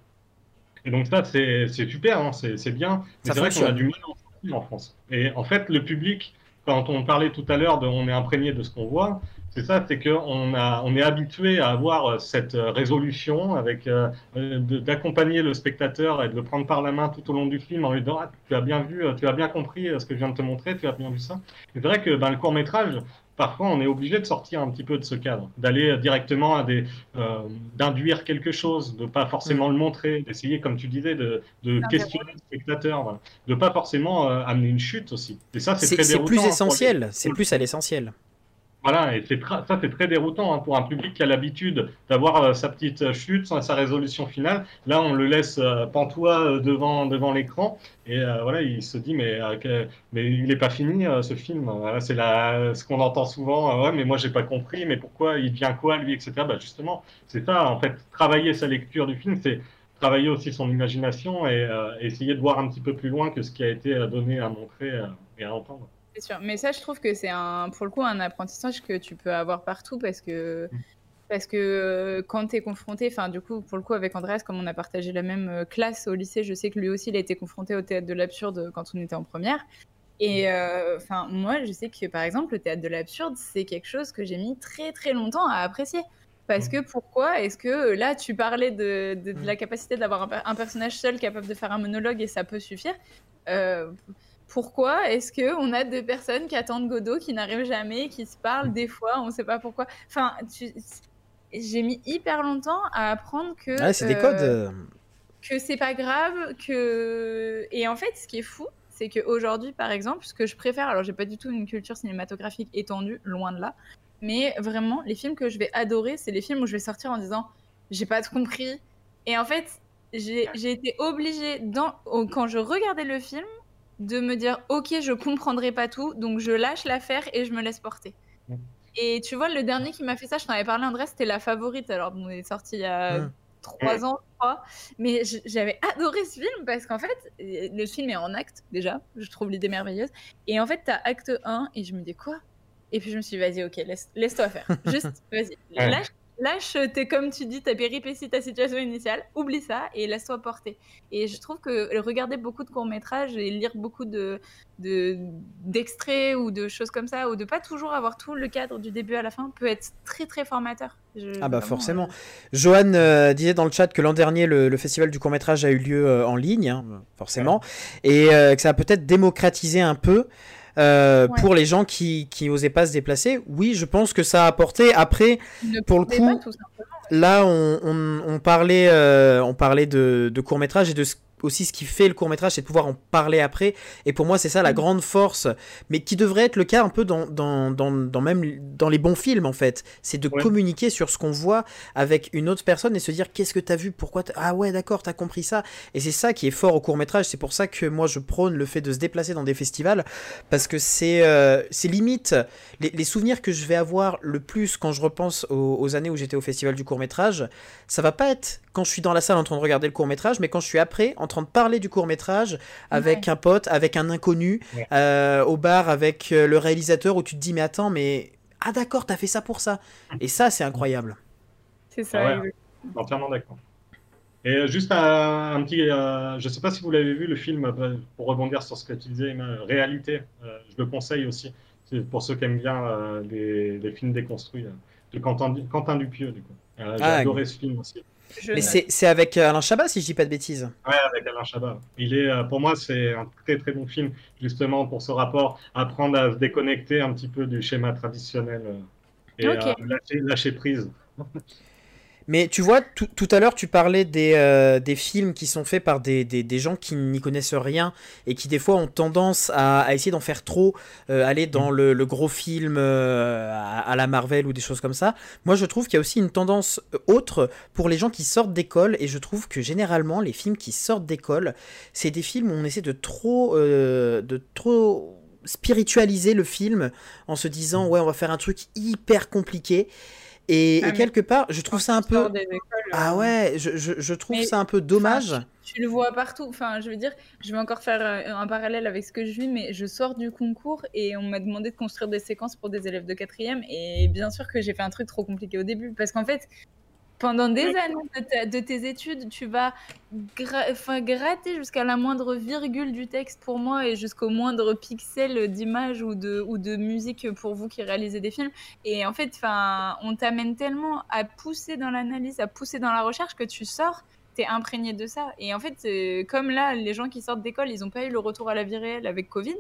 Et donc ça, c'est super, hein, c'est bien. Mais c'est vrai qu'on a du mal en France. Et en fait, le public, quand on parlait tout à l'heure de on est imprégné de ce qu'on voit, c'est ça, c'est qu'on on est habitué à avoir cette résolution, avec euh, d'accompagner le spectateur et de le prendre par la main tout au long du film en lui disant ah, tu as bien vu, tu as bien compris ce que je viens de te montrer, tu as bien vu ça. C'est vrai que ben, le court métrage, parfois on est obligé de sortir un petit peu de ce cadre, d'aller directement à des, euh, d'induire quelque chose, de pas forcément mm. le montrer, d'essayer, comme tu disais, de, de questionner le spectateur, voilà. de pas forcément euh, amener une chute aussi. Et ça, c'est très C'est plus essentiel, c'est plus à l'essentiel. Voilà, et ça c'est très déroutant hein, pour un public qui a l'habitude d'avoir euh, sa petite chute, sa, résolution finale. Là, on le laisse euh, pantois euh, devant, devant l'écran et voilà, il se dit mais, mais il n'est pas fini ce film. Voilà, c'est ce qu'on entend souvent. ouais, mais moi j'ai pas compris. Mais pourquoi il vient quoi lui, etc. Bah, justement, c'est ça en fait. Travailler sa lecture du film, c'est travailler aussi son imagination et essayer de voir un petit peu plus loin que ce qui a été donné à montrer et à entendre. C'est sûr. Mais ça, je trouve que c'est un, pour le coup un apprentissage que tu peux avoir partout parce que, mm. parce que euh, quand tu es confronté, enfin, du coup, pour le coup, avec Andreas, comme on a partagé la même euh, classe au lycée, je sais que lui aussi, il a été confronté au théâtre de l'absurde quand on était en première. Et mm. euh, enfin, moi, je sais que par exemple, le théâtre de l'absurde, c'est quelque chose que j'ai mis très très longtemps à apprécier. Parce mm. que pourquoi est-ce que là, tu parlais de, de, la capacité d'avoir un, un, personnage seul capable de faire un monologue et ça peut suffire pourquoi est-ce qu'on a deux personnes qui attendent Godot, qui n'arrivent jamais, qui se parlent des fois, on ne sait pas pourquoi. Enfin, j'ai mis hyper longtemps à apprendre que. Ah, c'est des codes. Euh. Que c'est pas grave, que. Et en fait, ce qui est fou, c'est qu'aujourd'hui, par exemple, ce que je préfère, alors j'ai pas du tout une culture cinématographique étendue, loin de là, mais vraiment, les films que je vais adorer, c'est les films où je vais sortir en disant j'ai pas compris. Et en fait, j'ai été obligée, dans... quand je regardais le film, de me dire ok je comprendrai pas tout donc je lâche l'affaire et je me laisse porter. Et tu vois le dernier qui m'a fait ça je t'en avais parlé André c'était la favorite. Alors on est sorti il y a trois ans je crois. Mais j'avais adoré ce film parce qu'en fait le film est en acte déjà. Je trouve l'idée merveilleuse. Et en fait t'as acte 1 et je me dis quoi? Et puis je me suis dit vas-y ok laisse, laisse toi faire. Juste vas-y lâche lâche, t'es comme tu dis, ta péripétie, ta situation initiale, oublie ça et laisse-toi porter. Et je trouve que regarder beaucoup de courts-métrages et lire beaucoup de, d'extraits ou de choses comme ça, ou de pas toujours avoir tout le cadre du début à la fin, peut être très très formateur. ah bah forcément. Euh... Johan euh, disait dans le chat que l'an dernier, le, festival du court-métrage a eu lieu euh, en ligne, hein, forcément, et euh, que ça a peut-être démocratisé un peu. Euh, pour les gens qui, qui osaient pas se déplacer. Oui, je pense que ça a apporté. Après, pour le coup, là, on, on, on parlait, euh, on parlait de, de court métrage et de ce aussi ce qui fait le court métrage, c'est de pouvoir en parler après. Et pour moi, c'est ça la mm. grande force, mais qui devrait être le cas un peu dans, dans, dans, dans même dans les bons films en fait. C'est de communiquer sur ce qu'on voit avec une autre personne et se dire qu'est-ce que t'as vu, pourquoi ah ouais d'accord t'as compris ça. Et c'est ça qui est fort au court métrage. C'est pour ça que moi je prône le fait de se déplacer dans des festivals parce que c'est euh, c'est limite les, les, souvenirs que je vais avoir le plus quand je repense aux, aux années où j'étais au festival du court métrage. Ça va pas être quand je suis dans la salle en train de regarder le court métrage, mais quand je suis après en train de parler du court métrage avec un pote, avec un inconnu, euh, au bar avec euh, le réalisateur, où tu te dis mais attends, mais ah d'accord, t'as fait ça pour ça. Et ça, c'est incroyable. C'est ça. entièrement d'accord. Et euh, juste un, petit, je sais pas si vous l'avez vu le film pour rebondir sur ce que tu disais, réalité. je le conseille aussi pour ceux qui aiment bien des, films déconstruits de Quentin, Quentin Dupieux. Du coup. J'ai ah, adoré ce film aussi. Mais c'est avec euh, Alain Chabat, si je dis pas de bêtises. Ouais, avec Alain Chabat. Il est, euh, pour moi, c'est un très très bon film, justement pour ce rapport, apprendre à se déconnecter un petit peu du schéma traditionnel euh, et à lâcher prise. Mais tu vois, tout à l'heure, tu parlais des, euh, des, films qui sont faits par des, des, des gens qui n'y connaissent rien et qui, des fois, ont tendance à, à essayer d'en faire trop, euh, aller dans mm. le, le gros film euh, à, la Marvel ou des choses comme ça. Moi, je trouve qu'il y a aussi une tendance autre pour les gens qui sortent d'école et je trouve que généralement, les films qui sortent d'école, c'est des films où on essaie de trop. de trop spiritualiser le film en se disant mm. ouais on va faire un truc hyper compliqué et, ah, quelque part, je trouve ça un peu. ah euh, ouais, je, je, je trouve ça un peu dommage. Tu, le vois partout. Enfin, je veux dire, je vais encore faire euh, un parallèle avec ce que je vis, mais je sors du concours et on m'a demandé de construire des séquences pour des élèves de quatrième. Et bien sûr que j'ai fait un truc trop compliqué au début. Parce qu'en fait, pendant des années de, tes études, tu vas gratter jusqu'à la moindre virgule du texte pour moi et jusqu'au moindre pixel d'image ou de, ou de musique pour vous qui réalisez des films. Et en fait, on t'amène tellement à pousser dans l'analyse, à pousser dans la recherche que tu sors t'es imprégné de ça. Et en fait, euh, comme là, les gens qui sortent d'école, ils n'ont pas eu le retour à la vie réelle avec Covid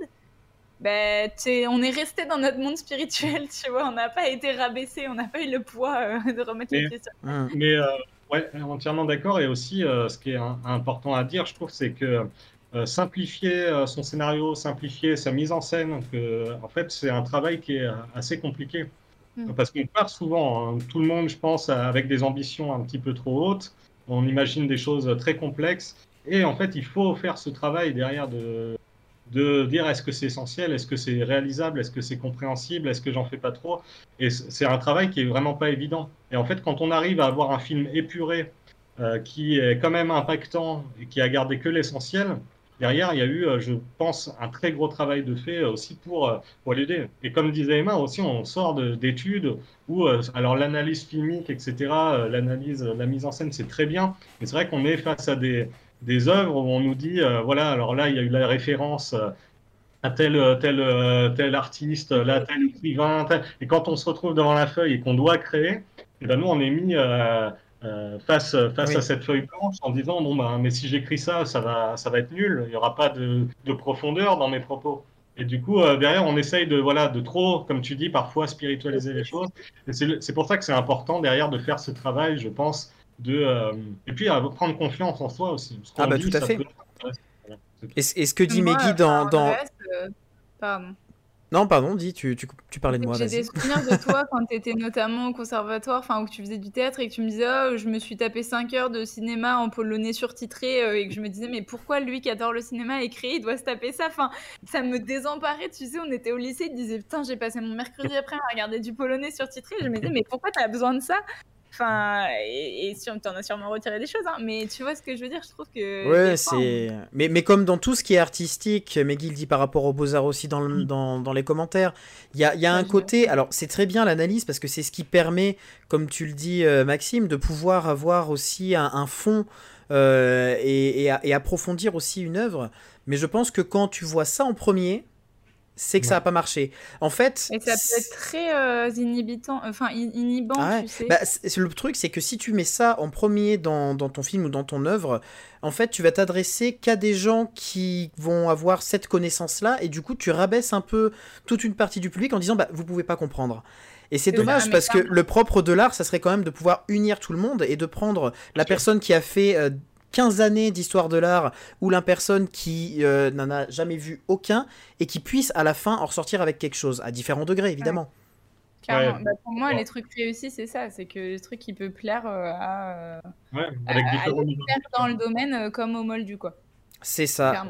ben, on est resté dans notre monde spirituel, tu vois, on n'a pas été rabaissé, on n'a pas eu le poids euh, de remettre les pieds sur Mais euh, ouais, entièrement d'accord. Et aussi, euh, ce qui est important à dire, je trouve, c'est que simplifier son scénario, simplifier sa mise en scène, que, en fait, c'est un travail qui est assez compliqué. Mm. Parce qu'on part souvent, hein. tout le monde, je pense, avec des ambitions un petit peu trop hautes. On imagine des choses très complexes. Et en fait, il faut faire ce travail derrière de, de dire est-ce que c'est essentiel, est-ce que c'est réalisable, est-ce que c'est compréhensible, est-ce que j'en fais pas trop? Et c'est un travail qui est vraiment pas évident. Et en fait, quand on arrive à avoir un film épuré, euh, qui est quand même impactant et qui a gardé que l'essentiel, derrière, il y a eu, euh, je pense, un très gros travail de fait euh, aussi pour, pour l'aider. Et comme disait Emma aussi, on sort d'études où, alors l'analyse filmique, etc., l'analyse, la mise en scène, c'est très bien, mais c'est vrai qu'on est face à des, des œuvres où on nous dit, voilà, alors là, il y a eu la référence à tel, tel, tel artiste, là, tel écrivain, et quand on se retrouve devant la feuille et qu'on doit créer, et eh ben nous, on est mis euh, face, face à cette feuille blanche en disant bon ben mais si j'écris ça ça va ça va être nul il n'y aura pas de, de, profondeur dans mes propos. Et du coup euh, derrière on essaye de voilà de trop comme tu dis parfois spiritualiser les choses. Et c'est pour ça que c'est important derrière de faire ce travail je pense de euh, et puis à prendre confiance en soi aussi ah bah tout à fait. et, ce que dit Meggy dans, dans... Non, pardon, dis, tu, tu, tu parlais de moi. J'ai des souvenirs de toi quand tu étais notamment au conservatoire, enfin où tu faisais du théâtre et que tu me disais oh, je me suis tapé 5 heures de cinéma en polonais surtitré euh, et que je me disais mais pourquoi lui qui adore le cinéma écrit il doit se taper ça? Enfin, ça me désemparait, tu sais, on était au lycée, il disait putain, j'ai passé mon mercredi après à regarder du polonais surtitré, je me disais mais pourquoi tu as besoin de ça? Enfin, et, et tu en as sûrement retiré des choses, hein, mais tu vois ce que je veux dire Je trouve que. Ouais, c'est. Mais, mais comme dans tout ce qui est artistique, McGill dit par rapport aux Beaux-Arts aussi dans, mm. dans, dans, les commentaires, il y a, y a un côté. Alors, c'est très bien l'analyse parce que c'est ce qui permet, comme tu le dis, euh, Maxime, de pouvoir avoir aussi un, fond euh, et, et, approfondir aussi une œuvre. Mais je pense que quand tu vois ça en premier, c'est que ça n'a pas marché. En fait. Et ça peut être très euh, inhibitant, enfin inhibant, ah tu sais. Bah, le truc, c'est que si tu mets ça en premier dans, dans, ton film ou dans ton œuvre, en fait, tu vas t'adresser qu'à des gens qui vont avoir cette connaissance-là, et du coup, tu rabaisses un peu toute une partie du public en disant, bah, vous pouvez pas comprendre. Et c'est dommage parce que le propre de l'art, ça serait quand même de pouvoir unir tout le monde et de prendre la personne qui a fait euh, 15 années d'histoire de l'art ou la personne qui euh, n'en a jamais vu aucun et qui puisse à la fin en ressortir avec quelque chose, à différents degrés évidemment. Bah, pour moi, les trucs réussis, c'est ça. C'est que le truc qui peut plaire euh, à, ouais, avec dans le domaine euh, comme au moldu, quoi. C'est ça.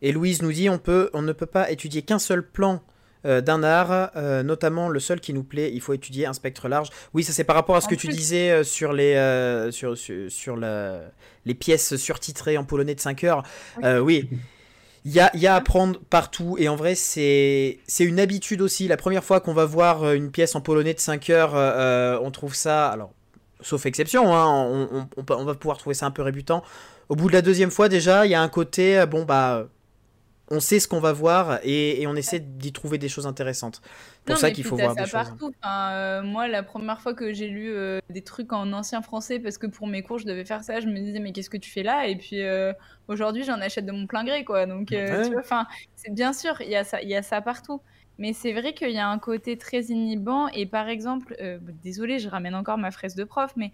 Et Louise nous dit on, peut, on ne peut pas étudier qu'un seul plan euh, d'un art, euh, notamment le seul qui nous plaît, il faut étudier un spectre large. Oui, ça c'est par rapport à ce que tu disais euh, sur les, sur, sur, les pièces surtitrées en polonais de 5 heures. oui. Il y a, y a, à apprendre partout et en vrai c'est une habitude aussi. La première fois qu'on va voir une pièce en polonais de 5 heures, on trouve ça, alors sauf exception, hein, on, on, on, va pouvoir trouver ça un peu rébutant. Au bout de la deuxième fois déjà, il y a un côté, bon bah on sait ce qu'on va voir et, on essaie d'y trouver des choses intéressantes. C'est pour ça qu'il faut voir des choses. Euh, moi, la première fois que j'ai lu euh, des trucs en ancien français, parce que pour mes cours, je devais faire ça, je me disais, mais qu'est-ce que tu fais là? Et puis euh, aujourd'hui, j'en achète de mon plein gré, quoi. Donc, tu vois, enfin, c'est bien sûr, il y, a ça, y a ça partout. Mais c'est vrai qu'il y a un côté très inhibant. Et par exemple, désolé, je ramène encore ma fraise de prof, mais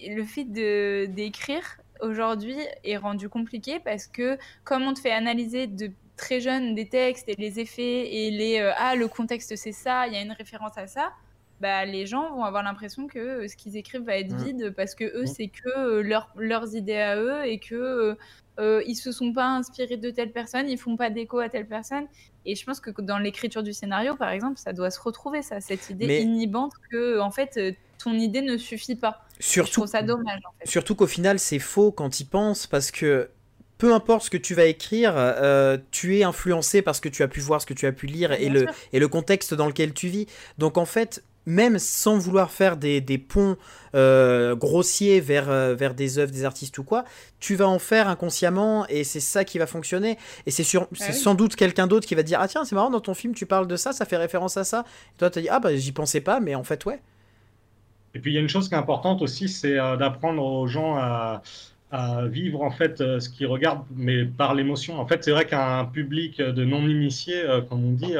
le fait d'écrire, aujourd'hui est rendu compliqué parce que comme on te fait analyser de très jeune des textes et les effets et les euh, ah le contexte c'est ça, il y a une référence à ça, bah les gens vont avoir l'impression que euh, ce qu'ils écrivent va être vide parce que eux c'est que euh, leur, leurs idées à eux et que euh, ils se sont pas inspirés de telle personne, ils font pas d'écho à telle personne. Et je pense que dans l'écriture du scénario, par exemple, ça doit se retrouver, ça, cette idée inhibante que, en fait, ton idée ne suffit pas. Surtout, je trouve ça dommage. Surtout qu'au final, c'est faux quand ils pensent, parce que peu importe ce que tu vas écrire, euh, tu es influencé parce que tu as pu voir, ce que tu as pu lire et le, et le contexte dans lequel tu vis. Donc en fait, même sans vouloir faire des, ponts euh, grossiers vers, euh, vers des œuvres, des artistes ou quoi, tu vas en faire inconsciemment et c'est ça qui va fonctionner. Et c'est ah sans doute quelqu'un d'autre qui va dire Ah tiens, c'est marrant, dans ton film, tu parles de ça, ça fait référence à ça. Et toi, tu as dit Ah bah j'y pensais pas, mais en fait, ouais. Et puis il y a une chose qui est importante aussi, c'est euh, d'apprendre aux gens à, vivre en fait ce qu'ils regardent, mais par l'émotion. En fait, c'est vrai qu'un public de non-initiés, comme on dit,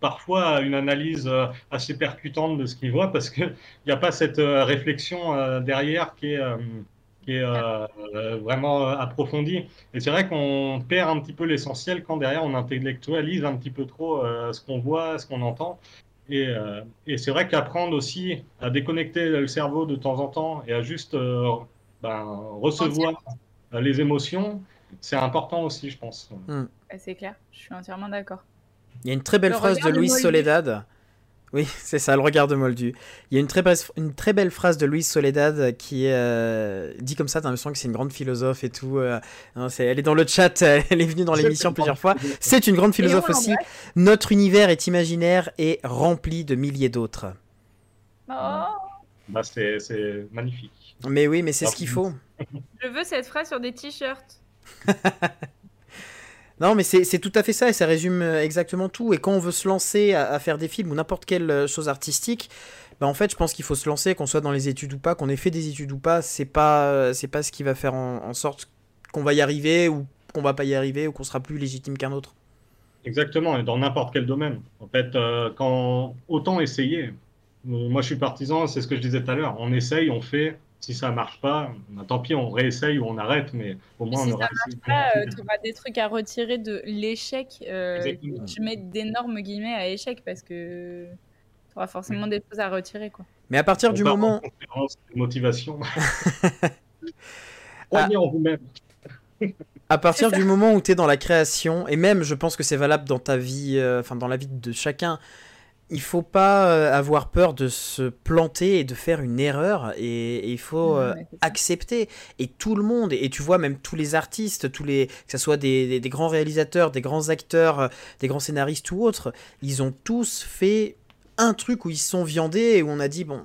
parfois une analyse euh, assez percutante de ce qu'il voit parce qu'il n'y a pas cette euh, réflexion euh, derrière qui est vraiment approfondie. Et c'est vrai qu'on perd un petit peu l'essentiel quand derrière on intellectualise un petit peu trop ce qu'on voit, ce qu'on entend. Et, et c'est vrai qu'apprendre aussi à déconnecter le cerveau de temps en temps et à juste ben, recevoir les émotions, c'est important aussi, je pense. Hmm. C'est clair, je suis entièrement d'accord. Il y a une très belle phrase de Louise Soledad. Oui, c'est ça, le regard de Moldu. Il y a une très, une très belle phrase de Louise Soledad qui euh, dit comme ça, t'as l'impression que c'est une grande philosophe et tout. Euh, elle est dans le chat, elle est venue dans l'émission plusieurs fois. C'est une grande philosophe aussi. Notre univers est imaginaire et rempli de milliers d'autres. Oh. Bah, c'est magnifique. Mais oui, mais c'est ce qu'il faut. Je veux cette phrase sur des t-shirts. Non, mais c'est tout à fait ça et ça résume euh, exactement tout. Et quand on veut se lancer à, faire des films ou n'importe quelle euh, chose artistique, bah en fait, je pense qu'il faut se lancer, qu'on soit dans les études ou pas, qu'on ait fait des études ou pas, c'est pas, euh, c'est pas ce qui va faire en, sorte qu'on va y arriver ou qu'on va pas y arriver ou qu'on sera plus légitime qu'un autre. Exactement, et dans n'importe quel domaine. En fait, quand autant essayer. Moi, je suis partisan, c'est ce que je disais tout à l'heure. On essaye, on fait, si ça marche pas, bah, tant pis, on réessaye ou on arrête, mais au moins si on aura. Si ça marche pas, euh, tu auras des trucs à retirer de l'échec. Euh, je mets d'énormes guillemets à échec parce que tu auras forcément des choses à retirer. Quoi. Mais à partir du moment. Motivation. en vous-même. à partir du moment où tu es dans la création, et même je pense que c'est valable dans ta vie, euh, enfin dans la vie de chacun, il faut pas euh, avoir peur de se planter et de faire une erreur et, il faut euh, accepter. Et tout le monde et, tu vois même tous les artistes tous les que ce soit des, grands réalisateurs des grands acteurs euh, des grands scénaristes ou autres ils ont tous fait un truc où ils se sont viandés et où on a dit bon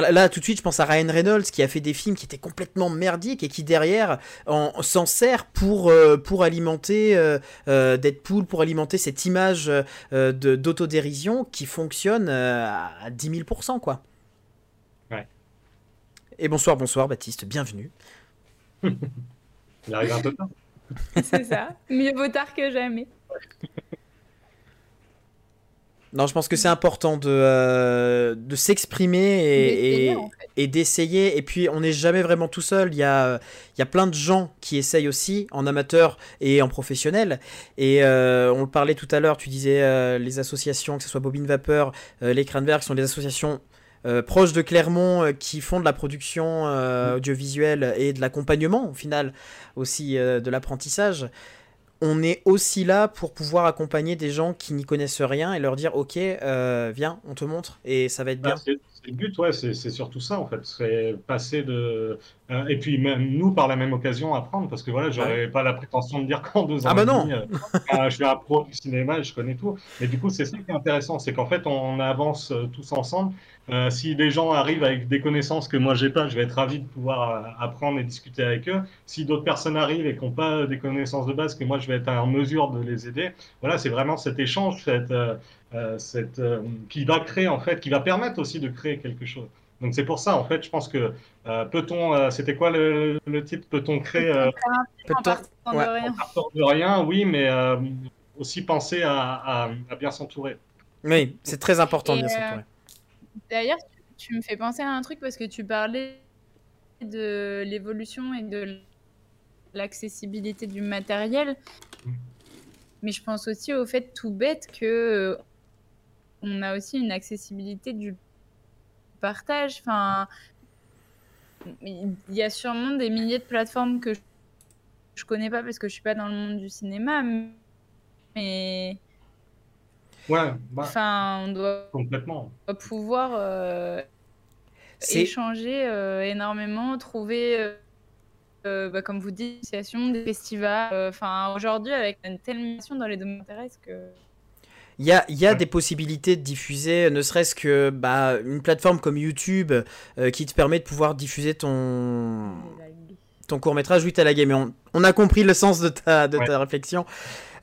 là, tout de suite, je pense à Ryan Reynolds qui a fait des films qui étaient complètement merdiques et qui derrière s'en sert pour, euh, pour alimenter euh, euh, Deadpool, pour alimenter cette image d'autodérision qui fonctionne à 10 000%, quoi. Ouais. Et bonsoir, bonsoir Baptiste, bienvenue. Il arrive un peu tard. C'est ça, mieux vaut tard que jamais. Non, je pense que c'est important de, euh, de s'exprimer et, d'essayer. Et puis, on n'est jamais vraiment tout seul. Il y, a, il y a plein de gens qui essayent aussi, en amateur et en professionnel. Et euh, on le parlait tout à l'heure, tu disais euh, les associations, que ce soit Bobine Vapeur, les Cranberg, sont des associations proches de Clermont qui font de la production audiovisuelle et de l'accompagnement, au final, aussi de l'apprentissage on est aussi là pour pouvoir accompagner des gens qui n'y connaissent rien et leur dire ok euh, viens on te montre et ça va être bien. Ah, c'est le but ouais c'est surtout ça en fait. C'est passer de euh, et puis même nous par la même occasion apprendre parce que voilà j'aurais pas la prétention de dire qu'en deux ans ah bah non. euh, je suis un pro du cinéma je connais tout. Mais du coup c'est ça qui est intéressant c'est qu'en fait on avance tous ensemble euh, si des gens arrivent avec des connaissances que moi j'ai pas, je vais être ravi de pouvoir euh, apprendre et discuter avec eux. Si d'autres personnes arrivent et qui n'ont pas des connaissances de base, que moi je vais être en mesure de les aider. Voilà, c'est vraiment cet échange, cette, euh, cette, qui va créer en fait, qui va permettre aussi de créer quelque chose. Donc c'est pour ça en fait, je pense que peut-on, c'était quoi le, le, titre, peut-on créer peut-on de, rien. de rien, oui, mais aussi penser à, à, bien s'entourer. Oui, c'est très important de bien s'entourer. D'ailleurs, tu, me fais penser à un truc parce que tu parlais de l'évolution et de l'accessibilité du matériel. Mais je pense aussi au fait tout bête que euh, on a aussi une accessibilité du partage. Enfin, il y a sûrement des milliers de plateformes que je, je connais pas parce que je suis pas dans le monde du cinéma, mais Ouais, bah, enfin, on doit, complètement. pouvoir euh, échanger euh, énormément, trouver, euh, bah, comme vous dites, des festivals. Enfin, aujourd'hui, avec une telle mission dans les domaines intéressants que. Il y a, y a des possibilités de diffuser, ne serait-ce que bah, une plateforme comme YouTube qui te permet de pouvoir diffuser ton, ton court métrage. Oui, t'as la game. On, on, a compris le sens de ta, de ta réflexion.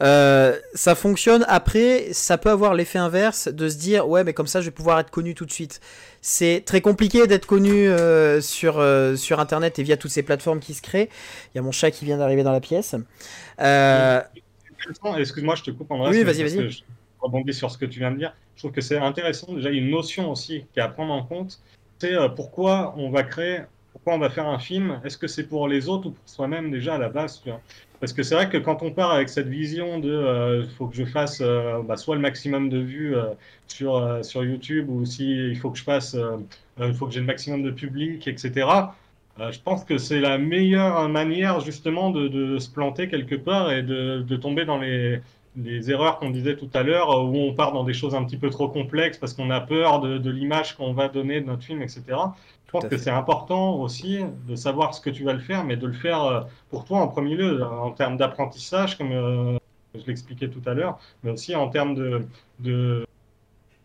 Euh, ça fonctionne. Après, ça peut avoir l'effet inverse de se dire ouais, mais comme ça, je vais pouvoir être connu tout de suite. C'est très compliqué d'être connu euh, sur, euh, sur Internet et via toutes ces plateformes qui se créent. Il y a mon chat qui vient d'arriver dans la pièce. Excuse-moi, je te coupe en Oui, vas-y, vas-y. Je rebondis sur ce que tu viens de dire. Je trouve que c'est intéressant. Déjà, une notion aussi qui est à prendre en compte. C'est pourquoi on va créer, pourquoi on va faire un film? Est-ce que c'est pour les autres ou pour soi-même déjà à la base Parce que c'est vrai que quand on part avec cette vision de il faut que je fasse bah, soit le maximum de vues sur, sur YouTube ou si il faut que je fasse, il faut que j'ai le maximum de public, etc. je pense que c'est la meilleure manière justement de, de, se planter quelque part et de, de tomber dans les, les erreurs qu'on disait tout à l'heure, où on part dans des choses un petit peu trop complexes parce qu'on a peur de l'image qu'on va donner de notre film, etc. Je pense que c'est important aussi de savoir ce que tu vas le faire, mais de le faire euh, pour toi en premier lieu, en termes d'apprentissage, comme euh, je l'expliquais tout à l'heure, mais aussi en termes de, de,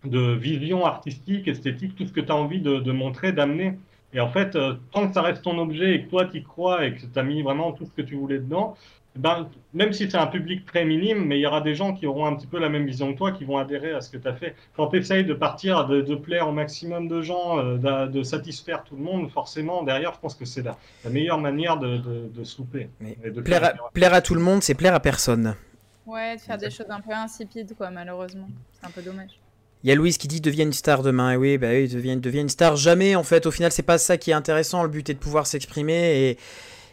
de, vision artistique, esthétique, tout ce que tu as envie de, de montrer, d'amener. Et en fait, euh, tant que ça reste ton objet et que toi, tu y crois et que tu as mis vraiment tout ce que tu voulais dedans, ben, même si c'est un public très minime, mais il y aura des gens qui auront un petit peu la même vision que toi, qui vont adhérer à ce que tu as fait. Quand tu essayes de partir, de, plaire au maximum de gens, euh, de, satisfaire tout le monde, forcément, derrière, je pense que c'est la, meilleure manière de, de, se louper. plaire, à, plaire à tout le monde, c'est plaire à personne. Ouais, de faire des choses un peu insipides, quoi, malheureusement. C'est un peu dommage. Il y a Louise qui dit deviens une star demain. Et oui, bah oui, deviens, deviens une star. Jamais, en fait. Au final, c'est pas ça qui est intéressant. Le but est de pouvoir s'exprimer et,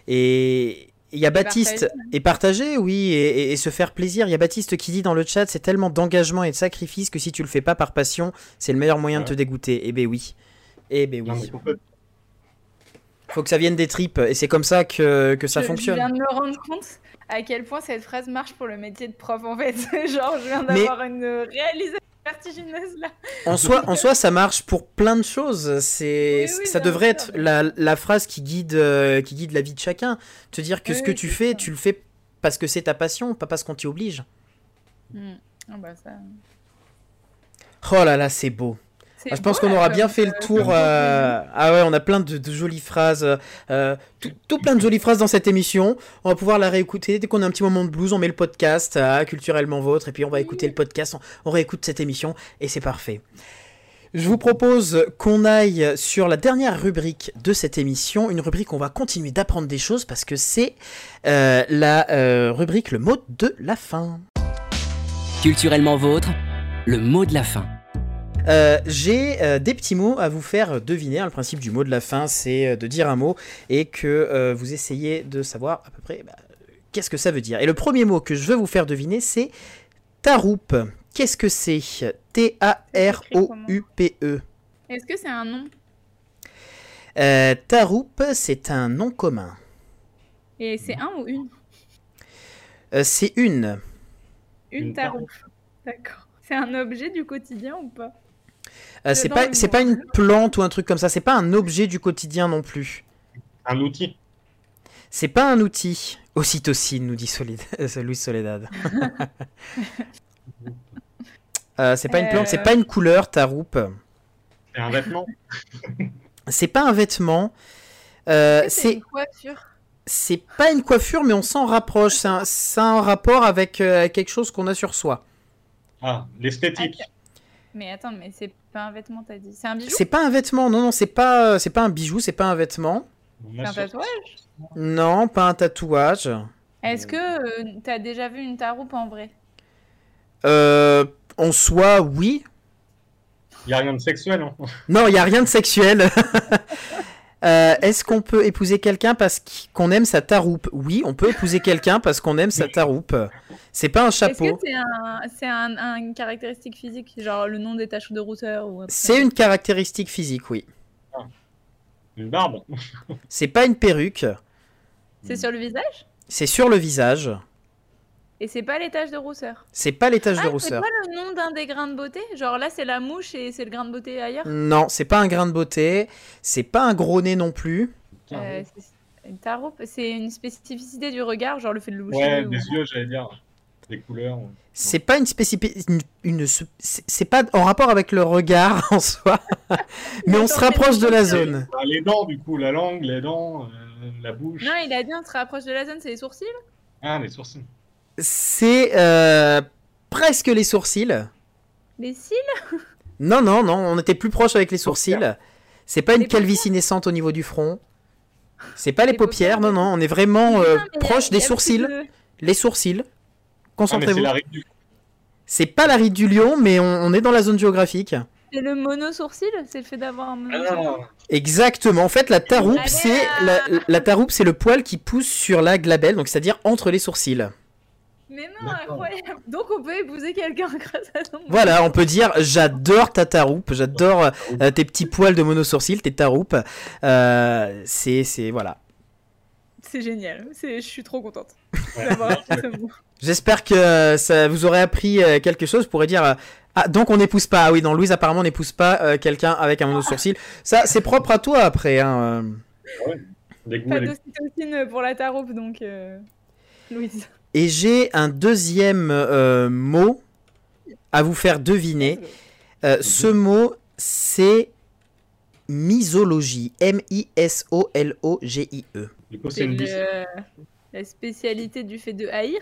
et, il y a Baptiste, et partager, oui, et, se faire plaisir. Il y a Baptiste qui dit dans le chat, c'est tellement d'engagement et de sacrifice que si tu le fais pas par passion, c'est le meilleur moyen de te dégoûter. Eh ben oui. Eh ben oui. Faut que ça vienne des tripes, et c'est comme ça que, que ça fonctionne. Je viens de me rendre compte à quel point cette phrase marche pour le métier de prof, en fait. Genre, je viens d'avoir une réalisation vertigineuse là. En soi, en soi, ça marche pour plein de choses. C'est, ça devrait être la, la, phrase qui guide, euh, qui guide la vie de chacun. Te dire que ce que tu fais, tu le fais parce que c'est ta passion, pas parce qu'on t'y oblige. Hmm. Oh, bah, ça... oh là là, c'est beau. Ah, je pense qu'on aura bien fait le tour. Euh, ah ouais, on a plein de, jolies phrases, euh, tout, plein de jolies phrases dans cette émission. On va pouvoir la réécouter dès qu'on a un petit moment de blues. On met le podcast à culturellement vôtre et puis on va écouter le podcast. On, réécoute cette émission et c'est parfait. Je vous propose qu'on aille sur la dernière rubrique de cette émission, une rubrique où on va continuer d'apprendre des choses parce que c'est euh, la rubrique le mot de la fin. Culturellement vôtre, le mot de la fin. Euh, j'ai euh, des petits mots à vous faire deviner. Le principe du mot de la fin, c'est euh, de dire un mot et que vous essayez de savoir à peu près bah, qu'est-ce que ça veut dire. Et le premier mot que je veux vous faire deviner, c'est taroupe. Qu'est-ce que c'est? T-A-R-O-U-P-E. Est-ce que c'est un nom? Taroupe, c'est un nom commun. Et c'est un ou une? C'est une. Une taroupe. D'accord. C'est un objet du quotidien ou pas? Euh, c'est pas, c'est pas une plante ou un truc comme ça. C'est pas un objet du quotidien non plus. Un outil. C'est pas un outil. Ocytocine, nous dit Solid... Louis Soledad. euh, c'est pas une plante, c'est pas une couleur, ta roupe. C'est un vêtement. c'est pas un vêtement. Euh, c'est une coiffure? C'est pas une coiffure, mais on s'en rapproche. C'est un... un, rapport avec euh, quelque chose qu'on a sur soi. Ah, l'esthétique. Mais attends, mais c'est pas un vêtement, t'as dit. C'est un bijou? C'est pas un vêtement, non, non, c'est pas, c'est pas un bijou, c'est pas un vêtement. C'est un tatouage? Non, pas un tatouage. Est-ce que euh, t'as déjà vu une taroupe en vrai? Euh. En soi, oui. Il y a rien de sexuel, non hein. Non, il y a rien de sexuel. Euh, est-ce qu'on peut épouser quelqu'un parce qu'on aime sa taroupe? Oui, on peut épouser quelqu'un parce qu'on aime sa taroupe. C'est pas un chapeau. Est-ce que c'est un, une caractéristique physique, genre le nom des taches de rousseur ou C'est une caractéristique physique, oui. Ah. Une barbe C'est pas une perruque. C'est sur le visage? C'est sur le visage. Et c'est pas taches de rousseur. C'est pas taches de ah, rousseur. C'est pas le nom d'un des grains de beauté? Genre là c'est la mouche et c'est le grain de beauté ailleurs? Non, c'est pas un grain de beauté. C'est pas un gros nez non plus. Euh, c'est une spécificité du regard, genre le fait de le Ouais, des yeux, j'allais dire. Des couleurs. C'est pas une spécificité. Une, c'est pas en rapport avec le regard en soi. mais on se rapproche de la zone. Les dents, du coup, la langue, les dents, euh, la bouche. Non, il a dit on se rapproche de la zone, c'est les sourcils? Ah, les sourcils c'est euh, presque les sourcils. Les cils? Non, non, non, on était plus proche avec les sourcils. C'est pas une calvitie naissante au niveau du front. C'est pas les, paupières, non, non, on est vraiment euh, proche des sourcils. Les sourcils. Concentrez-vous. Ah, c'est pas la ride du lion, mais on, est dans la zone géographique. C'est le mono-sourcil C'est le fait d'avoir un mono Ah, Exactement. En fait, la taroupe, c'est la, la taroupe, c'est le poil qui pousse sur la glabelle, donc c'est-à-dire entre les sourcils. Mais non, incroyable Donc on peut épouser quelqu'un grâce à son Voilà, on peut dire j'adore ta taroupe, j'adore euh, tes petits poils de mono-sourcils, tes taroupes. Euh, c'est, c'est voilà. C'est génial, c'est- je suis trop contente ouais. d'avoir. J'espère que euh, ça vous aurait appris quelque chose. Vous pourrez dire ah donc on n'épouse pas. Ah oui, non, Louise apparemment n'épouse pas euh, quelqu'un avec un mono-sourcil. Ça, c'est propre à toi après. Hein. Les goûts Pas d'ocytocine pour la taroupe, donc euh, Louise. Et j'ai un deuxième euh, mot à vous faire deviner. Euh, ce mot, c'est misologie. M-I-S-O-L-O-G-I-E. Du coup, c'est une le- la spécialité du fait de haïr?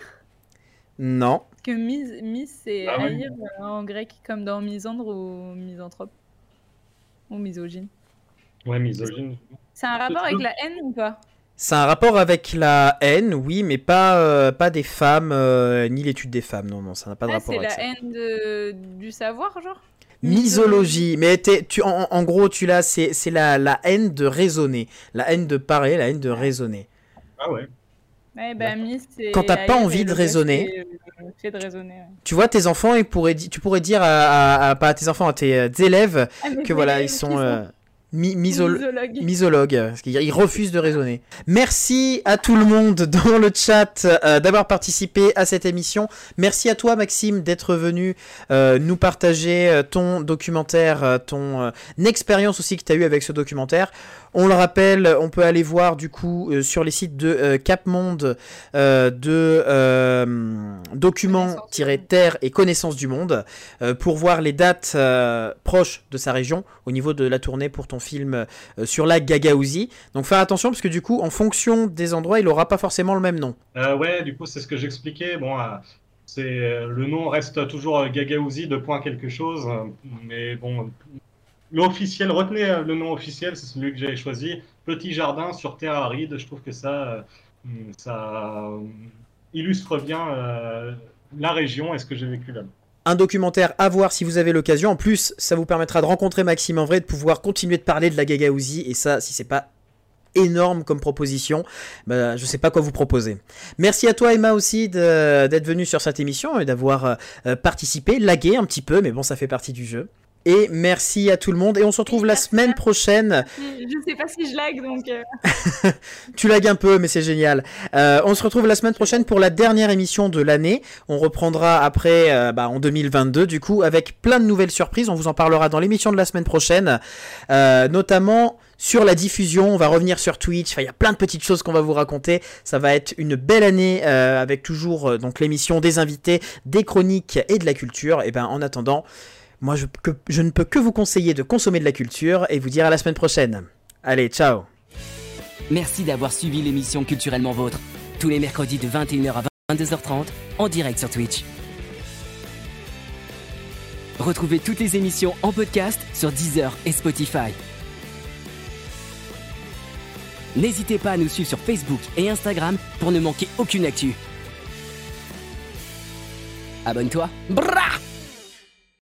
Non. Parce que mis, mis c'est Ah oui. haïr euh, en grec, comme dans misandre ou misanthrope. Ou misogyne. Ouais, misogyne. C'est un rapport avec la haine ou pas? C'est un rapport avec la haine, oui, mais pas, euh, pas des femmes, euh, ni l'étude des femmes. Non, non, ça n'a pas de Ah, rapport c'est avec la ça. haine de- du savoir, genre? Misologie, mais t'es- tu, en, en gros, tu l'as, c'est c'est la, la haine de raisonner, la haine de parler, la haine de raisonner. Ah ouais. Ouais, bah, mis, c'est Quand t'as pas envie et de raisonner. fait, euh, de raisonner. ouais. Tu vois, tes enfants, ils pourraient, tu pourrais dire à, à- à- pas à tes enfants, à tes euh, élèves, Ah, que voilà, ils sont, euh, mi- misolo- misologues. misologues, parce refusent de raisonner. Merci à tout le monde dans le chat euh, d'avoir participé à cette émission. Merci à toi Maxime d'être venu euh, nous partager euh, ton documentaire, ton euh, expérience aussi que tu as eu avec ce documentaire. On le rappelle, on peut aller voir du coup euh, sur les sites de euh, Cap Monde euh, de euh, documents-terre et connaissances du monde euh, pour voir les dates euh, proches de sa région au niveau de la tournée pour ton film euh, sur la Gagaouzie. Donc faire attention parce que du coup, en fonction des endroits, il aura pas forcément le même nom. Euh, ouais, du coup, c'est ce que j'expliquais. Bon, euh, c'est euh, le nom reste toujours Gagaouzi de point quelque chose, mais bon, l'officiel, retenez euh, le nom officiel, c'est celui que j'ai choisi. Petit jardin sur terre aride. Je trouve que ça, euh, ça euh, illustre bien la région et ce que j'ai vécu là. Un documentaire à voir si vous avez l'occasion. En plus, ça vous permettra de rencontrer Maxime en vrai, de pouvoir continuer de parler de la Gagaouzie. Et ça, si c'est pas énorme comme proposition, bah, je sais pas quoi vous proposer. Merci à toi Emma aussi d'être venue sur cette émission et d'avoir participé, lagué un petit peu, mais bon, ça fait partie du jeu. Et merci à tout le monde et on se retrouve la semaine prochaine. Je sais pas si je lag, donc. euh, Tu lagues un peu, mais c'est génial. Euh, on se retrouve la semaine prochaine pour la dernière émission de l'année. On reprendra après, euh, bah, en 2022, du coup, avec plein de nouvelles surprises. On vous en parlera dans l'émission de la semaine prochaine, notamment sur la diffusion. On va revenir sur Twitch. Enfin, il y a plein de petites choses qu'on va vous raconter. Ça va être une belle année euh, avec toujours euh, donc l'émission, des invités, des chroniques et de la culture. Et ben, en attendant, moi, je, que- je ne peux que vous conseiller de consommer de la culture et vous dire à la semaine prochaine. Allez, ciao. Merci d'avoir suivi l'émission Culturellement Vôtre, tous les mercredis de 21h à 22h30 en direct sur Twitch. Retrouvez toutes les émissions en podcast sur Deezer et Spotify. N'hésitez pas à nous suivre sur Facebook et Instagram pour ne manquer aucune actu. Abonne-toi. Brah